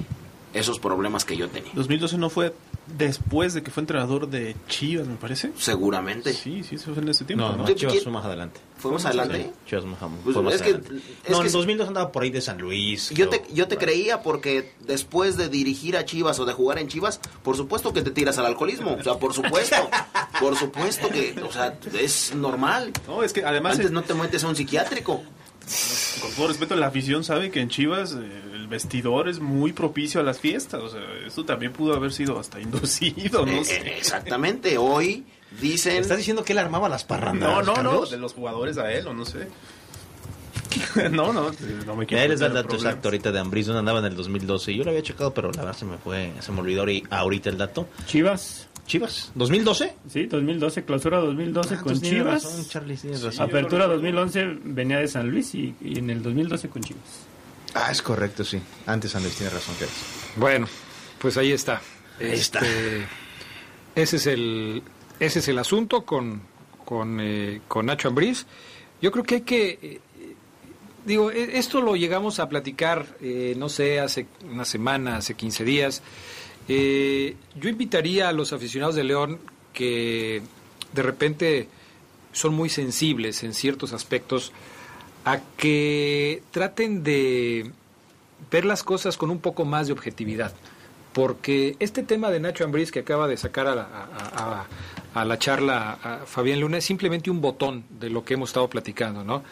esos problemas que yo tenía. 2012 no fue después de que fue entrenador de Chivas, me parece. Seguramente. Sí, sí, eso fue en ese tiempo. No, ¿no? no, Chivas fue más adelante. ¿Fue más adelante? Chivas más, Pues, fue más es que- adelante. es no, que- en 2002 andaba por ahí de San Luis. Yo creo. te, yo te creía porque después de dirigir a Chivas o de jugar en Chivas, por supuesto que te tiras al alcoholismo. O sea, por supuesto. por supuesto que, o sea, es normal. No, es que además... Antes no te metes a un psiquiátrico. Con todo respeto, la afición sabe que en Chivas eh, el vestidor es muy propicio a las fiestas. O sea, esto también pudo haber sido hasta inducido, no Eh, sé. eh, Exactamente. Hoy dicen... ¿Estás diciendo que él armaba las parrandas? No, no, no, de los jugadores a él, o no sé. no, no, no me quiero ahí les da el dato problemas. exacto ahorita de Ambris, donde andaba en el 2012. Yo lo había checado, pero la verdad se me fue, se me olvidó ahori- ahorita el dato. Chivas. Chivas, 2012. Sí, 2012, clausura 2012 Ah, con Chivas. razón, Charlie, razón. Apertura 2011 venía de San Luis y, y en el 2012 con Chivas. Ah, es correcto, sí. Antes Andrés tiene razón, que Bueno, pues ahí está. Ahí está. Este, ese es el ese es el asunto con con, eh, con Nacho Ambriz. Yo creo que hay que eh, digo e- esto lo llegamos a platicar eh, no sé hace una semana, hace 15 días. Eh, yo invitaría a los aficionados de León que de repente son muy sensibles en ciertos aspectos a que traten de ver las cosas con un poco más de objetividad. Porque este tema de Nacho Ambriz que acaba de sacar a la, a- a- a la charla a Fabián Luna es simplemente un botón de lo que hemos estado platicando, ¿no?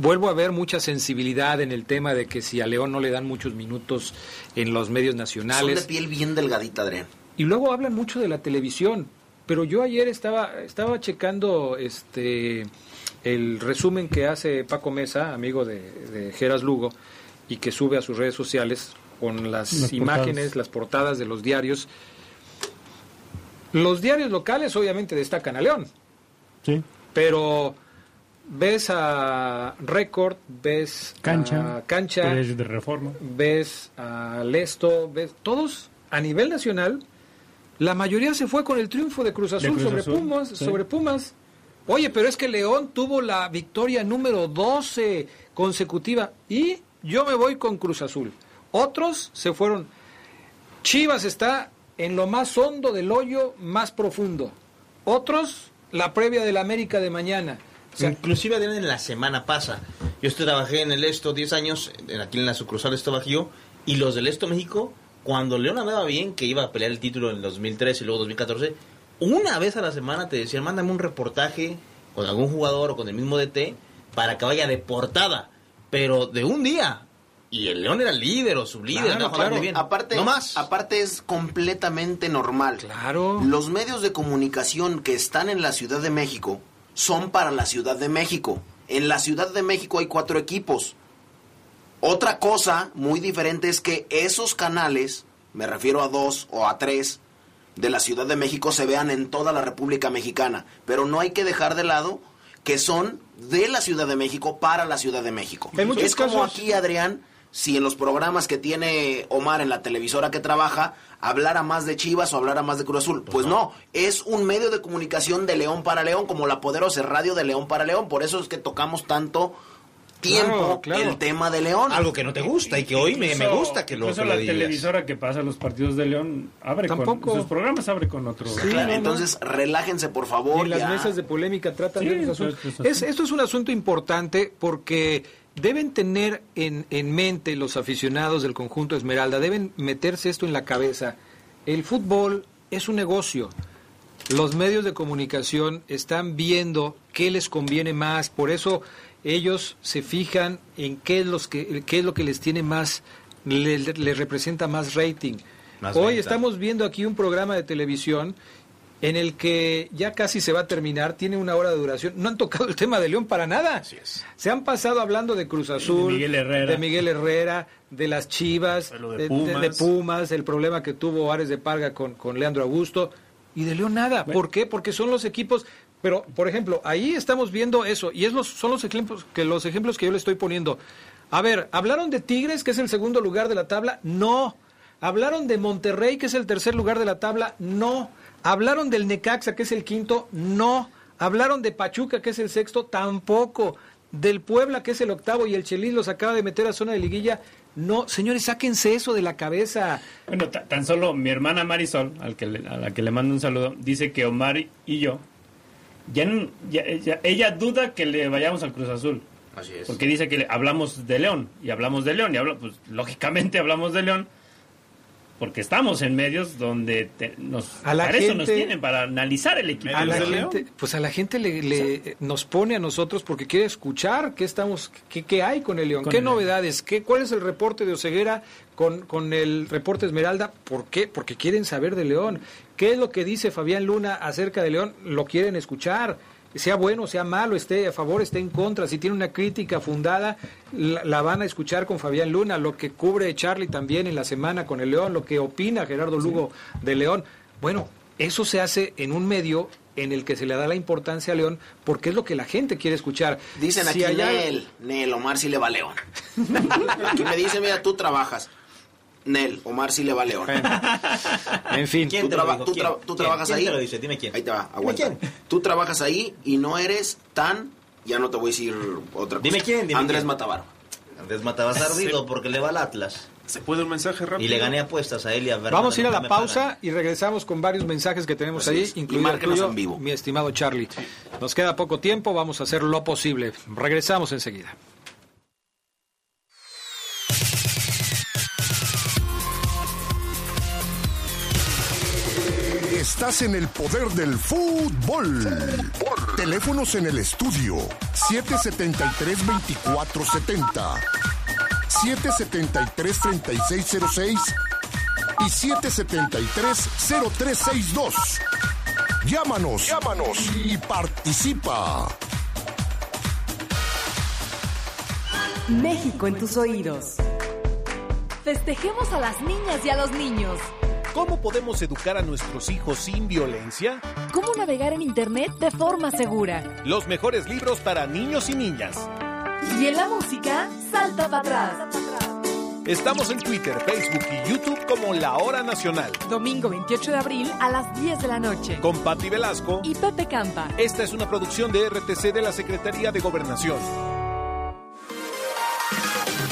Vuelvo a ver mucha sensibilidad en el tema de que si a León no le dan muchos minutos en los medios Son de nacionales. piel bien delgadita, Adrián. Y luego hablan mucho de la televisión, pero yo ayer estaba estaba checando este el resumen que hace Paco Mesa, amigo de, de Geras Lugo, y que sube a sus redes sociales con las, Las imágenes, portadas. las portadas de los diarios. Los diarios locales obviamente destacan a León, Sí. pero ves a Record, ves Cancha, a Cancha, Ves de reforma. ves a Lesto, ves todos a nivel nacional, la mayoría se fue con el triunfo de Cruz Azul Cruz sobre Azul, Pumas, sí. sobre Pumas. Oye, pero es que León tuvo la victoria número 12 consecutiva y yo me voy con Cruz Azul. Otros se fueron. Chivas está en lo más hondo del hoyo, más profundo. Otros, la previa del América de mañana. O sea, Inclusive en la semana pasa. Yo trabajé en el Esto 10 años, aquí en la sucursal Esto Bajío, y los del Esto México, cuando León andaba bien, que iba a pelear el título en el 2013 y luego 2014, una vez a la semana te decían, mándame un reportaje con algún jugador o con el mismo DT para que vaya de portada, pero de un día. Y el León era el líder o sublíder, Claro, jugando claro. bien. Aparte, no más. aparte es completamente normal. Claro. Los medios de comunicación que están en la Ciudad de México son para la Ciudad de México. En la Ciudad de México hay cuatro equipos. Otra cosa muy diferente es que esos canales, me refiero a dos o a tres, de la Ciudad de México se vean en toda la República Mexicana. Pero no hay que dejar de lado que son de la Ciudad de México para la Ciudad de México. En muchos es como aquí, Adrián, si en los programas que tiene Omar en la televisora que trabaja, hablara más de Chivas o hablara más de Cruz Azul. Pues no, es un medio de comunicación de León para León, como la poderosa radio de León para León. Por eso es que tocamos tanto tiempo Claro, claro. el tema de León. Algo que no te gusta y que hoy me, gusta que lo, incluso que lo la digas. televisora que pasa los partidos de León abre Tampoco. con sus programas abre con otro. Claro, entonces relájense por favor. Y las ya. mesas de polémica tratan Sí, de esos asuntos. pues, pues, Es- esto es un asunto importante porque deben tener en, en mente los aficionados del conjunto Esmeralda, deben meterse esto en la cabeza. El fútbol es un negocio. Los medios de comunicación están viendo qué les conviene más, por eso ellos se fijan en qué es, los que, qué es lo que les tiene más, les, les representa más rating. Más Hoy venta. estamos viendo aquí un programa de televisión en el que ya casi se va a terminar, tiene una hora de duración. No han tocado el tema de León para nada. Se han pasado hablando de Cruz Azul, Miguel Herrera. de Miguel Herrera, de las Chivas, Lo de de, de- Pumas. de Pumas, el problema que tuvo Ares de Parga con, con Leandro Augusto. Y de León nada. ¿Por qué? Porque son los equipos. Pero, por ejemplo, ahí estamos viendo eso. Y es los, son los ejemplos, que los ejemplos que yo le estoy poniendo. A ver, ¿hablaron de Tigres, que es el segundo lugar de la tabla? No. ¿Hablaron de Monterrey, que es el tercer lugar de la tabla? No. ¿Hablaron del Necaxa, que es el quinto? No. ¿Hablaron de Pachuca, que es el sexto? Tampoco. ¿Del Puebla, que es el octavo, y el Chelis los acaba de meter a zona de liguilla? No. Señores, sáquense eso de la cabeza. Bueno, ta- tan solo mi hermana Marisol, al que le- a la que le mando un saludo, dice que Omar y yo, ya, ya- ya- ella duda que le vayamos al Cruz Azul. Así es. Porque dice que le- hablamos de León, y hablamos de León, y habla, pues lógicamente hablamos de León, porque estamos en medios donde te- nos, A la para eso nos gente- tienen, para analizar el equipo. A la de León. gente, pues a la gente le, le- nos pone a nosotros porque quiere escuchar qué estamos, qué, qué hay con el León, Con qué el León. novedades, qué, cuál es el reporte de Oceguera con, con el reporte Esmeralda, ¿por qué? Porque quieren saber de León, qué es lo que dice Fabián Luna acerca de León, lo quieren escuchar, sea bueno, sea malo, esté a favor, esté en contra, si tiene una crítica fundada, la, la van a escuchar con Fabián Luna, lo que cubre Charlie también en la semana con el León, lo que opina Gerardo Lugo de León. Bueno, eso se hace en un medio en el que se le da la importancia a León porque es lo que la gente quiere escuchar. Dicen Si aquí, allá- Nel, Nel, Omar sí le va a León. Aquí me dicen, mira, tú trabajas. Nel, Omar sí le va a León. En fin. ¿Quién tú, te lo traba- dijo? tú, ¿Quién? tra- tú ¿Quién? trabajas ¿Quién ahí. te lo dice? Dime quién. Ahí te va, aguanta. quién. Tú trabajas ahí y no eres tan. Ya no te voy a decir otra cosa. Dime quién, dime Andrés quién. Matavaro. Andrés Matabas ardido porque le va al Atlas. ¿Se puede un mensaje rápido? Y le gané apuestas a él y a Bernardo. Vamos a ir a la pausa pagan. y regresamos con varios mensajes que tenemos Así ahí, es. Y incluido el tuyo, en vivo. mi estimado Charlie. Nos queda poco tiempo, vamos a hacer lo posible. Regresamos enseguida. Estás en el poder del fútbol. Teléfonos en el estudio 773-2470, 773-3606 y 773-0362. Llámanos, llámanos y participa. México en tus oídos. Festejemos a las niñas y a los niños. ¿Cómo podemos educar a nuestros hijos sin violencia? ¿Cómo navegar en Internet de forma segura? Los mejores libros para niños y niñas. Y en la música, salta para atrás. Estamos en Twitter, Facebook y YouTube como La Hora Nacional. Domingo 28 de abril a las 10 de la noche. Con Patti Velasco y Pepe Campa. Esta es una producción de RTC de la Secretaría de Gobernación.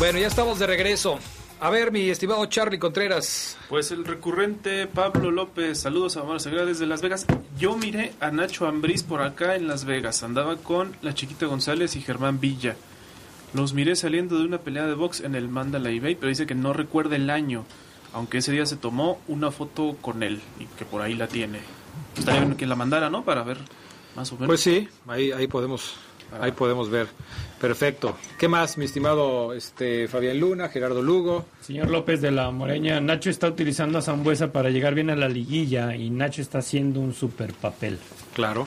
Bueno, ya estamos de regreso. A ver, mi estimado Charlie Contreras. Pues el recurrente Pablo López, saludos a Omar Segura desde Las Vegas. Yo miré a Nacho Ambriz por acá en Las Vegas. Andaba con la chiquita González y Germán Villa. Los miré saliendo de una pelea de box en el Mandalay Bay, pero dice que no recuerda el año, aunque ese día se tomó una foto con él y que por ahí la tiene. Estaría bien que la mandara, ¿no? Para ver más o menos. Pues sí, ahí, ahí podemos Ahí podemos ver. Perfecto. ¿Qué más, mi estimado este Fabián Luna, Gerardo Lugo? Señor López de la Moreña, Nacho está utilizando a Zambuesa para llegar bien a la liguilla y Nacho está haciendo un super papel. Claro.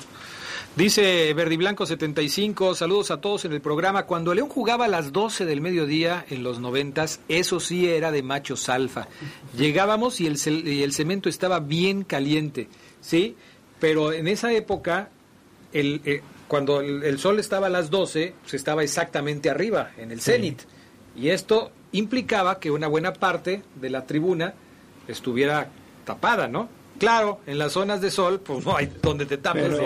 Dice Verdi Blanco 75, saludos a todos en el programa. Cuando León jugaba a las 12 del mediodía en los noventas, eso sí era de machos alfa. Llegábamos y el, y el cemento estaba bien caliente, ¿sí? Pero en esa época el, eh, cuando el, sol estaba a las 12, se estaba exactamente arriba, en el cenit. Y esto implicaba que una buena parte de la tribuna estuviera tapada, ¿no? Claro, en las zonas de sol, pues no hay donde te tapes.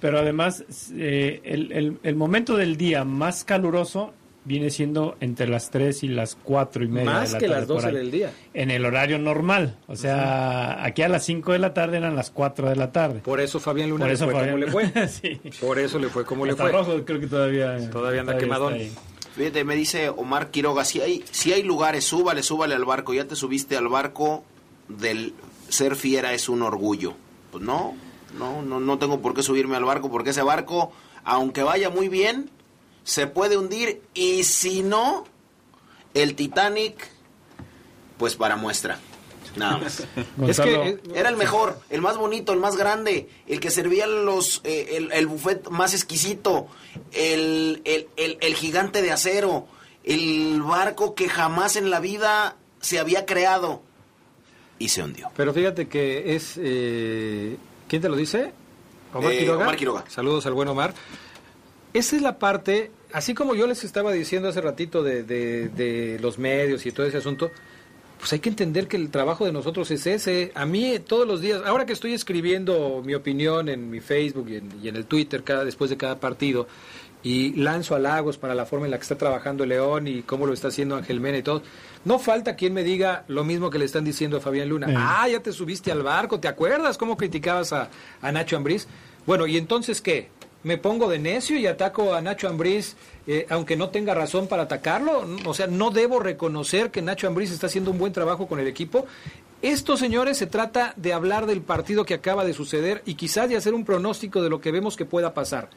Pero, además, eh, el, el, momento del día más caluroso viene siendo entre las 3 y las 4 y media. Más de la que tarde las 12 del día. En el horario normal. O sea, aquí a las 5 de la tarde eran las 4 de la tarde. Por eso Fabián Luna Por le eso fue Fabián- como le fue. Sí. Por eso le fue como le fue. rojo creo que todavía, Todavía anda está quemadón. Fíjate, me dice Omar Quiroga, si hay, si hay lugares, súbale, súbale al barco. Ya te subiste al barco del ser fiera es un orgullo. Pues no, no, no, no tengo por qué subirme al barco porque ese barco, aunque vaya muy bien, se puede hundir y si no, el Titanic, pues para muestra. Nada más. Es que era el mejor, el más bonito, el más grande, el que servía los, eh, el, el buffet más exquisito, el, el, el- el gigante de acero, el barco que jamás en la vida se había creado y se hundió. Pero fíjate que es... eh, ¿Quién te lo dice? Omar Eh, Quiroga. Omar Quiroga. Saludos al buen Omar. Esa es la parte, así como yo les estaba diciendo hace ratito de, de- de los medios y todo ese asunto, pues hay que entender que el trabajo de nosotros es ese. A mí todos los días, ahora que estoy escribiendo mi opinión en mi Facebook y en, y en el Twitter cada, después de cada partido, y lanzo halagos para la forma en la que está trabajando León y cómo lo está haciendo Ángel Mena y todo, no falta quien me diga lo mismo que le están diciendo a Fabián Luna. Eh. Ah, ya te subiste al barco, ¿te acuerdas cómo criticabas a, a Nacho Ambriz? Bueno, ¿y entonces qué? ¿Me pongo de necio y ataco a Nacho Ambriz eh, aunque no tenga razón para atacarlo? O sea, ¿no debo reconocer que Nacho Ambriz está haciendo un buen trabajo con el equipo? Esto, señores, se trata de hablar del partido que acaba de suceder y quizás de hacer un pronóstico de lo que vemos que pueda pasar.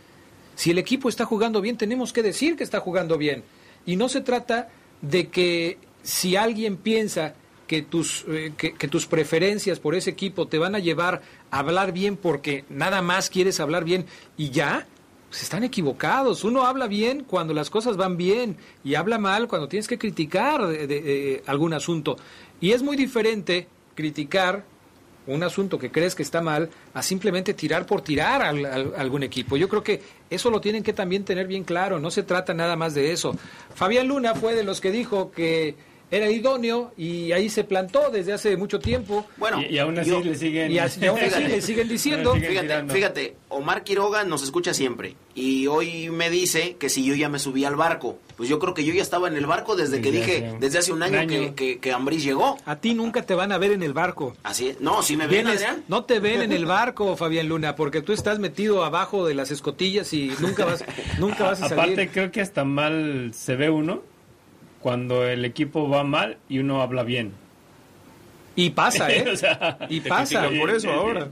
Si el equipo está jugando bien, tenemos que decir que está jugando bien. Y no se trata de que si alguien piensa que tus, eh, que, tus preferencias por ese equipo te van a llevar hablar bien porque nada más quieres hablar bien y ya, pues están equivocados. Uno habla bien cuando las cosas van bien y habla mal cuando tienes que criticar de- de- de algún asunto. Y es muy diferente criticar un asunto que crees que está mal a simplemente tirar por tirar al, al- algún equipo. Yo creo que eso lo tienen que también tener bien claro, no se trata nada más de eso. Fabián Luna fue de los que dijo que era idóneo y ahí se plantó desde hace mucho tiempo. Bueno, Y, y aún así yo- le siguen... y así- y aún así le siguen diciendo. Le siguen Fíjate, tirando. fíjate, Omar Quiroga nos escucha siempre y hoy me dice que si yo ya me subí al barco. Pues yo creo que yo ya estaba en el barco desde que dije, hace- desde hace un año, un que, año. que, llegó. A ti nunca te van a ver en el barco. Así es. No, si me ven, Vienes- Adrián. no te ven en el barco, Fabián Luna, porque tú estás metido abajo de las escotillas y nunca vas, nunca vas a Aparte, salir. creo que hasta mal se ve uno cuando el equipo va mal y uno habla bien. Y pasa, ¿eh? O sea, y pasa. por eso ahora.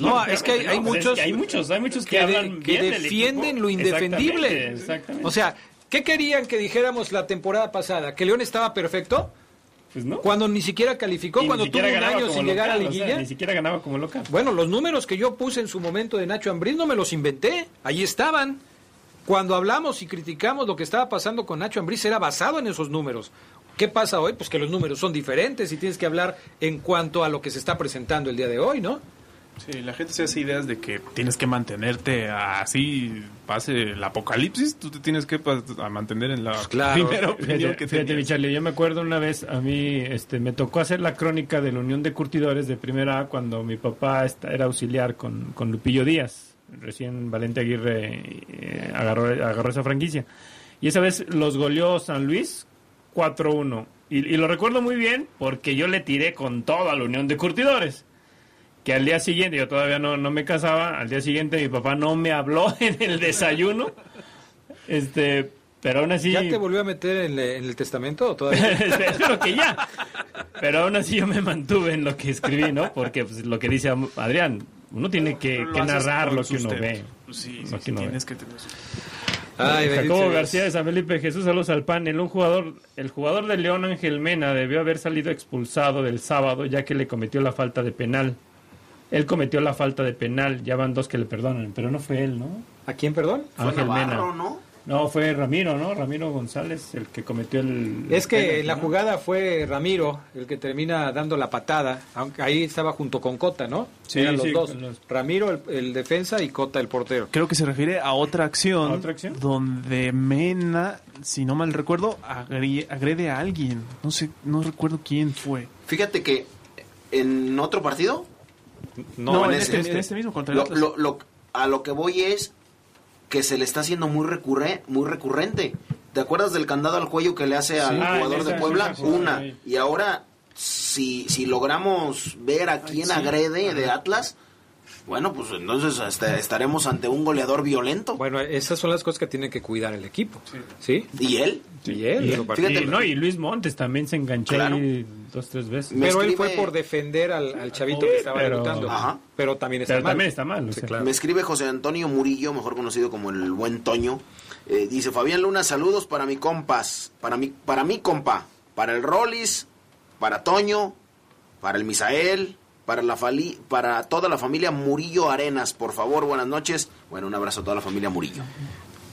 No, es que hay, hay No, pues es muchos. que hay muchos, hay muchos que de- hablan que bien del defienden lo indefendible. Exactamente, exactamente. O sea, ¿qué querían que dijéramos la temporada pasada? ¿Que León estaba perfecto? Pues no. Cuando ni siquiera calificó, Y cuando tuvo un año sin llegar a local, o sea, liguilla. ni siquiera ganaba como local. Bueno, los números que yo puse en su momento de Nacho Ambriz no me los inventé, ahí estaban. Cuando hablamos y criticamos lo que estaba pasando con Nacho Ambriz era basado en esos números. ¿Qué pasa hoy? Pues que los números son diferentes y tienes que hablar en cuanto a lo que se está presentando el día de hoy, ¿no? Sí, la gente se hace ideas de que tienes que mantenerte así, pase el apocalipsis, tú te tienes que a mantener en la primera opinión Fíjate, que fíjate, tenías. mi Charlie, yo me acuerdo una vez, a mí este, me tocó hacer la crónica de la Unión de Curtidores de Primera A cuando mi papá esta- era auxiliar con, con Lupillo Díaz. Recién Valente Aguirre eh, agarró, agarró esa franquicia. Y esa vez los goleó San Luis 4-1. Y, y lo recuerdo muy bien porque yo le tiré con todo a la Unión de Curtidores. Que al día siguiente, yo todavía no, no me casaba, al día siguiente mi papá no me habló en el desayuno. Este, pero aún así... ¿Ya te volvió a meter en, le- en el testamento o todavía? Espero que ya. Pero aún así yo me mantuve en lo que escribí, ¿no? Porque pues, lo que dice Adrián, uno tiene que, Lo que haces narrar lo que uno ve. Sí, sí, sí, uno ve. tienes que tener Ay, bendito Jacobo. García de San Felipe Jesús, saludos al panel. Un jugador, el jugador de León Ángel Mena debió haber salido expulsado del sábado ya que le cometió la falta de penal. Él cometió la falta de penal, ya van dos que le perdonan, pero no fue él, ¿no? ¿A quién, perdón? Ángel Mena. Navarro, ¿no? No, fue Ramiro, ¿no? Ramiro González, el que cometió el... Es que penalti, la ¿no? jugada fue Ramiro el que termina dando la patada, aunque ahí estaba junto con Cota, ¿no? Sí, Eran los sí, dos. los- Ramiro el, el defensa y Cota el portero. Creo que se refiere a otra acción, ¿A otra acción? donde Mena, si no mal recuerdo, agri- agrede a alguien. No sé, no recuerdo quién fue. Fíjate que en otro partido. No, en, ese. este, en este mismo contra el Lo- lo- lo- a lo que voy es que se le está haciendo muy, recurre, muy recurrente. ¿Te acuerdas del candado al cuello que le hace al Ah, jugador esa- de Puebla? Una. Y ahora, si, si logramos ver a quién sí. agrede de Atlas, bueno, pues entonces este, estaremos ante un goleador violento. Bueno, esas son las cosas que tiene que cuidar el equipo. ¿Sí? ¿Y él? Y él. Y, no, y Luis Montes también se enganchó Claro. ahí dos, tres veces. Me Pero él fue por defender al, al chavito Sí, que estaba pero- debutando. Ajá. Pero también está Pero mal. también está mal. o Sí, sea. claro. Me escribe José Antonio Murillo, mejor conocido como el buen Toño. Eh, dice Fabián Luna, saludos para mi compas, para mi, para mi compa, para el Rollis, para Toño, para el Misael, para la fali- para toda la familia Murillo Arenas, por favor, buenas noches. Bueno, un abrazo a toda la familia Murillo.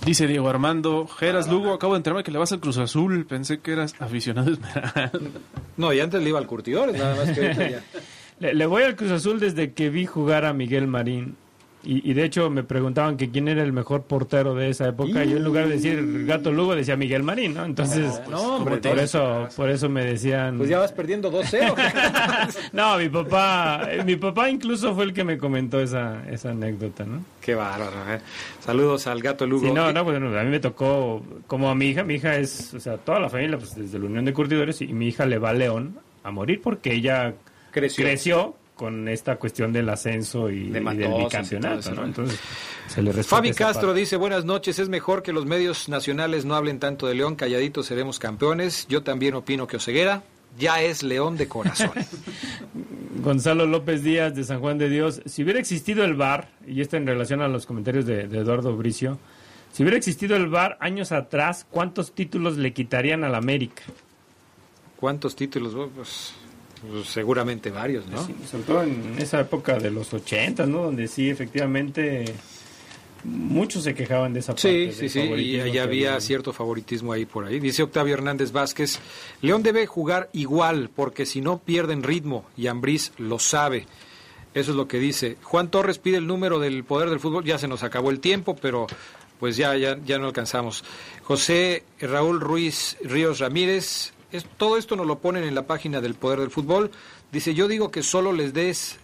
Dice Diego Armando, Geras Lugo, acabo de enterarme que le vas al Cruz Azul. Pensé que eras aficionado Esmeralda. No, y antes le iba al curtidores, nada más que ahorita ya. Le, le voy al Cruz Azul desde que vi jugar a Miguel Marín. Y, y de hecho me preguntaban que quién era el mejor portero de esa época. Y yo en lugar de decir Gato Lugo decía Miguel Marín, ¿no? Entonces, No, hombre, por, eso, por eso me decían... Pues ya vas perdiendo 2-0. No, mi papá, mi papá incluso fue el que me comentó esa, esa anécdota, ¿no? Qué bárbaro. ¿eh? Saludos al gato Lugo. Sí, no, no, pues, a mí me tocó, como a mi hija, mi hija es, o sea, toda la familia, pues desde la Unión de Curtidores, y mi hija le va a León a morir porque ella Creció. creció con esta cuestión del ascenso y, De y del y bicampeonato, eso, ¿no? Entonces, se le Fabi Castro parte. dice, buenas noches, es mejor que los medios nacionales no hablen tanto de León, calladitos seremos campeones. Yo también opino que Oseguera ya es León de corazón. Gonzalo López Díaz de San Juan de Dios, si hubiera existido el VAR, y esto en relación a los comentarios de, de Eduardo Bricio, si hubiera existido el VAR años atrás, ¿cuántos títulos le quitarían al América? ¿Cuántos títulos? Pues, pues, seguramente varios, ¿no? Sí, sobre todo en esa época de los 80, ¿no? Donde sí, efectivamente, muchos se quejaban de esa parte. Sí, sí, sí, y había cierto favoritismo ahí por ahí. Dice Octavio Hernández Vázquez, León debe jugar igual porque si no pierden ritmo y Ambriz lo sabe. Eso es lo que dice. Juan Torres pide el número del poder del fútbol. Ya se nos acabó el tiempo, pero pues ya, ya, ya no alcanzamos. José Raúl Ruiz Ríos Ramírez. Es, todo esto nos lo ponen en la página del poder del fútbol. Dice, yo digo que solo les des...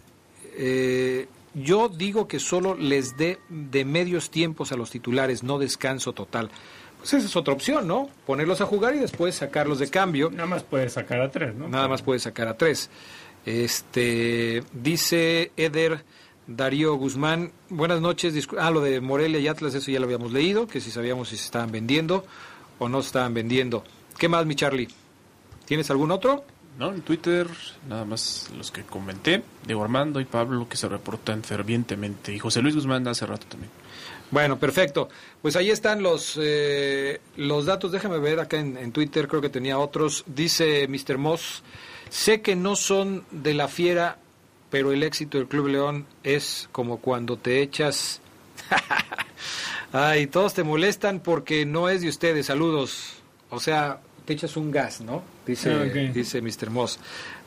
eh, yo digo que solo les dé de medios tiempos a los titulares, no descanso total. Pues esa es otra opción, ¿no? Ponerlos a jugar y después sacarlos de cambio. Nada más puede sacar a tres, ¿no? Nada más puede sacar a tres. Este, dice Eder Darío Guzmán, buenas noches. Ah, lo de Morelia y Atlas, eso ya lo habíamos leído, que si sabíamos si se estaban vendiendo o no se estaban vendiendo. ¿Qué más, mi Charlie? ¿Tienes algún otro? No, en Twitter, nada más los que comenté. Diego Armando y Pablo que se reportan fervientemente. Y José Luis Guzmán hace rato también. Bueno, perfecto. Pues ahí están los, eh, los datos. Déjame ver acá en, en Twitter, creo que tenía otros. Dice Mr. Moss, sé que no son de la fiera, pero el éxito del Club León es como cuando te echas... Ay, todos te molestan porque no es de ustedes. Saludos. O sea, te echas un gas, ¿no? Dice, Ah, dice Mr. Moss.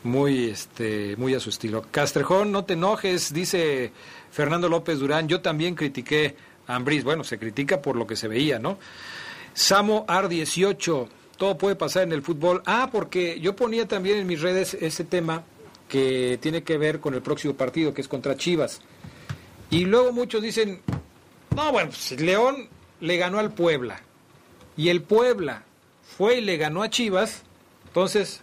Muy, este, muy a su estilo. Castrejón, no te enojes, dice Fernando López Durán. Yo también critiqué a Ambriz. Bueno, se critica por lo que se veía, ¿no? Samo AR18. Todo puede pasar en el fútbol. Ah, porque yo ponía también en mis redes ese tema que tiene que ver con el próximo partido, que es contra Chivas. Y luego muchos dicen, no, bueno, pues León le ganó al Puebla. Y el Puebla fue y le ganó a Chivas. Entonces,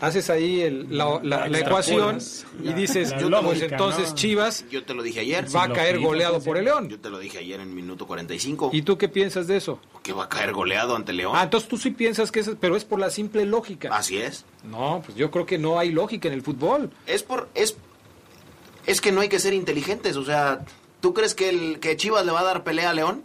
haces ahí el- la, la- la ecuación y dices, La yo, lógica, pues entonces ¿no? Chivas Yo te lo dije ayer. va a caer goleado por el León. Yo te lo dije ayer en minuto 45. ¿Y tú qué piensas de eso? Que va a caer goleado ante León. Ah, entonces tú sí piensas que es, pero es por la simple lógica. Así es. No, pues yo creo que no hay lógica en el fútbol. Es por es es que no hay que ser inteligentes, o sea, ¿tú crees que el que Chivas le va a dar pelea a León?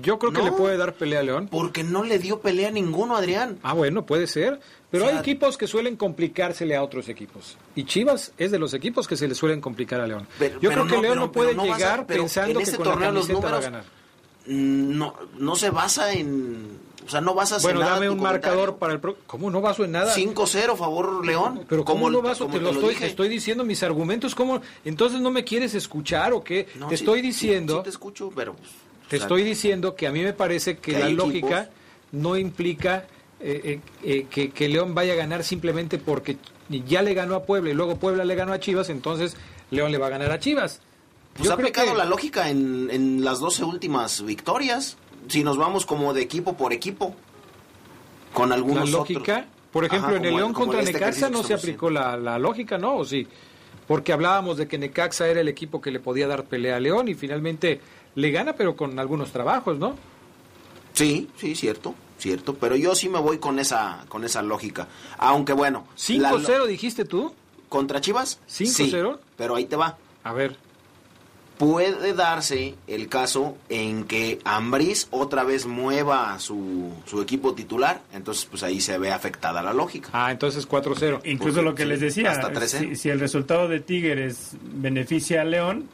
Yo creo que No. le puede dar pelea a León. Porque no le dio pelea a ninguno, Adrián. Ah, bueno, puede ser. Pero O sea- hay equipos que suelen complicársele a otros equipos. Y Chivas es de los equipos que se le suelen complicar a León. Pero- Yo pero creo que no, León pero- no puede no vas a- llegar pero pensando en que con la torneo los camiseta va a números- ganar. Mm, No no se basa en o sea, no basas Bueno, en nada dame un comentario. marcador para el... Pro... ¿Cómo no baso en nada? 5-0 favor León. Pero ¿cómo no baso? Te te lo estoy, dije. te estoy diciendo mis argumentos. ¿Cómo? Entonces no me quieres escuchar o qué? No, te sí, estoy diciendo... sí te escucho, pero pues, Te estoy diciendo que a mí me parece que la lógica equipos. no implica eh, eh, eh, que, que León vaya a ganar simplemente porque ya le ganó a Puebla y luego Puebla le ganó a Chivas, entonces León le va a ganar a Chivas. Pues Yo ha aplicado que- la lógica en, en las 12 últimas victorias. Si nos vamos como de equipo por equipo. Con la algunos lógica, otros. por ejemplo, Ajá, en el León contra este Necaxa no se aplicó la, la lógica, ¿no? ¿O sí? Porque hablábamos de que Necaxa era el equipo que le podía dar pelea a León y finalmente le gana, pero con algunos trabajos, ¿no? Sí, sí, cierto, cierto. Pero yo sí me voy con esa, con esa lógica. Aunque bueno. la lo- 5-0 dijiste tú. ¿Contra Chivas? 5-0. Sí, pero ahí te va. A ver. Puede darse el caso en que Ambriz otra vez mueva su, su equipo titular, entonces pues ahí se ve afectada la lógica. Ah, entonces 4-0. Incluso lo que sí, les decía, hasta 3-0. si, si el resultado de Tigres beneficia a León,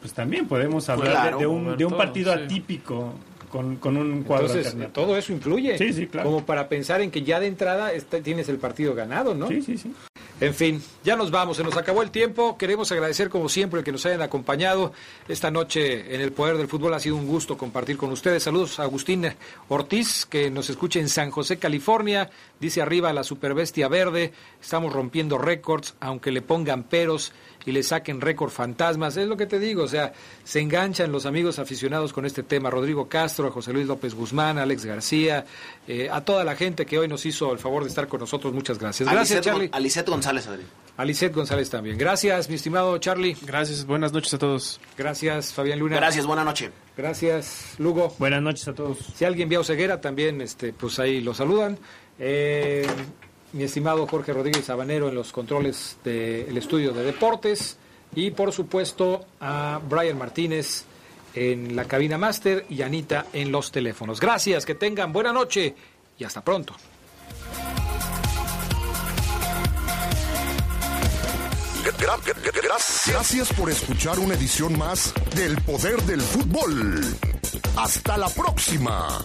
pues también podemos hablar de- Claro, de, un, de un todo, partido sí. atípico con, con un cuadro Entonces, alternativo. todo eso influye. Sí, sí, claro. Como para pensar en que ya de entrada está- tienes el partido ganado, ¿no? Sí, sí, sí. En fin, ya nos vamos, se nos acabó el tiempo. Queremos agradecer como siempre que nos hayan acompañado esta noche en el Poder del Fútbol. Ha sido un gusto compartir con ustedes. Saludos a Agustín Ortiz, que nos escucha en San José, California. Dice arriba la superbestia verde. Estamos rompiendo récords, aunque le pongan peros y le saquen récord fantasmas. Es lo que te digo, o sea, se enganchan los amigos aficionados con este tema. Rodrigo Castro, a José Luis López Guzmán, a Alex García, eh, a toda la gente que hoy nos hizo el favor de estar con nosotros. Muchas gracias. Gracias, Charlie. Alicet González, Adrián. Alicet González también. Gracias, mi estimado Charlie. Gracias, buenas noches a todos. Gracias, Fabián Luna. Gracias, buena noche. Gracias, Lugo. Buenas noches a todos. Si alguien vio ceguera, también este, pues ahí lo saludan. Eh, mi estimado Jorge Rodríguez Sabanero en los controles del estudio de deportes. Y por supuesto a Brian Martínez en la cabina máster y Anita en los teléfonos. Gracias, que tengan buena noche y hasta pronto. Gra- gra- gra- Gracias por escuchar una edición más del Poder del Fútbol. Hasta la próxima.